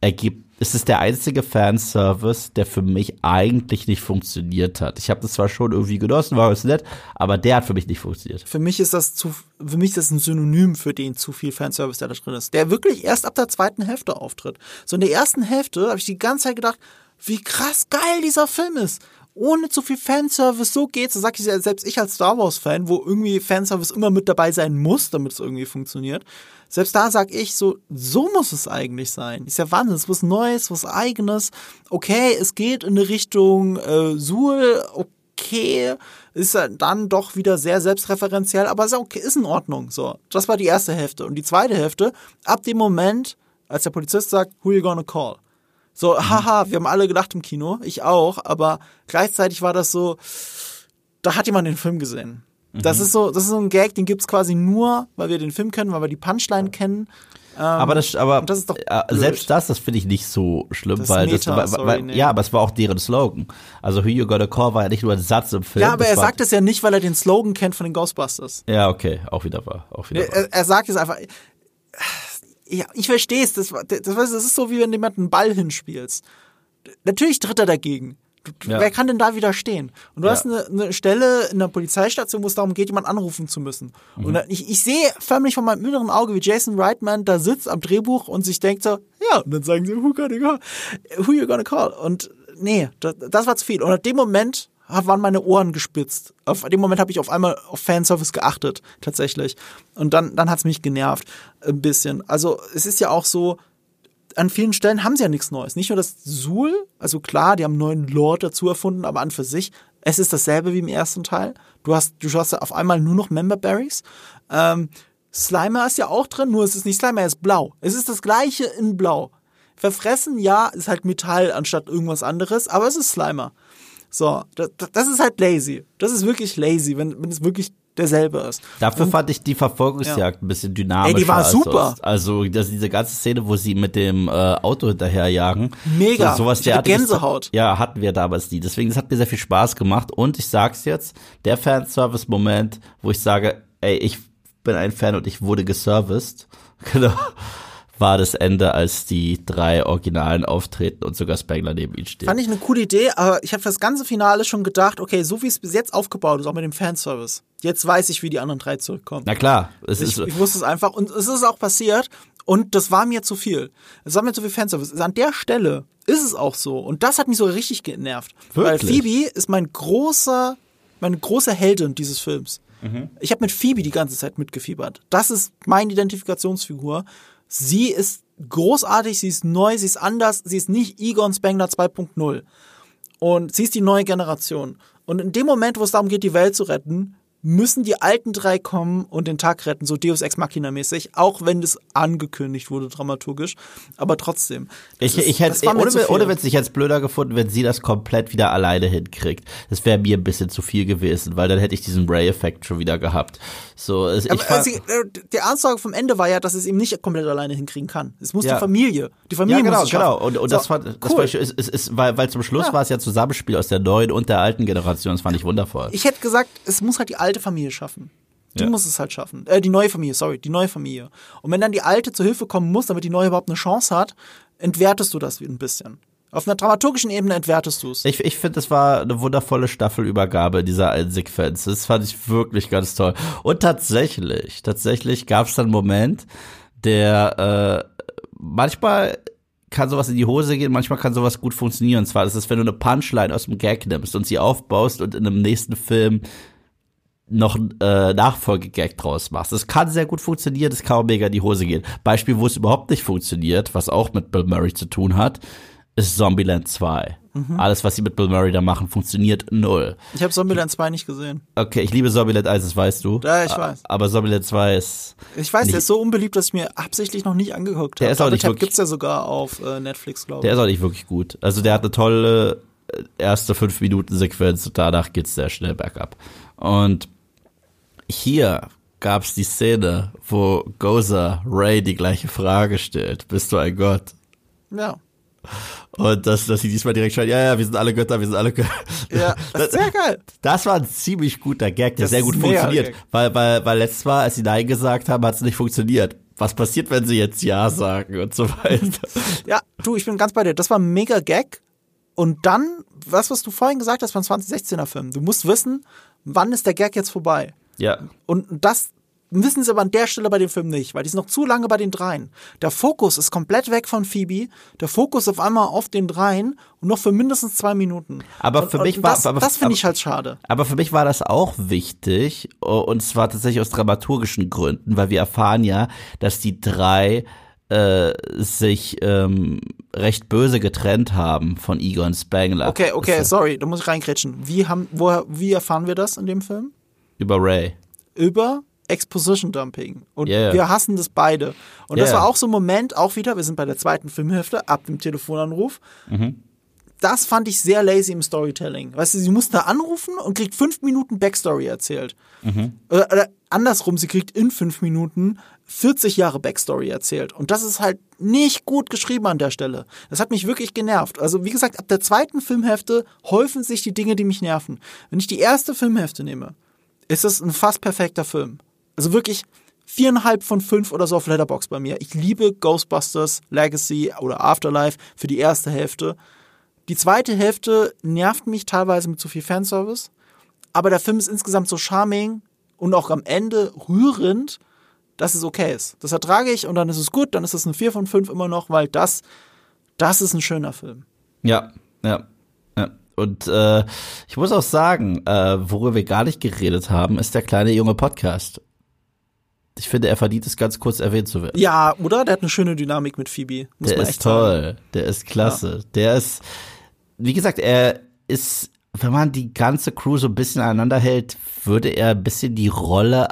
Speaker 1: ergibt es ist der einzige Fanservice, der für mich eigentlich nicht funktioniert hat. Ich habe das zwar schon irgendwie genossen, war es nett, aber der hat für mich nicht funktioniert.
Speaker 2: Für mich ist das zu, für mich ist das ein Synonym für den zu viel Fanservice, der da drin ist. Der wirklich erst ab der zweiten Hälfte auftritt. So in der ersten Hälfte habe ich die ganze Zeit gedacht, wie krass geil dieser Film ist ohne zu viel Fanservice, so geht's. Das sag ich selbst ich als Star Wars-Fan, wo irgendwie Fanservice immer mit dabei sein muss, damit es irgendwie funktioniert. Selbst da sag ich so, so muss es eigentlich sein. Ist ja Wahnsinn, es ist was Neues, was Eigenes. Okay, es geht in eine Richtung äh, Suhl, okay, ist dann doch wieder sehr selbstreferenziell, aber ist okay, ist in Ordnung. So, das war die erste Hälfte. Und die zweite Hälfte, ab dem Moment, als der Polizist sagt, who you gonna call? So, mhm. haha, wir haben alle gedacht im Kino, ich auch, aber gleichzeitig war das so, da hat jemand den Film gesehen. Mhm. Das ist so, das ist so ein Gag, den gibt's quasi nur, weil wir den Film kennen, weil wir die Punchline kennen.
Speaker 1: Ähm, aber das, aber das ist doch äh, selbst das, das finde ich nicht so schlimm, das weil Meta, das, weil, sorry, nee. ja, aber es war auch deren Slogan. Also Who You Gotta Call war ja nicht nur ein Satz im Film.
Speaker 2: Ja, aber er sagt es ja nicht, weil er den Slogan kennt von den Ghostbusters.
Speaker 1: Ja, okay, auch wieder wahr, auch wieder
Speaker 2: wahr. Er, er sagt es einfach ja, ich verstehe es. Das, das, das ist so, wie wenn jemand einen Ball hinspielst. Natürlich tritt er dagegen. Ja. Wer kann denn da widerstehen? Und du ja. hast eine, eine, Stelle in der Polizeistation, wo es darum geht, jemanden anrufen zu müssen. Mhm. Und ich, ich sehe förmlich von meinem inneren Auge, wie Jason Reitman da sitzt am Drehbuch und sich denkt so, ja, und dann sagen sie, who, gonna call? who you gonna call? Und nee, das, das war zu viel. Und in dem Moment waren meine Ohren gespitzt. Auf dem Moment habe ich auf einmal auf Fanservice geachtet, tatsächlich. Und dann, dann hat es mich genervt, ein bisschen. Also es ist ja auch so, an vielen Stellen haben sie ja nichts Neues. Nicht nur das Suhl, also klar, die haben einen neuen Lord dazu erfunden, aber an für sich, es ist dasselbe wie im ersten Teil. Du hast, du hast auf einmal nur noch Member Berries. Ähm, Slimer ist ja auch drin, nur es ist nicht Slimer, er ist blau. Es ist das gleiche in blau. Verfressen, ja, ist halt Metall anstatt irgendwas anderes, aber es ist Slimer. So, das, das ist halt lazy. Das ist wirklich lazy, wenn, wenn es wirklich derselbe ist.
Speaker 1: Dafür und, fand ich die Verfolgungsjagd ja. ein bisschen dynamischer.
Speaker 2: Ey, die war super.
Speaker 1: Also, das, diese ganze Szene, wo sie mit dem äh, Auto hinterherjagen.
Speaker 2: Mega.
Speaker 1: So, sowas
Speaker 2: der Gänsehaut.
Speaker 1: ja, hatten wir damals nie. Deswegen, das hat mir sehr viel Spaß gemacht. Und ich sag's jetzt, der Fanservice-Moment, wo ich sage, ey, ich bin ein Fan und ich wurde geserviced. Genau war das Ende, als die drei Originalen auftreten und sogar Spengler neben ihnen steht.
Speaker 2: Fand ich eine coole Idee, aber ich habe für das ganze Finale schon gedacht, okay, so wie es bis jetzt aufgebaut ist, auch mit dem Fanservice. Jetzt weiß ich, wie die anderen drei zurückkommen.
Speaker 1: Na klar.
Speaker 2: Es ich, ist, ich wusste es einfach und es ist auch passiert und das war mir zu viel. Es war mir zu viel Fanservice. An der Stelle ist es auch so und das hat mich so richtig genervt. Wirklich? Weil Phoebe ist mein großer, meine große Heldin dieses Films. Mhm. Ich habe mit Phoebe die ganze Zeit mitgefiebert. Das ist meine Identifikationsfigur Sie ist großartig, sie ist neu, sie ist anders, sie ist nicht Egon Spengler 2.0. Und sie ist die neue Generation. Und in dem Moment, wo es darum geht, die Welt zu retten, müssen die alten drei kommen und den Tag retten, so Deus Ex Machina mäßig, auch wenn das angekündigt wurde dramaturgisch, aber trotzdem.
Speaker 1: Ich, ist, ich hätte, ohne, ohne Witz, ich hätte es blöder gefunden, wenn sie das komplett wieder alleine hinkriegt. Das wäre mir ein bisschen zu viel gewesen, weil dann hätte ich diesen Ray-Effekt schon wieder gehabt. So, ich aber,
Speaker 2: also, der Ansage vom Ende war ja, dass es eben nicht komplett alleine hinkriegen kann. Es muss ja. die Familie, die Familie ja,
Speaker 1: genau,
Speaker 2: muss es
Speaker 1: genau. Und, und so, das war, das cool. war, ist, ist, ist, weil, weil zum Schluss ja. war es ja Zusammenspiel aus der neuen und der alten Generation. Das fand ich wundervoll.
Speaker 2: Ich hätte gesagt, es muss halt die alte Familie schaffen. Die ja. muss es halt schaffen. Äh, die neue Familie, sorry, die neue Familie. Und wenn dann die alte zur Hilfe kommen muss, damit die neue überhaupt eine Chance hat, entwertest du das ein bisschen. Auf einer dramaturgischen Ebene entwertest du es.
Speaker 1: Ich, ich finde, es war eine wundervolle Staffelübergabe dieser einen Sequenz. Das fand ich wirklich ganz toll. Und tatsächlich, tatsächlich gab es dann einen Moment, der äh, manchmal kann sowas in die Hose gehen, manchmal kann sowas gut funktionieren. Und zwar ist es, wenn du eine Punchline aus dem Gag nimmst und sie aufbaust und in einem nächsten Film noch äh, Nachfolgegag draus machst. Das kann sehr gut funktionieren, das kann auch mega in die Hose gehen. Beispiel, wo es überhaupt nicht funktioniert, was auch mit Bill Murray zu tun hat, ist Zombieland 2. Mhm. Alles, was sie mit Bill Murray da machen, funktioniert null.
Speaker 2: Ich habe Zombieland 2 nicht gesehen.
Speaker 1: Okay, ich liebe Zombieland 1, das weißt du.
Speaker 2: Ja, ich weiß.
Speaker 1: Aber Zombieland 2 ist.
Speaker 2: Ich weiß, der ist so unbeliebt, dass ich mir absichtlich noch nicht angeguckt habe.
Speaker 1: Der ist auch nicht wirklich,
Speaker 2: gibt's ja sogar auf äh, Netflix, glaube ich.
Speaker 1: Der ist auch nicht wirklich gut. Also der hat eine tolle äh, erste 5 Minuten Sequenz und danach geht's sehr schnell bergab. Und hier gab es die Szene, wo Goza Ray die gleiche Frage stellt. Bist du ein Gott?
Speaker 2: Ja.
Speaker 1: Und dass, dass sie diesmal direkt schreibt, ja, ja, wir sind alle Götter, wir sind alle Götter.
Speaker 2: Ja, das ist sehr geil.
Speaker 1: Das war ein ziemlich guter Gag, der das sehr gut funktioniert. Weil, weil, weil letztes Mal, als sie Nein gesagt haben, hat es nicht funktioniert. Was passiert, wenn sie jetzt Ja sagen und so weiter?
Speaker 2: Ja, du, ich bin ganz bei dir. Das war ein mega Gag. Und dann, was, was du vorhin gesagt hast von 2016er Film. Du musst wissen, wann ist der Gag jetzt vorbei?
Speaker 1: Ja.
Speaker 2: Und das wissen sie aber an der Stelle bei dem Film nicht, weil die sind noch zu lange bei den dreien. Der Fokus ist komplett weg von Phoebe, der Fokus auf einmal auf den dreien und noch für mindestens zwei Minuten.
Speaker 1: Aber für und, mich und war,
Speaker 2: das, das finde ich halt schade.
Speaker 1: Aber für mich war das auch wichtig und zwar tatsächlich aus dramaturgischen Gründen, weil wir erfahren ja, dass die drei äh, sich ähm, recht böse getrennt haben von Egon Spangler.
Speaker 2: Okay, okay, sorry, da muss ich reinkrätschen. Wie haben, woher, wie erfahren wir das in dem Film?
Speaker 1: Über Ray.
Speaker 2: Über Exposition Dumping. Und yeah. wir hassen das beide. Und yeah. das war auch so ein Moment, auch wieder, wir sind bei der zweiten Filmhälfte, ab dem Telefonanruf. Mhm. Das fand ich sehr lazy im Storytelling. Weißt du, sie musste da anrufen und kriegt fünf Minuten Backstory erzählt. Mhm. Oder, oder andersrum, sie kriegt in fünf Minuten 40 Jahre Backstory erzählt. Und das ist halt nicht gut geschrieben an der Stelle. Das hat mich wirklich genervt. Also, wie gesagt, ab der zweiten Filmhälfte häufen sich die Dinge, die mich nerven. Wenn ich die erste Filmhälfte nehme, ist es ein fast perfekter Film. Also wirklich viereinhalb von fünf oder so auf Letterbox bei mir. Ich liebe Ghostbusters Legacy oder Afterlife für die erste Hälfte. Die zweite Hälfte nervt mich teilweise mit zu viel Fanservice, aber der Film ist insgesamt so charming und auch am Ende rührend, dass es okay ist. Das ertrage ich und dann ist es gut, dann ist es eine 4 von 5 immer noch, weil das, das ist ein schöner Film.
Speaker 1: Ja, ja. Und äh, ich muss auch sagen, äh, worüber wir gar nicht geredet haben, ist der kleine junge Podcast. Ich finde, er verdient es ganz kurz erwähnt zu werden.
Speaker 2: Ja, oder? Der hat eine schöne Dynamik mit Phoebe.
Speaker 1: Muss der ist toll. Sagen. Der ist klasse. Ja. Der ist, wie gesagt, er ist, wenn man die ganze Crew so ein bisschen aneinander hält, würde er ein bisschen die Rolle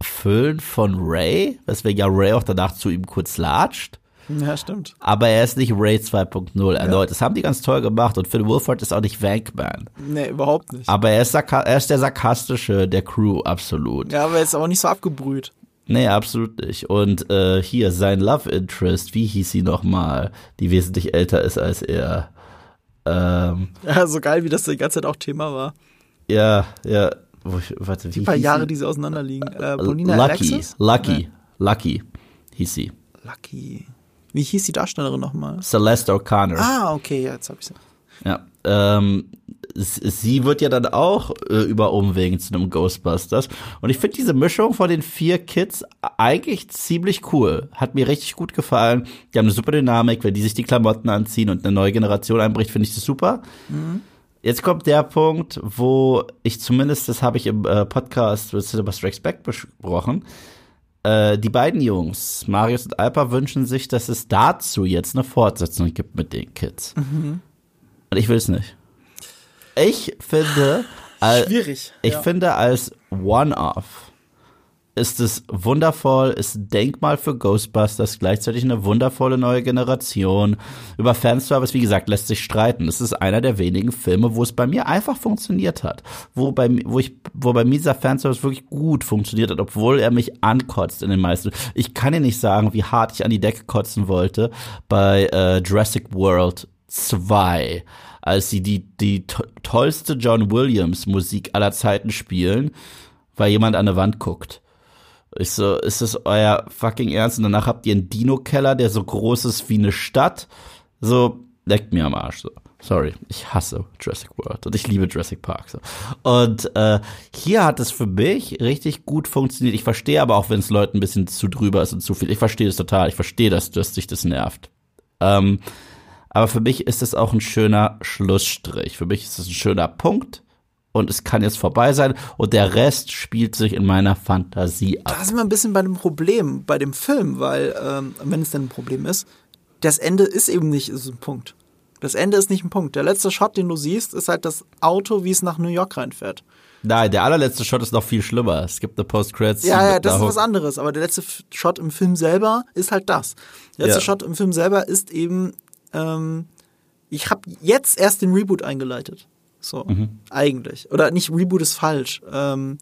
Speaker 1: füllen von Ray, weswegen ja Ray auch danach zu ihm kurz latscht.
Speaker 2: Ja, stimmt.
Speaker 1: Aber er ist nicht Ray 2.0 erneut. Ja. Das haben die ganz toll gemacht und Phil Wolford ist auch nicht Wankman.
Speaker 2: Nee, überhaupt nicht.
Speaker 1: Aber er ist, er ist der sarkastische der Crew, absolut.
Speaker 2: Ja, aber er ist auch nicht so abgebrüht.
Speaker 1: Nee, absolut nicht. Und äh, hier, sein Love Interest, wie hieß sie nochmal, die wesentlich älter ist als er. Ähm,
Speaker 2: ja, so geil, wie das die ganze Zeit auch Thema war.
Speaker 1: Ja, ja. Ich, warte,
Speaker 2: die paar Jahre, sie? die sie auseinanderliegen. Äh,
Speaker 1: Lucky, Alexis? Lucky, nee. Lucky hieß sie.
Speaker 2: Lucky. Wie hieß die Darstellerin nochmal?
Speaker 1: Celeste O'Connor.
Speaker 2: Ah, okay, jetzt habe ich sie.
Speaker 1: Ja, ähm, sie wird ja dann auch äh, über Umwegen zu einem Ghostbusters. Und ich finde diese Mischung von den vier Kids eigentlich ziemlich cool. Hat mir richtig gut gefallen. Die haben eine super Dynamik. Wenn die sich die Klamotten anziehen und eine neue Generation einbricht, finde ich das super. Mhm. Jetzt kommt der Punkt, wo ich zumindest, das habe ich im äh, Podcast with Strikes Back besprochen, äh, die beiden Jungs, Marius und Alpa, wünschen sich, dass es dazu jetzt eine Fortsetzung gibt mit den Kids. Mhm. Und ich will es nicht. Ich finde,
Speaker 2: Schwierig.
Speaker 1: Ich
Speaker 2: ja.
Speaker 1: finde, als One-Off ist es wundervoll, ist ein Denkmal für Ghostbusters, gleichzeitig eine wundervolle neue Generation. Über Fanservice, wie gesagt, lässt sich streiten. Es ist einer der wenigen Filme, wo es bei mir einfach funktioniert hat. Wo bei, wo ich, wo bei mir dieser Fanservice wirklich gut funktioniert hat, obwohl er mich ankotzt in den meisten. Ich kann dir nicht sagen, wie hart ich an die Decke kotzen wollte bei äh, Jurassic World 2 als sie die, die to tollste John Williams Musik aller Zeiten spielen, weil jemand an der Wand guckt. Ich so, ist das euer fucking Ernst? Und danach habt ihr einen Dino-Keller, der so groß ist wie eine Stadt. So, leckt mir am Arsch. So. Sorry, ich hasse Jurassic World und ich liebe Jurassic Park. So. Und äh, hier hat es für mich richtig gut funktioniert. Ich verstehe aber auch, wenn es Leuten ein bisschen zu drüber ist und zu viel. Ich verstehe es total. Ich verstehe, dass, dass sich das nervt. Ähm, aber für mich ist es auch ein schöner Schlussstrich. Für mich ist es ein schöner Punkt und es kann jetzt vorbei sein und der Rest spielt sich in meiner Fantasie ab.
Speaker 2: Da sind wir ein bisschen bei dem Problem bei dem Film, weil ähm, wenn es denn ein Problem ist, das Ende ist eben nicht ist ein Punkt. Das Ende ist nicht ein Punkt. Der letzte Shot, den du siehst, ist halt das Auto, wie es nach New York reinfährt.
Speaker 1: Nein, der allerletzte Shot ist noch viel schlimmer. Es gibt eine Post-Credits.
Speaker 2: Ja, ja, das ist was anderes. Aber der letzte Shot im Film selber ist halt das. Der letzte ja. Shot im Film selber ist eben, ähm, ich habe jetzt erst den Reboot eingeleitet. So, mhm. eigentlich. Oder nicht, Reboot ist falsch. Ähm,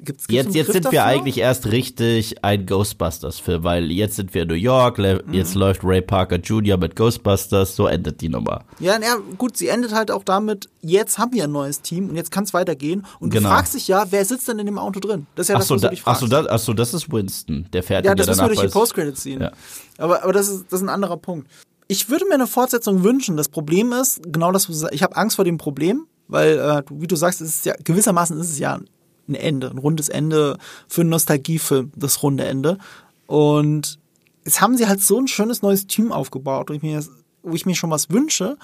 Speaker 1: Gibt's, gibt's jetzt jetzt sind wir eigentlich erst richtig ein Ghostbusters-Film, weil jetzt sind wir in New York, mhm. jetzt läuft Ray Parker Jr. mit Ghostbusters, so endet die Nummer.
Speaker 2: Ja, ja, gut, sie endet halt auch damit, jetzt haben wir ein neues Team und jetzt kann es weitergehen. Und genau. du fragst dich ja, wer sitzt denn in dem Auto drin? Das ist ja ach das, was da, du dich fragst.
Speaker 1: Achso, das, ach so, das ist Winston, der fährt
Speaker 2: ja, das ist nur durch die Post-Credit-Scene. Ja. Aber, aber das, ist, das ist ein anderer Punkt. Ich würde mir eine Fortsetzung wünschen. Das Problem ist, genau das, ich habe Angst vor dem Problem, weil, äh, wie du sagst, es ist ja, gewissermaßen ist es ja ein Ende, ein rundes Ende für einen Nostalgiefilm, das runde Ende. Und jetzt haben sie halt so ein schönes neues Team aufgebaut, wo ich mir, wo ich mir schon was wünsche,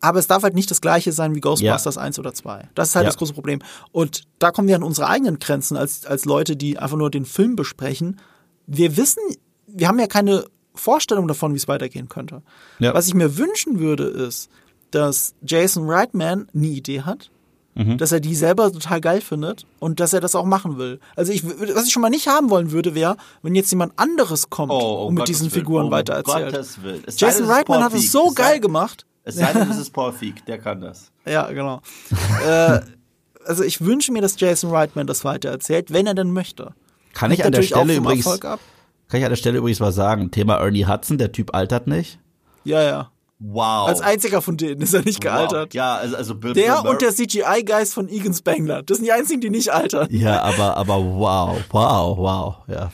Speaker 2: aber es darf halt nicht das gleiche sein wie Ghostbusters ja. 1 oder 2. Das ist halt ja. das große Problem. Und da kommen wir an unsere eigenen Grenzen als, als Leute, die einfach nur den Film besprechen. Wir wissen, wir haben ja keine Vorstellung davon, wie es weitergehen könnte. Ja. Was ich mir wünschen würde, ist, dass Jason Reitman eine Idee hat, mhm. dass er die selber total geil findet und dass er das auch machen will. Also ich, was ich schon mal nicht haben wollen würde, wäre, wenn jetzt jemand anderes kommt oh, oh und mit Gottes diesen Willen. Figuren oh, weitererzählt. Gottes Willen. Jason Reitman hat es so geil gemacht.
Speaker 1: Es sei denn, es ist Paul Feig, der kann das.
Speaker 2: Ja, genau. äh, also ich wünsche mir, dass Jason Reitman das weitererzählt, wenn er denn möchte.
Speaker 1: Kann ich an der Stelle übrigens, kann ich an der Stelle übrigens mal sagen, Thema Ernie Hudson, der Typ altert nicht.
Speaker 2: Ja, ja.
Speaker 1: Wow.
Speaker 2: Als einziger von denen ist er nicht gealtert.
Speaker 1: Wow. Ja, also, also Bill
Speaker 2: Der Bill und der CGI-Geist von Egan Spangler. Das sind die einzigen, die nicht altern.
Speaker 1: Ja, aber, aber wow, wow, wow, ja.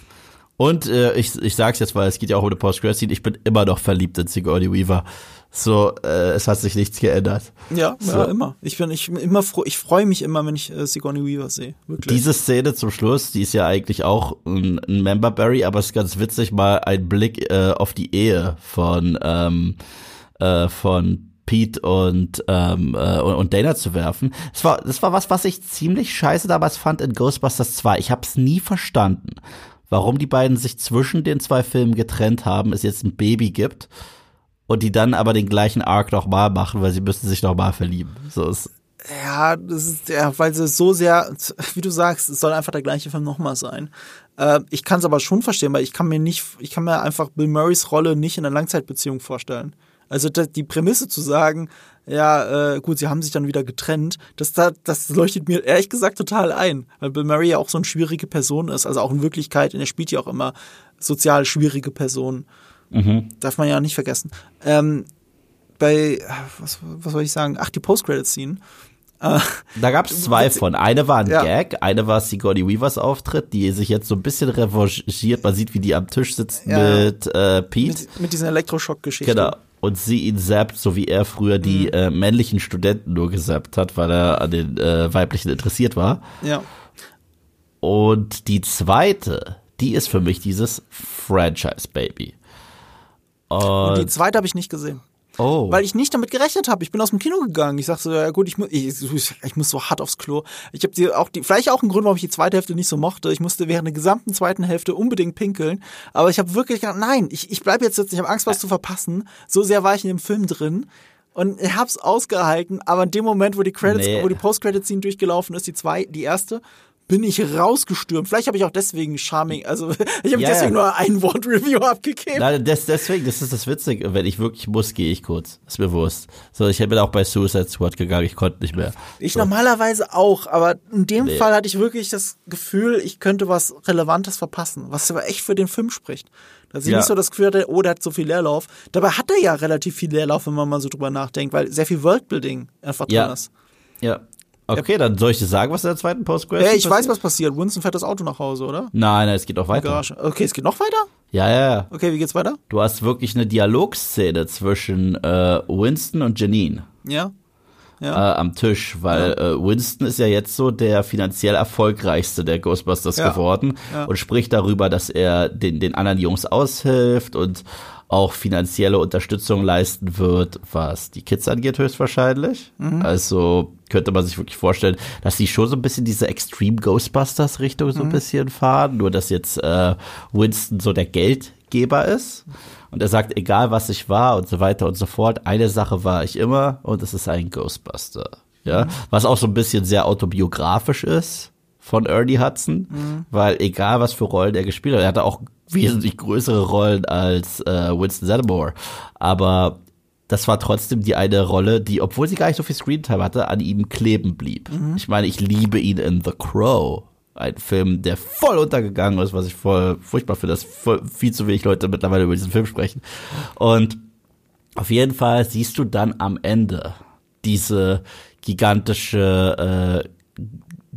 Speaker 1: Und äh, ich, ich sag's jetzt, weil es geht ja auch um eine post scene ich bin immer noch verliebt in Sigourney Weaver. So, äh, es hat sich nichts geändert.
Speaker 2: Ja, so. ja immer. Ich bin ich bin immer froh, ich freue mich immer, wenn ich äh, Sigourney Weaver sehe.
Speaker 1: Wirklich. Diese Szene zum Schluss, die ist ja eigentlich auch ein, ein Memberberry, aber es ist ganz witzig, mal ein Blick äh, auf die Ehe von ähm, äh, von Pete und, ähm, äh, und Dana zu werfen. Das war, das war was, was ich ziemlich scheiße damals fand in Ghostbusters 2. Ich habe es nie verstanden, warum die beiden sich zwischen den zwei Filmen getrennt haben, es jetzt ein Baby gibt und die dann aber den gleichen Arc nochmal machen, weil sie müssten sich nochmal verlieben. So ist
Speaker 2: ja, das ist ja, weil sie so sehr, wie du sagst, es soll einfach der gleiche Film nochmal sein. Äh, ich kann es aber schon verstehen, weil ich kann mir nicht, ich kann mir einfach Bill Murrays Rolle nicht in einer Langzeitbeziehung vorstellen. Also die Prämisse zu sagen, ja, äh, gut, sie haben sich dann wieder getrennt, das, das leuchtet mir ehrlich gesagt total ein, weil Bill Murray ja auch so eine schwierige Person ist, also auch in Wirklichkeit, und er spielt ja auch immer sozial schwierige Personen. Mhm. Darf man ja nicht vergessen. Ähm, bei, was, was soll ich sagen? Ach, die Post-Credit-Scene.
Speaker 1: Äh, da gab es zwei von. Eine war ein ja. Gag, eine war Sigourney Weavers Auftritt, die sich jetzt so ein bisschen revanchiert. Man sieht, wie die am Tisch sitzt ja. mit äh, Pete.
Speaker 2: Mit, mit diesen Elektroschock-Geschichten.
Speaker 1: Genau und sie ihn zappt, so wie er früher die mhm. äh, männlichen Studenten nur gesappt hat, weil er an den äh, weiblichen interessiert war.
Speaker 2: Ja.
Speaker 1: Und die zweite, die ist für mich dieses Franchise-Baby.
Speaker 2: Und, die zweite habe ich nicht gesehen. Oh. Weil ich nicht damit gerechnet habe. Ich bin aus dem Kino gegangen. Ich sagte so, ja gut, ich, ich, ich muss so hart aufs Klo. Ich habe die auch die, vielleicht auch ein Grund, warum ich die zweite Hälfte nicht so mochte. Ich musste während der gesamten zweiten Hälfte unbedingt pinkeln. Aber ich habe wirklich gedacht, nein, ich, ich bleibe jetzt jetzt, ich habe Angst, was zu verpassen. So sehr war ich in dem Film drin. Und ich hab's ausgehalten, aber in dem Moment, wo die Credits, nee. wo die Post-Credit-Scene durchgelaufen ist, die zwei, die erste, bin ich rausgestürmt. Vielleicht habe ich auch deswegen Charming, also ich habe ja, deswegen ja. nur ein Wort Review abgegeben.
Speaker 1: Nein, das, deswegen, das ist das Witzige. Wenn ich wirklich muss, gehe ich kurz. Ist mir bewusst. So, ich bin auch bei Suicide Squad gegangen, ich konnte nicht mehr.
Speaker 2: Ich
Speaker 1: so.
Speaker 2: normalerweise auch, aber in dem nee. Fall hatte ich wirklich das Gefühl, ich könnte was Relevantes verpassen, was aber echt für den Film spricht. Dass ich ja. nicht so das Gefühl hatte, oh, der hat so viel Leerlauf. Dabei hat er ja relativ viel Leerlauf, wenn man mal so drüber nachdenkt, weil sehr viel Worldbuilding einfach drin
Speaker 1: ja.
Speaker 2: ist.
Speaker 1: Ja, Okay, dann soll ich dir sagen, was in der zweiten Postgres
Speaker 2: Ja, ich passiert? weiß, was passiert. Winston fährt das Auto nach Hause, oder?
Speaker 1: Nein, nein, es geht noch weiter.
Speaker 2: Okay, es geht noch weiter?
Speaker 1: Ja, ja, ja.
Speaker 2: Okay, wie geht's weiter?
Speaker 1: Du hast wirklich eine Dialogszene zwischen äh, Winston und Janine.
Speaker 2: Ja.
Speaker 1: Ja. Äh, am Tisch, weil ja. äh, Winston ist ja jetzt so der finanziell erfolgreichste der Ghostbusters ja. geworden und spricht darüber, dass er den, den anderen Jungs aushilft und auch finanzielle Unterstützung leisten wird, was die Kids angeht, höchstwahrscheinlich. Mhm. Also könnte man sich wirklich vorstellen, dass die schon so ein bisschen diese Extreme Ghostbusters Richtung so ein mhm. bisschen fahren, nur dass jetzt äh, Winston so der Geldgeber ist. Und er sagt, egal was ich war und so weiter und so fort, eine Sache war ich immer und es ist ein Ghostbuster. Ja, mhm. was auch so ein bisschen sehr autobiografisch ist von Ernie Hudson, mhm. weil egal was für Rollen er gespielt hat, er hatte auch wesentlich größere Rollen als äh, Winston Zeddemore, aber das war trotzdem die eine Rolle, die, obwohl sie gar nicht so viel Screentime hatte, an ihm kleben blieb. Mhm. Ich meine, ich liebe ihn in The Crow. Ein Film, der voll untergegangen ist, was ich voll furchtbar finde, dass viel zu wenig Leute mittlerweile über diesen Film sprechen. Und auf jeden Fall siehst du dann am Ende diese gigantische äh,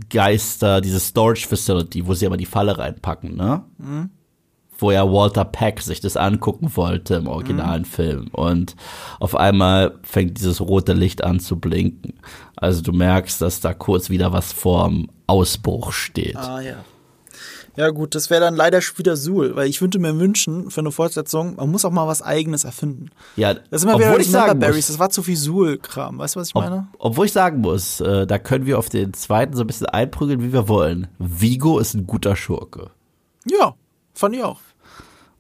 Speaker 1: Geister, diese Storage Facility, wo sie aber die Falle reinpacken, ne? Mhm wo ja Walter Peck sich das angucken wollte im originalen mhm. Film. Und auf einmal fängt dieses rote Licht an zu blinken. Also du merkst, dass da kurz wieder was vorm Ausbruch steht.
Speaker 2: Ah ja. Ja gut, das wäre dann leider wieder Suhl, weil ich würde mir wünschen für eine Fortsetzung, man muss auch mal was Eigenes erfinden.
Speaker 1: Ja,
Speaker 2: das ist immer wieder ich sagen Berries, das war zu viel Suhl-Kram, weißt du, was ich meine?
Speaker 1: Ob, obwohl ich sagen muss, äh, da können wir auf den zweiten so ein bisschen einprügeln, wie wir wollen. Vigo ist ein guter Schurke.
Speaker 2: Ja, Fand ich auch.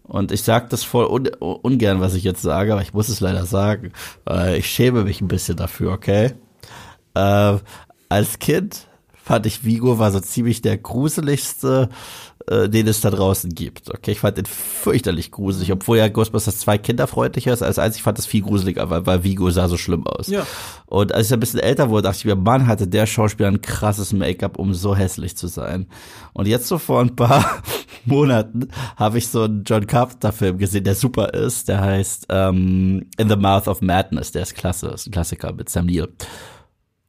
Speaker 1: Und ich sage das voll un ungern, was ich jetzt sage, aber ich muss es leider sagen. Äh, ich schäme mich ein bisschen dafür, okay? Äh, als Kind fand ich Vigo war so ziemlich der gruseligste äh, den es da draußen gibt. Okay, ich fand den fürchterlich gruselig, obwohl ja Ghostbusters 2 kinderfreundlicher ist als eins. Ich fand das viel gruseliger, weil, weil Vigo sah so schlimm aus.
Speaker 2: Ja.
Speaker 1: Und als ich ein bisschen älter wurde, dachte ich mir, Mann, hatte der Schauspieler ein krasses Make-up, um so hässlich zu sein. Und jetzt so vor ein paar Monaten habe ich so einen John Carpenter-Film gesehen, der super ist. Der heißt ähm, In the Mouth of Madness. Der ist klasse, ist ein Klassiker mit Sam Neill.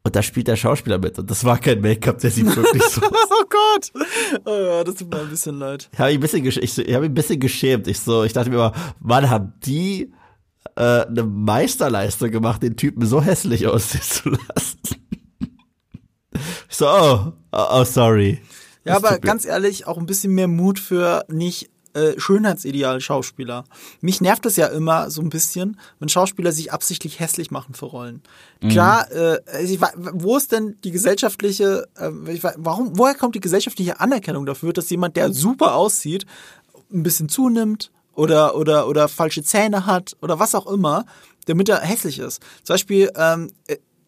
Speaker 1: Und da spielt der Schauspieler mit. Und das war kein Make-up, der sieht wirklich so aus.
Speaker 2: oh Gott. Oh ja, das tut mir ein bisschen leid.
Speaker 1: Ich habe mich ein bisschen, ich, ich hab mich ein bisschen geschämt. Ich so, ich dachte mir immer, Mann, haben die äh, eine Meisterleistung gemacht, den Typen so hässlich aussehen zu lassen. Ich so, oh, oh, oh sorry.
Speaker 2: Ja, aber ganz ehrlich, auch ein bisschen mehr Mut für nicht äh, Schönheitsideal Schauspieler. Mich nervt es ja immer so ein bisschen, wenn Schauspieler sich absichtlich hässlich machen für Rollen. Mhm. Klar, äh, ich, wo ist denn die gesellschaftliche, äh, warum, woher kommt die gesellschaftliche Anerkennung dafür, dass jemand, der super aussieht, ein bisschen zunimmt oder oder oder falsche Zähne hat oder was auch immer, damit er hässlich ist. Zum Beispiel ähm,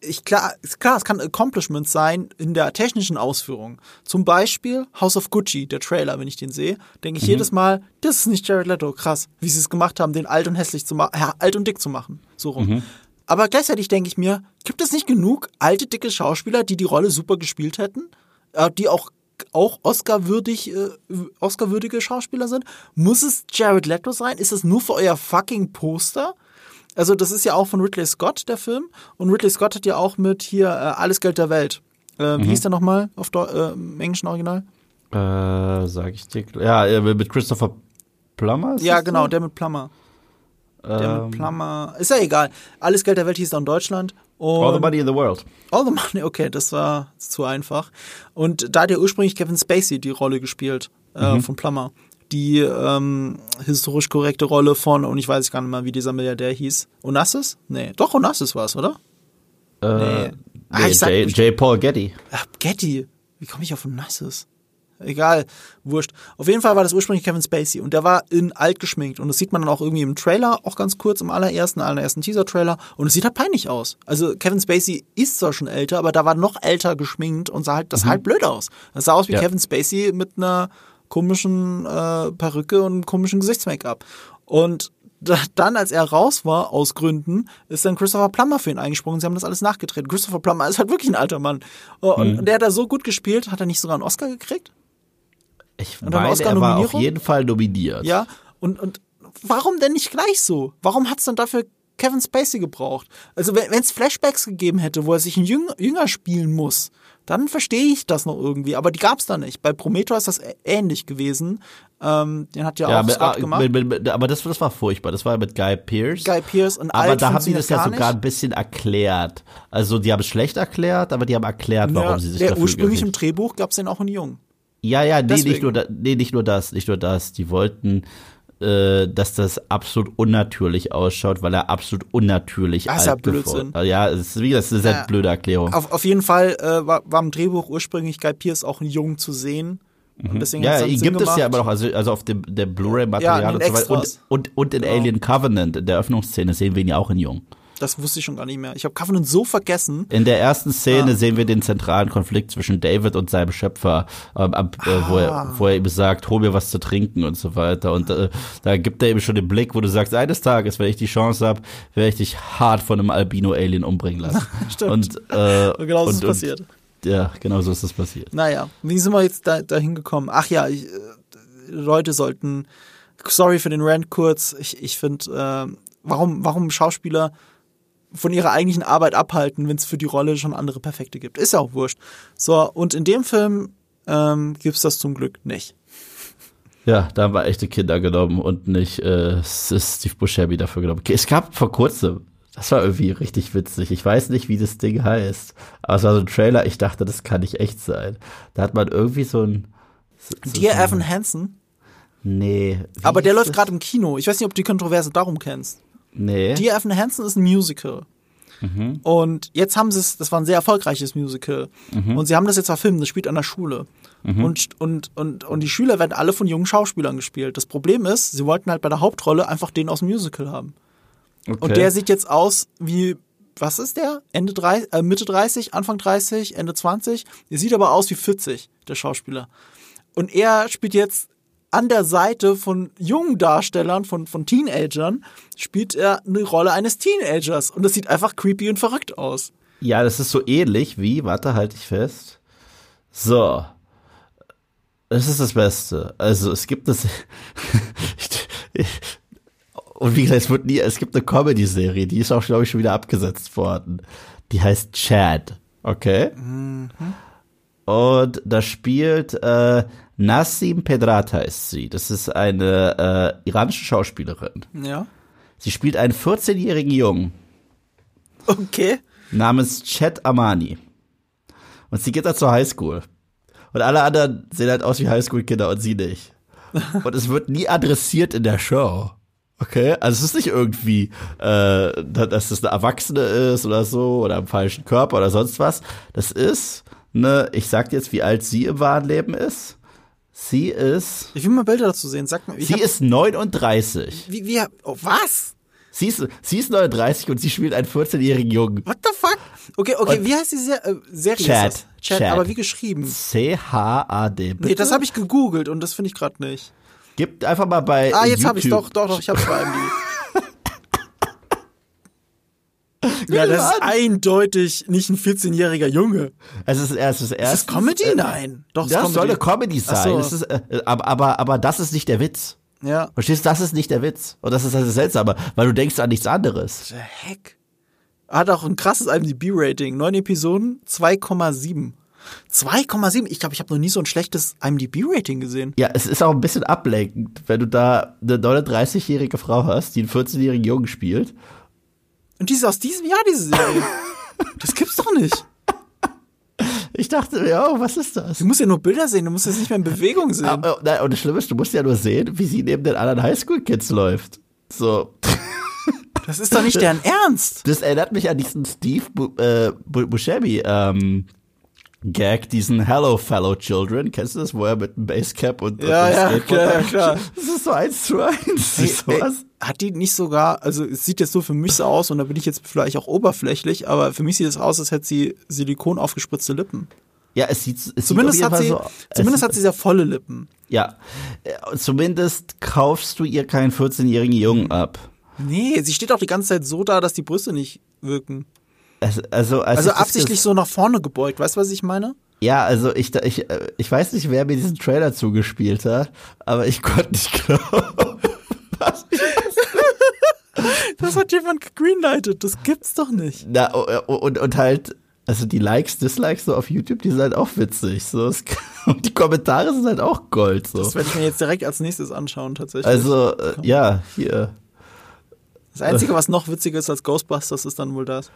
Speaker 2: ich klar, klar, es kann Accomplishment sein in der technischen Ausführung. Zum Beispiel House of Gucci, der Trailer, wenn ich den sehe, denke ich mhm. jedes Mal, das ist nicht Jared Leto, krass, wie sie es gemacht haben, den alt und hässlich zu machen, ja, alt und dick zu machen, so rum. Mhm. Aber gleichzeitig denke ich mir, gibt es nicht genug alte, dicke Schauspieler, die die Rolle super gespielt hätten, äh, die auch auch Oscar-würdig, äh, Oscar-würdige Schauspieler sind? Muss es Jared Leto sein? Ist es nur für euer fucking Poster? Also das ist ja auch von Ridley Scott, der Film. Und Ridley Scott hat ja auch mit hier äh, Alles Geld der Welt. Äh, mhm. Wie hieß der nochmal auf Deu äh, im englischen Original?
Speaker 1: Äh, sag ich dir. Ja, äh, mit Christopher Plummer?
Speaker 2: Ja, genau, der mit Plummer. Der mit ähm. Plummer. Ist ja egal. Alles Geld der Welt hieß da in Deutschland.
Speaker 1: Und All the Money in the World.
Speaker 2: All the Money, okay, das war zu einfach. Und da hat ja ursprünglich Kevin Spacey die Rolle gespielt äh, mhm. von Plummer die ähm, historisch korrekte Rolle von, und ich weiß gar nicht mal, wie dieser Milliardär hieß. Onassis? Nee, doch, Onassis war es, oder?
Speaker 1: Äh, nee. Ah, J, J. Paul Getty.
Speaker 2: Ach, Getty. Wie komme ich auf Onassis? egal, wurscht. Auf jeden Fall war das ursprünglich Kevin Spacey und der war in alt geschminkt und das sieht man dann auch irgendwie im Trailer, auch ganz kurz im allerersten, allerersten Teaser-Trailer und es sieht halt peinlich aus. Also Kevin Spacey ist zwar schon älter, aber da war noch älter geschminkt und sah halt, das sah halt blöd aus. Das sah aus wie
Speaker 1: Ja.
Speaker 2: Kevin Spacey mit einer komischen äh, Perücke und einem komischen Gesichtsmake-up. Und da, dann, als er raus war, aus Gründen, ist dann Christopher Plummer für ihn eingesprungen. Sie haben das alles nachgetreten. Christopher Plummer ist halt wirklich ein alter Mann. Oh, Und,
Speaker 1: Mhm.
Speaker 2: der hat da so gut gespielt. Hat er nicht sogar einen Oscar gekriegt?
Speaker 1: Ich
Speaker 2: Und
Speaker 1: meine, er war auf jeden Fall nominiert.
Speaker 2: Ja. Und, und warum denn nicht gleich so? Warum hat es dann dafür Kevin Spacey gebraucht? Also wenn es Flashbacks gegeben hätte, wo er sich ein Jüng, Jünger spielen muss, dann verstehe ich das noch irgendwie. Aber die gab es da nicht. Bei Prometheus ist das ähnlich gewesen. Ähm, den hat ja,
Speaker 1: Ja,
Speaker 2: auch
Speaker 1: mit,
Speaker 2: Scott
Speaker 1: ah,
Speaker 2: gemacht.
Speaker 1: mit, mit, aber das, das war furchtbar. Das war mit Guy Pearce.
Speaker 2: Guy Pearce und
Speaker 1: aber da haben die das ja
Speaker 2: gar
Speaker 1: sogar ein bisschen erklärt. Also die haben es schlecht erklärt, aber die haben erklärt, warum
Speaker 2: Ja,
Speaker 1: sie sich
Speaker 2: der
Speaker 1: dafür
Speaker 2: ursprünglich im Drehbuch gab es den auch in Jung.
Speaker 1: Ja, ja, nee,
Speaker 2: Deswegen.
Speaker 1: nicht nur, da, nee, nicht nur das, nicht nur das. Die wollten, äh, dass das absolut unnatürlich ausschaut, weil er absolut unnatürlich
Speaker 2: Das ist ja
Speaker 1: alt geworden-
Speaker 2: Blödsinn.
Speaker 1: Ja, es ist, wie gesagt, das ist eine sehr
Speaker 2: Ja.
Speaker 1: blöde Erklärung.
Speaker 2: Auf, auf jeden Fall äh, war, war im Drehbuch ursprünglich Guy Pearce auch in Jung zu sehen. Und deswegen
Speaker 1: Mhm. Ja,
Speaker 2: hat's dann
Speaker 1: ihn
Speaker 2: Sinn
Speaker 1: gibt es ja aber noch, also, also auf dem der Blu-ray-Material
Speaker 2: Ja,
Speaker 1: und so weiter. Und, und, und in
Speaker 2: Genau.
Speaker 1: Alien Covenant, in der Eröffnungsszene, sehen wir ihn ja auch in Jung.
Speaker 2: Das wusste ich schon gar nicht mehr. Ich habe Covenant so vergessen.
Speaker 1: In der ersten Szene
Speaker 2: Ah.
Speaker 1: sehen wir den zentralen Konflikt zwischen David und seinem Schöpfer, ähm, ab, äh, wo,
Speaker 2: Ah.
Speaker 1: er, wo er ihm sagt, hol mir was zu trinken und so weiter. Und äh, da gibt er ihm schon den Blick, wo du sagst, eines Tages, wenn ich die Chance habe, werde ich dich hart von einem Albino-Alien umbringen lassen.
Speaker 2: Stimmt.
Speaker 1: Und, äh,
Speaker 2: Und genau so
Speaker 1: und,
Speaker 2: ist es passiert.
Speaker 1: Und, ja, genau so ist es passiert.
Speaker 2: Naja, wie sind wir jetzt da, dahin gekommen? Ach ja, ich, äh, Leute sollten, sorry für den Rant kurz, ich, ich finde, äh, warum, warum Schauspieler von ihrer eigentlichen Arbeit abhalten, wenn es für die Rolle schon andere Perfekte gibt. Ist ja auch wurscht. So, und in dem Film ähm, gibt's das zum Glück nicht.
Speaker 1: Ja, da haben wir echte Kinder genommen und nicht äh, Steve Buscemi dafür genommen. Es gab vor kurzem, das war irgendwie richtig witzig. Ich weiß nicht, wie das Ding heißt, aber es war so ein Trailer. Ich dachte, das kann nicht echt sein. Da hat man irgendwie so ein so,
Speaker 2: Dear
Speaker 1: so
Speaker 2: Evan Hansen,
Speaker 1: Nee.
Speaker 2: aber der läuft gerade im Kino. Ich weiß nicht, ob du die Kontroverse darum kennst.
Speaker 1: Nee.
Speaker 2: Dear Evan Hansen ist ein Musical.
Speaker 1: Mhm.
Speaker 2: Und jetzt haben sie es, das war ein sehr erfolgreiches Musical.
Speaker 1: Mhm.
Speaker 2: Und sie haben das jetzt verfilmt, das spielt an der Schule. Und, und, und, und die Schüler werden alle von jungen Schauspielern gespielt. Das Problem ist, sie wollten halt bei der Hauptrolle einfach den aus dem Musical haben.
Speaker 1: okay.
Speaker 2: Und der sieht jetzt aus wie, was ist der? Ende 30, äh, Mitte 30, Anfang 30, Ende 20. Der sieht aber aus wie 40, der Schauspieler. Und er spielt jetzt an der Seite von jungen Darstellern, von, von Teenagern, spielt er eine Rolle eines Teenagers. Und das sieht einfach creepy und verrückt aus.
Speaker 1: Ja, das ist so ähnlich wie, warte, halte ich fest. So. Das ist das Beste. Also, es gibt das. Und wie gesagt, es wird nie, es gibt eine Comedy-Serie, die ist auch, glaube ich, schon wieder abgesetzt worden. Die heißt Chad. Okay? Und da spielt äh, Nassim Pedrat heißt sie. Das ist eine äh, iranische Schauspielerin.
Speaker 2: Ja.
Speaker 1: Sie spielt einen 14-jährigen Jungen
Speaker 2: Okay.
Speaker 1: namens Chet Amani. Und sie geht da zur Highschool. Und alle anderen sehen halt aus wie Highschool-Kinder und sie nicht. Und es wird nie adressiert in der Show. Okay? Also es ist nicht irgendwie, äh, dass das eine Erwachsene ist oder so oder im falschen Körper oder sonst was. Das ist ne, ich sag jetzt, wie alt sie im wahren Leben ist. Sie ist,
Speaker 2: Ich will mal Bilder dazu sehen. Sag mal, ich
Speaker 1: sie
Speaker 2: hab,
Speaker 1: ist 39.
Speaker 2: wie, wie, oh, was?
Speaker 1: Sie ist, sie ist 39 und sie spielt einen 14-jährigen Jungen.
Speaker 2: What the fuck? Okay, okay,
Speaker 1: Und-
Speaker 2: wie heißt die äh, Serie?
Speaker 1: Chat.
Speaker 2: Chat,
Speaker 1: Chat.
Speaker 2: aber wie geschrieben?
Speaker 1: C-H-A-D.
Speaker 2: Nee, das habe ich gegoogelt und das finde ich gerade nicht.
Speaker 1: Gib einfach mal bei
Speaker 2: Ah, jetzt habe ich doch, doch, doch, ich habe es bei. ja, das ist eindeutig nicht ein 14-jähriger Junge.
Speaker 1: Es ist erst das
Speaker 2: Ist
Speaker 1: erste.
Speaker 2: das Comedy? Nein. Doch, es ist
Speaker 1: Das soll eine
Speaker 2: Comedy.
Speaker 1: Comedy sein.
Speaker 2: so.
Speaker 1: Ist, äh, aber, aber, aber das ist nicht der Witz.
Speaker 2: Ja.
Speaker 1: Verstehst du? Das ist nicht der Witz. Und das ist das Seltsame, weil du denkst an nichts anderes.
Speaker 2: The heck? Hat auch ein krasses IMDb-Rating. Neun Episoden, 2,7. 2,7? Ich glaube, ich habe noch nie so ein schlechtes IMDb-Rating gesehen.
Speaker 1: Ja, es ist auch ein bisschen ablenkend, wenn du da eine 39-jährige Frau hast, die einen 14-jährigen Jungen spielt.
Speaker 2: Und die ist aus diesem Jahr, diese Serie. das gibt's doch nicht.
Speaker 1: Ich dachte mir, oh, was ist das?
Speaker 2: Du musst ja nur Bilder sehen, du musst jetzt nicht mehr in Bewegung sehen.
Speaker 1: Aber, nein, und das Schlimme ist, du musst ja nur sehen, wie sie neben den anderen Highschool-Kids läuft. So.
Speaker 2: Das ist doch nicht deren Ernst.
Speaker 1: Das erinnert mich an diesen Steve äh, Bu Buscemi, ähm, Gag diesen Hello Fellow Children. Kennst du das, wo er mit dem Basecap und,
Speaker 2: ja,
Speaker 1: und
Speaker 2: ja, klar, ja, klar.
Speaker 1: Das ist so eins zu eins. Hey,
Speaker 2: ey, hat die nicht sogar, also es sieht jetzt so für mich so aus und da bin ich jetzt vielleicht auch oberflächlich, aber für mich sieht es aus, als hätte sie Silikon aufgespritzte Lippen.
Speaker 1: Ja, es sieht, es
Speaker 2: zumindest
Speaker 1: sieht
Speaker 2: hat sie,
Speaker 1: so,
Speaker 2: zumindest hat sie sehr volle Lippen.
Speaker 1: Ja, äh, zumindest kaufst du ihr keinen 14-jährigen Jungen ab.
Speaker 2: Nee, sie steht auch die ganze Zeit so da, dass die Brüste nicht wirken.
Speaker 1: Also, also, als
Speaker 2: also absichtlich so nach vorne gebeugt, weißt du, was ich meine?
Speaker 1: Ja, also ich, ich, ich weiß nicht, wer mir diesen Trailer zugespielt hat, aber ich konnte nicht glauben, was
Speaker 2: Das hat jemand gegreenlightet, das gibt's doch nicht.
Speaker 1: Na, und, und halt, also die Likes, Dislikes so auf YouTube, die sind halt auch witzig. So. Und die Kommentare sind halt auch Gold. So.
Speaker 2: Das werde ich mir jetzt direkt als nächstes anschauen, tatsächlich.
Speaker 1: Also, äh, ja, hier.
Speaker 2: Das Einzige, was noch witziger ist als Ghostbusters, ist dann wohl das.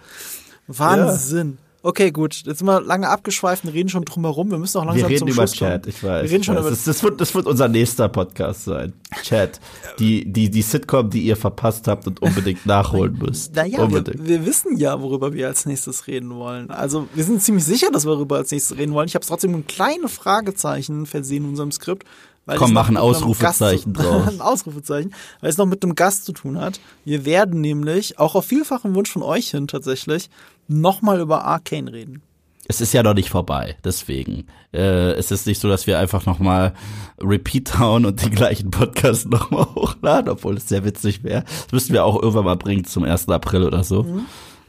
Speaker 2: Wahnsinn. Ja. Okay, gut. Jetzt sind wir lange abgeschweift und reden schon drum herum. Wir müssen auch langsam
Speaker 1: wir reden über
Speaker 2: Schluss
Speaker 1: Chat,
Speaker 2: kommen.
Speaker 1: ich weiß.
Speaker 2: Wir reden schon
Speaker 1: weiß.
Speaker 2: über
Speaker 1: das, das, wird, das wird unser nächster Podcast sein. Chat. Die, die, die Sitcom, die ihr verpasst habt und unbedingt nachholen müsst.
Speaker 2: Naja,
Speaker 1: unbedingt.
Speaker 2: Wir, wir wissen ja, worüber wir als nächstes reden wollen. Also wir sind ziemlich sicher, dass wir darüber als nächstes reden wollen. Ich habe trotzdem ein kleines Fragezeichen versehen in unserem Skript. Weil
Speaker 1: Komm, mach ein Ausrufezeichen drauf.
Speaker 2: ein Ausrufezeichen, weil es noch mit einem Gast zu tun hat. Wir werden nämlich, auch auf vielfachen Wunsch von euch hin tatsächlich, nochmal über Arcane reden.
Speaker 1: Es ist ja noch nicht vorbei, deswegen. Äh, es ist nicht so, dass wir einfach nochmal Repeat hauen und den gleichen Podcast nochmal hochladen, obwohl es sehr witzig wäre. Das müssten wir auch irgendwann mal bringen zum 1. April oder so. Mhm.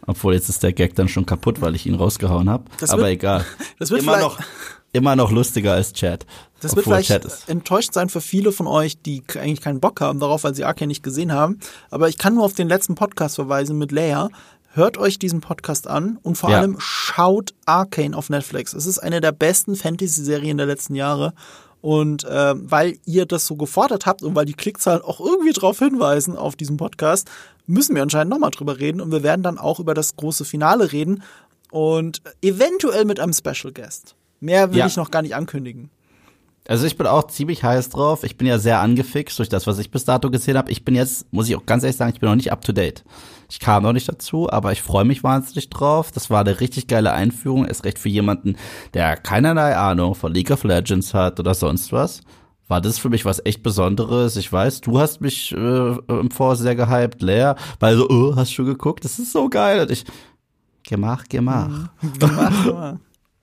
Speaker 1: Obwohl jetzt ist der Gag dann schon kaputt, weil ich ihn rausgehauen habe. Aber
Speaker 2: wird,
Speaker 1: egal.
Speaker 2: Das wird
Speaker 1: immer noch immer noch lustiger als Chat.
Speaker 2: Das wird vielleicht enttäuscht sein für viele von euch, die eigentlich keinen Bock haben darauf, weil sie Arcane nicht gesehen haben. Aber ich kann nur auf den letzten Podcast verweisen mit Leia. Hört euch diesen Podcast an und vor ja. allem schaut Arcane auf Netflix. Es ist eine der besten Fantasy-Serien der letzten Jahre. Und äh, weil ihr das so gefordert habt und weil die Klickzahlen auch irgendwie darauf hinweisen auf diesen Podcast, müssen wir anscheinend nochmal drüber reden. Und wir werden dann auch über das große Finale reden und eventuell mit einem Special Guest. Mehr will ja. ich noch gar nicht ankündigen.
Speaker 1: Also ich bin auch ziemlich heiß drauf. Ich bin ja sehr angefixt durch das, was ich bis dato gesehen habe. Ich bin jetzt, muss ich auch ganz ehrlich sagen, ich bin noch nicht up to date. Ich kam noch nicht dazu, aber ich freue mich wahnsinnig drauf. Das war eine richtig geile Einführung. Ist recht für jemanden, der keinerlei Ahnung von League of Legends hat oder sonst was. War das für mich was echt Besonderes. Ich weiß, du hast mich äh, im Vor sehr gehypt, Lea, weil so, oh, hast du geguckt? Das ist so geil. Und ich, gemach, gemach. Mhm. Gemach, gemach.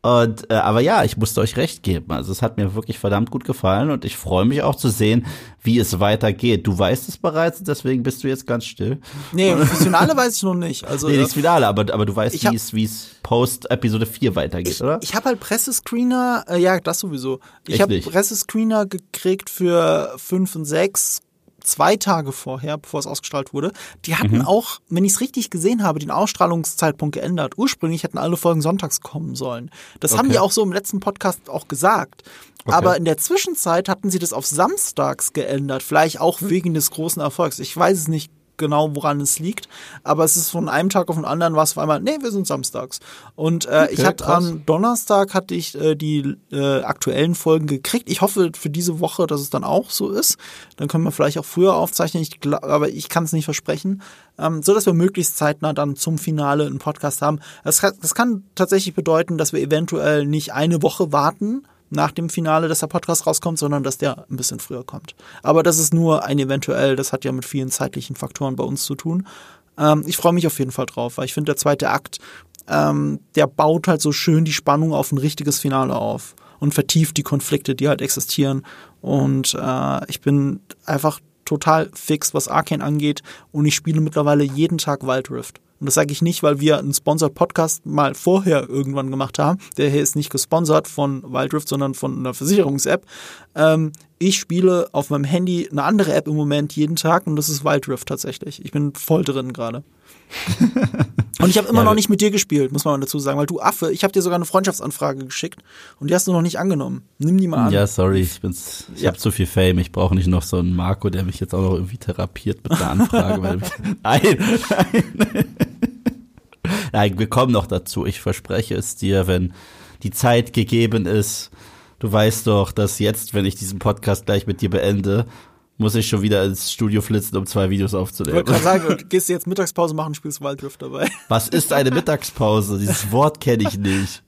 Speaker 1: Und äh, aber ja, ich musste euch recht geben. Also es hat mir wirklich verdammt gut gefallen und ich freue mich auch zu sehen, wie es weitergeht. Du weißt es bereits, deswegen bist du jetzt ganz still.
Speaker 2: Nee, das Finale weiß ich noch nicht. Also
Speaker 1: nee, nicht das Finale, aber aber du weißt, wie es wie es post Episode 4 weitergeht,
Speaker 2: ich,
Speaker 1: oder?
Speaker 2: Ich habe halt Pressescreener, äh, ja, das sowieso. Ich habe Pressescreener gekriegt für 5 und 6 zwei Tage vorher, bevor es ausgestrahlt wurde. Die hatten mhm. auch, wenn ich es richtig gesehen habe, den Ausstrahlungszeitpunkt geändert. Ursprünglich hätten alle Folgen sonntags kommen sollen. Das okay. haben die auch so im letzten Podcast auch gesagt. Okay. Aber in der Zwischenzeit hatten sie das auf samstags geändert. Vielleicht auch wegen des großen Erfolgs. Ich weiß es nicht genau, woran es liegt. Aber es ist von einem Tag auf den anderen war es auf einmal, nee, wir sind samstags. Und äh, okay, ich hatte am Donnerstag hatte ich äh, die äh, aktuellen Folgen gekriegt. Ich hoffe für diese Woche, dass es dann auch so ist. Dann können wir vielleicht auch früher aufzeichnen, ich glaub, aber ich kann es nicht versprechen. Ähm, so dass wir möglichst zeitnah dann zum Finale einen Podcast haben. Das, das kann tatsächlich bedeuten, dass wir eventuell nicht eine Woche warten, nach dem Finale, dass der Podcast rauskommt, sondern dass der ein bisschen früher kommt. Aber das ist nur ein eventuell, das hat ja mit vielen zeitlichen Faktoren bei uns zu tun. Ähm, ich freue mich auf jeden Fall drauf, weil ich finde, der zweite Akt, ähm, der baut halt so schön die Spannung auf ein richtiges Finale auf und vertieft die Konflikte, die halt existieren. Und äh, ich bin einfach total fix, was Arcane angeht und ich spiele mittlerweile jeden Tag Wild Rift. Und das sage ich nicht, weil wir einen Sponsored Podcast mal vorher irgendwann gemacht haben. Der hier ist nicht gesponsert von Wildrift, sondern von einer Versicherungs-App. Ähm, ich spiele auf meinem Handy eine andere App im Moment jeden Tag und das ist Wildrift tatsächlich. Ich bin voll drin gerade. und ich habe immer ja, noch nicht mit dir gespielt, muss man dazu sagen, weil du Affe, ich habe dir sogar eine Freundschaftsanfrage geschickt und die hast du noch nicht angenein. Nimm die mal an.
Speaker 1: Ja, sorry, ich bin's, ich ja. habe zu viel Fame. Ich brauche nicht noch so einen Marco, der mich jetzt auch noch irgendwie therapiert mit einer Anfrage. weil, nein, nein. Nein, wir kommen noch dazu. Ich verspreche es dir, wenn die Zeit gegeben ist. Du weißt doch, dass jetzt, wenn ich diesen Podcast gleich mit dir beende, muss ich schon wieder ins Studio flitzen, um zwei Videos aufzunehmen.
Speaker 2: Ich wollte gerade sagen, du gehst jetzt Mittagspause machen, spielst Wildrift dabei.
Speaker 1: Was ist eine Mittagspause? Dieses Wort kenne ich nicht.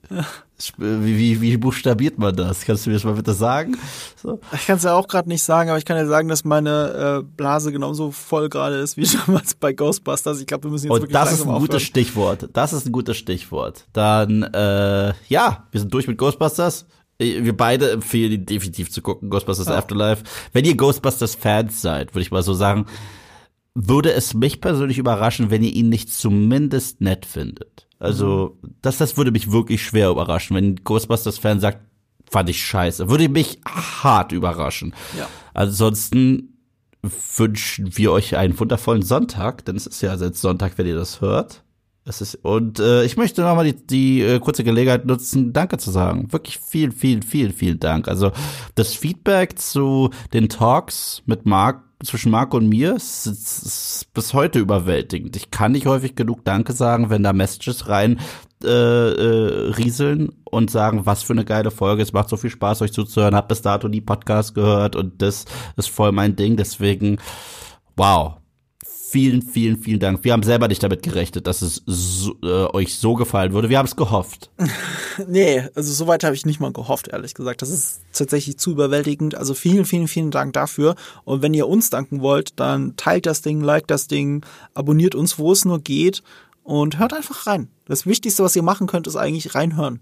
Speaker 1: Wie, wie, wie buchstabiert man das? Kannst du mir das mal bitte sagen?
Speaker 2: So. Ich kann es ja auch gerade nicht sagen, aber ich kann ja sagen, dass meine äh, Blase genauso voll gerade ist wie damals bei Ghostbusters. Ich glaube, wir müssen jetzt
Speaker 1: Und
Speaker 2: wirklich
Speaker 1: das ist ein
Speaker 2: aufhören.
Speaker 1: gutes Stichwort. Das ist ein gutes Stichwort. Dann, äh, ja, wir sind durch mit Ghostbusters. Äh, wir beide empfehlen ihn definitiv zu gucken, Ghostbusters ja. Afterlife. Wenn ihr Ghostbusters-Fans seid, würde ich mal so sagen, würde es mich persönlich überraschen, wenn ihr ihn nicht zumindest nett findet. Also, mhm. das, das würde mich wirklich schwer überraschen, wenn ein Ghostbusters-Fan sagt, fand ich scheiße. Würde mich hart überraschen. Ja. Ansonsten wünschen wir euch einen wundervollen Sonntag, denn es ist ja jetzt Sonntag, wenn ihr das hört. Es ist, und äh, ich möchte nochmal die, die äh, kurze Gelegenheit nutzen, Danke zu sagen. Wirklich vielen, vielen, vielen, vielen Dank. Also das Feedback zu den Talks mit Marc zwischen Marc und mir ist, ist, ist bis heute überwältigend. Ich kann nicht häufig genug Danke sagen, wenn da Messages rein äh, äh, rieseln und sagen, was für eine geile Folge. Es macht so viel Spaß, euch zuzuhören. Hab bis dato die Podcast gehört und das ist voll mein Ding. Deswegen, wow, vielen, vielen, vielen Dank. Wir haben selber nicht damit gerechnet, dass es so, äh, euch so gefallen würde. Wir haben es gehofft.
Speaker 2: nee, also soweit habe ich nicht mal gehofft, ehrlich gesagt. Das ist tatsächlich zu überwältigend. Also vielen, vielen, vielen Dank dafür. Und wenn ihr uns danken wollt, dann teilt das Ding, liked das Ding, abonniert uns, wo es nur geht und hört einfach rein. Das Wichtigste, was ihr machen könnt, ist eigentlich reinhören.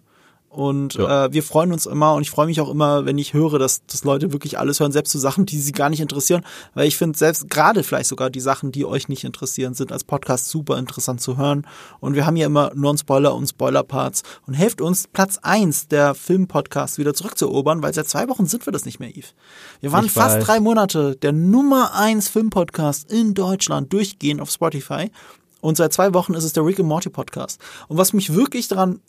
Speaker 2: Und ja. äh, wir freuen uns immer und ich freue mich auch immer, wenn ich höre, dass, dass Leute wirklich alles hören, selbst zu Sachen, die sie gar nicht interessieren. Weil ich finde, selbst gerade vielleicht sogar die Sachen, die euch nicht interessieren, sind als Podcast super interessant zu hören. Und wir haben ja immer Non-Spoiler und Spoiler-Parts und helft uns, Platz eins der Film-Podcasts wieder zurückzuerobern, weil seit zwei Wochen sind wir das nicht mehr, Yves. Wir waren ich fast weiß. drei Monate der Nummer eins Film-Podcast in Deutschland durchgehend auf Spotify. Und seit zwei Wochen ist es der Rick and Morty Podcast. Und was mich wirklich daran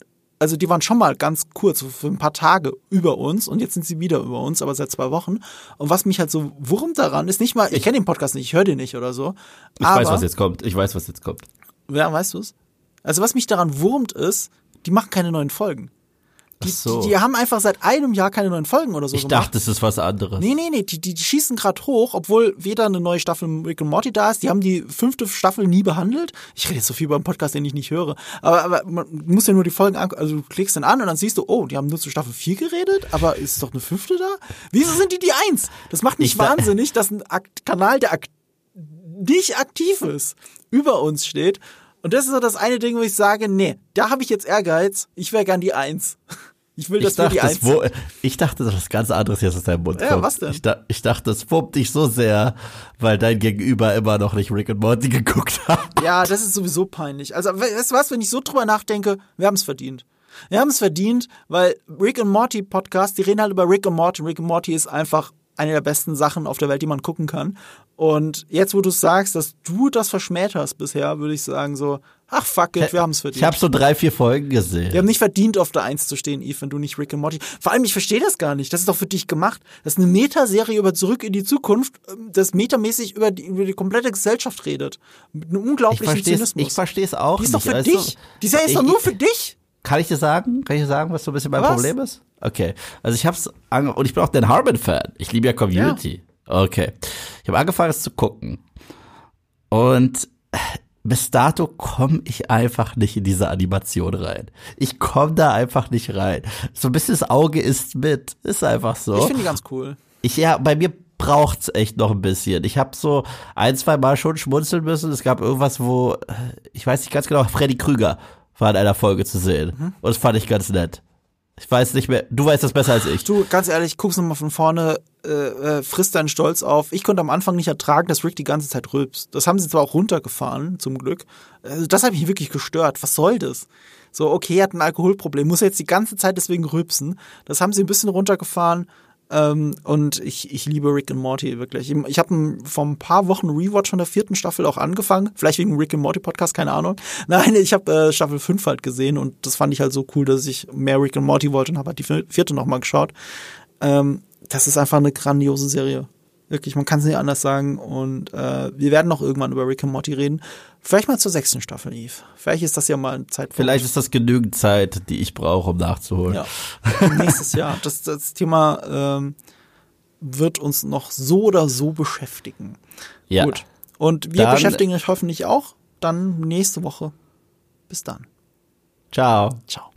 Speaker 2: also die waren schon mal ganz kurz, für ein paar Tage über uns und jetzt sind sie wieder über uns, aber seit zwei Wochen. Und was mich halt so wurmt daran ist nicht mal, ich, ich kenne den Podcast nicht, ich höre den nicht oder so.
Speaker 1: Ich weiß, was jetzt kommt. Ich weiß, was jetzt kommt.
Speaker 2: Ja, weißt du es? Also was mich daran wurmt ist, die machen keine neuen Folgen. Die, so. die, die, haben einfach seit einem Jahr keine neuen Folgen oder so
Speaker 1: ich gemacht. dachte, es ist was anderes.
Speaker 2: Nee, nee, nee, die, die, die schießen gerade hoch, obwohl weder eine neue Staffel Rick and Morty da ist. Die haben die fünfte Staffel nie behandelt. Ich rede jetzt so viel beim Podcast, den ich nicht höre. Aber, aber man muss ja nur die Folgen an, also du klickst dann an und dann siehst du, oh, die haben nur zu Staffel 4 geredet, aber ist doch eine fünfte da? Wieso sind die die Eins? Das macht mich ich wahnsinnig, dass ein Akt Kanal, der ak nicht aktiv ist, über uns steht. Und das ist so das eine Ding, wo ich sage, nee, da habe ich jetzt Ehrgeiz, ich wäre gern die Eins. Ich will, dass ich dachte, wir die eins wo,
Speaker 1: Ich dachte, das ist ganz anderes jetzt aus deinem Mund
Speaker 2: ja, kommt. was denn?
Speaker 1: Ich, da, ich dachte, das wurmt dich so sehr, weil dein Gegenüber immer noch nicht Rick and Morty geguckt hat.
Speaker 2: Ja, das ist sowieso peinlich. Also, weißt du was, wenn ich so drüber nachdenke, wir haben es verdient. Wir haben es verdient, weil Rick and Morty Podcast, die reden halt über Rick and Morty. Rick and Morty ist einfach eine der besten Sachen auf der Welt, die man gucken kann. Und jetzt, wo du sagst, dass du das verschmäht hast bisher, würde ich sagen so, ach fuck it, wir haben es verdient.
Speaker 1: Ich habe so drei, vier Folgen gesehen.
Speaker 2: Wir haben nicht verdient, auf der Eins zu stehen, Eve, wenn du nicht Rick and Morty. Vor allem, ich verstehe das gar nicht. Das ist doch für dich gemacht. Das ist eine Metaserie über Zurück in die Zukunft, ähm, das metamäßig über die, über die komplette Gesellschaft redet. Mit einem unglaublichen ich Zynismus.
Speaker 1: Ich verstehe es auch
Speaker 2: Die ist
Speaker 1: nicht.
Speaker 2: doch für also, dich. Die Serie ist doch nur für dich.
Speaker 1: Kann ich dir sagen? Kann ich dir sagen, was so ein bisschen mein was? Problem ist? Okay. Also ich hab's und ich bin auch Dan Harmon-Fan. Ich liebe ja Community. Ja. Okay. Ich habe angefangen, es zu gucken. Und bis dato komme ich einfach nicht in diese Animation rein. Ich komme da einfach nicht rein. So ein bisschen das Auge ist mit. Ist einfach so.
Speaker 2: Ich finde die ganz cool.
Speaker 1: Ich, ja, bei mir braucht's echt noch ein bisschen. Ich habe so ein, zwei Mal schon schmunzeln müssen. Es gab irgendwas, wo, ich weiß nicht ganz genau, Freddy Krüger war in einer Folge zu sehen. Mhm. Und das fand ich ganz nett. Ich weiß nicht mehr, du weißt das besser als ich.
Speaker 2: Du, ganz ehrlich, guck's nochmal von vorne, äh, äh, frisst deinen Stolz auf. Ich konnte am Anfang nicht ertragen, dass Rick die ganze Zeit rülpst. Das haben sie zwar auch runtergefahren, zum Glück. Also das hat mich wirklich gestört. Was soll das? So, okay, er hat ein Alkoholproblem, muss er jetzt die ganze Zeit deswegen rülpsen. Das haben sie ein bisschen runtergefahren. Ähm, und ich, ich liebe Rick and Morty wirklich. Ich, ich habe vor ein paar Wochen Rewatch von der vierten Staffel auch angefangen. Vielleicht wegen Rick and Morty Podcast, keine Ahnung. Nein, ich habe äh, Staffel 5 halt gesehen und das fand ich halt so cool, dass ich mehr Rick and Morty wollte und habe halt die vierte nochmal geschaut. Ähm, das ist einfach eine grandiose Serie. Wirklich, man kann es nicht anders sagen. Und äh, wir werden noch irgendwann über Rick and Morty reden. Vielleicht mal zur sechsten Staffel, Eve. Vielleicht ist das ja mal ein Zeitpunkt.
Speaker 1: Vielleicht ist das genügend Zeit, die ich brauche, um nachzuholen. Ja.
Speaker 2: Nächstes Jahr. Das, das Thema ähm, wird uns noch so oder so beschäftigen. Ja. Gut. Und wir dann, beschäftigen euch hoffentlich auch dann nächste Woche. Bis dann.
Speaker 1: Ciao.
Speaker 2: Ciao.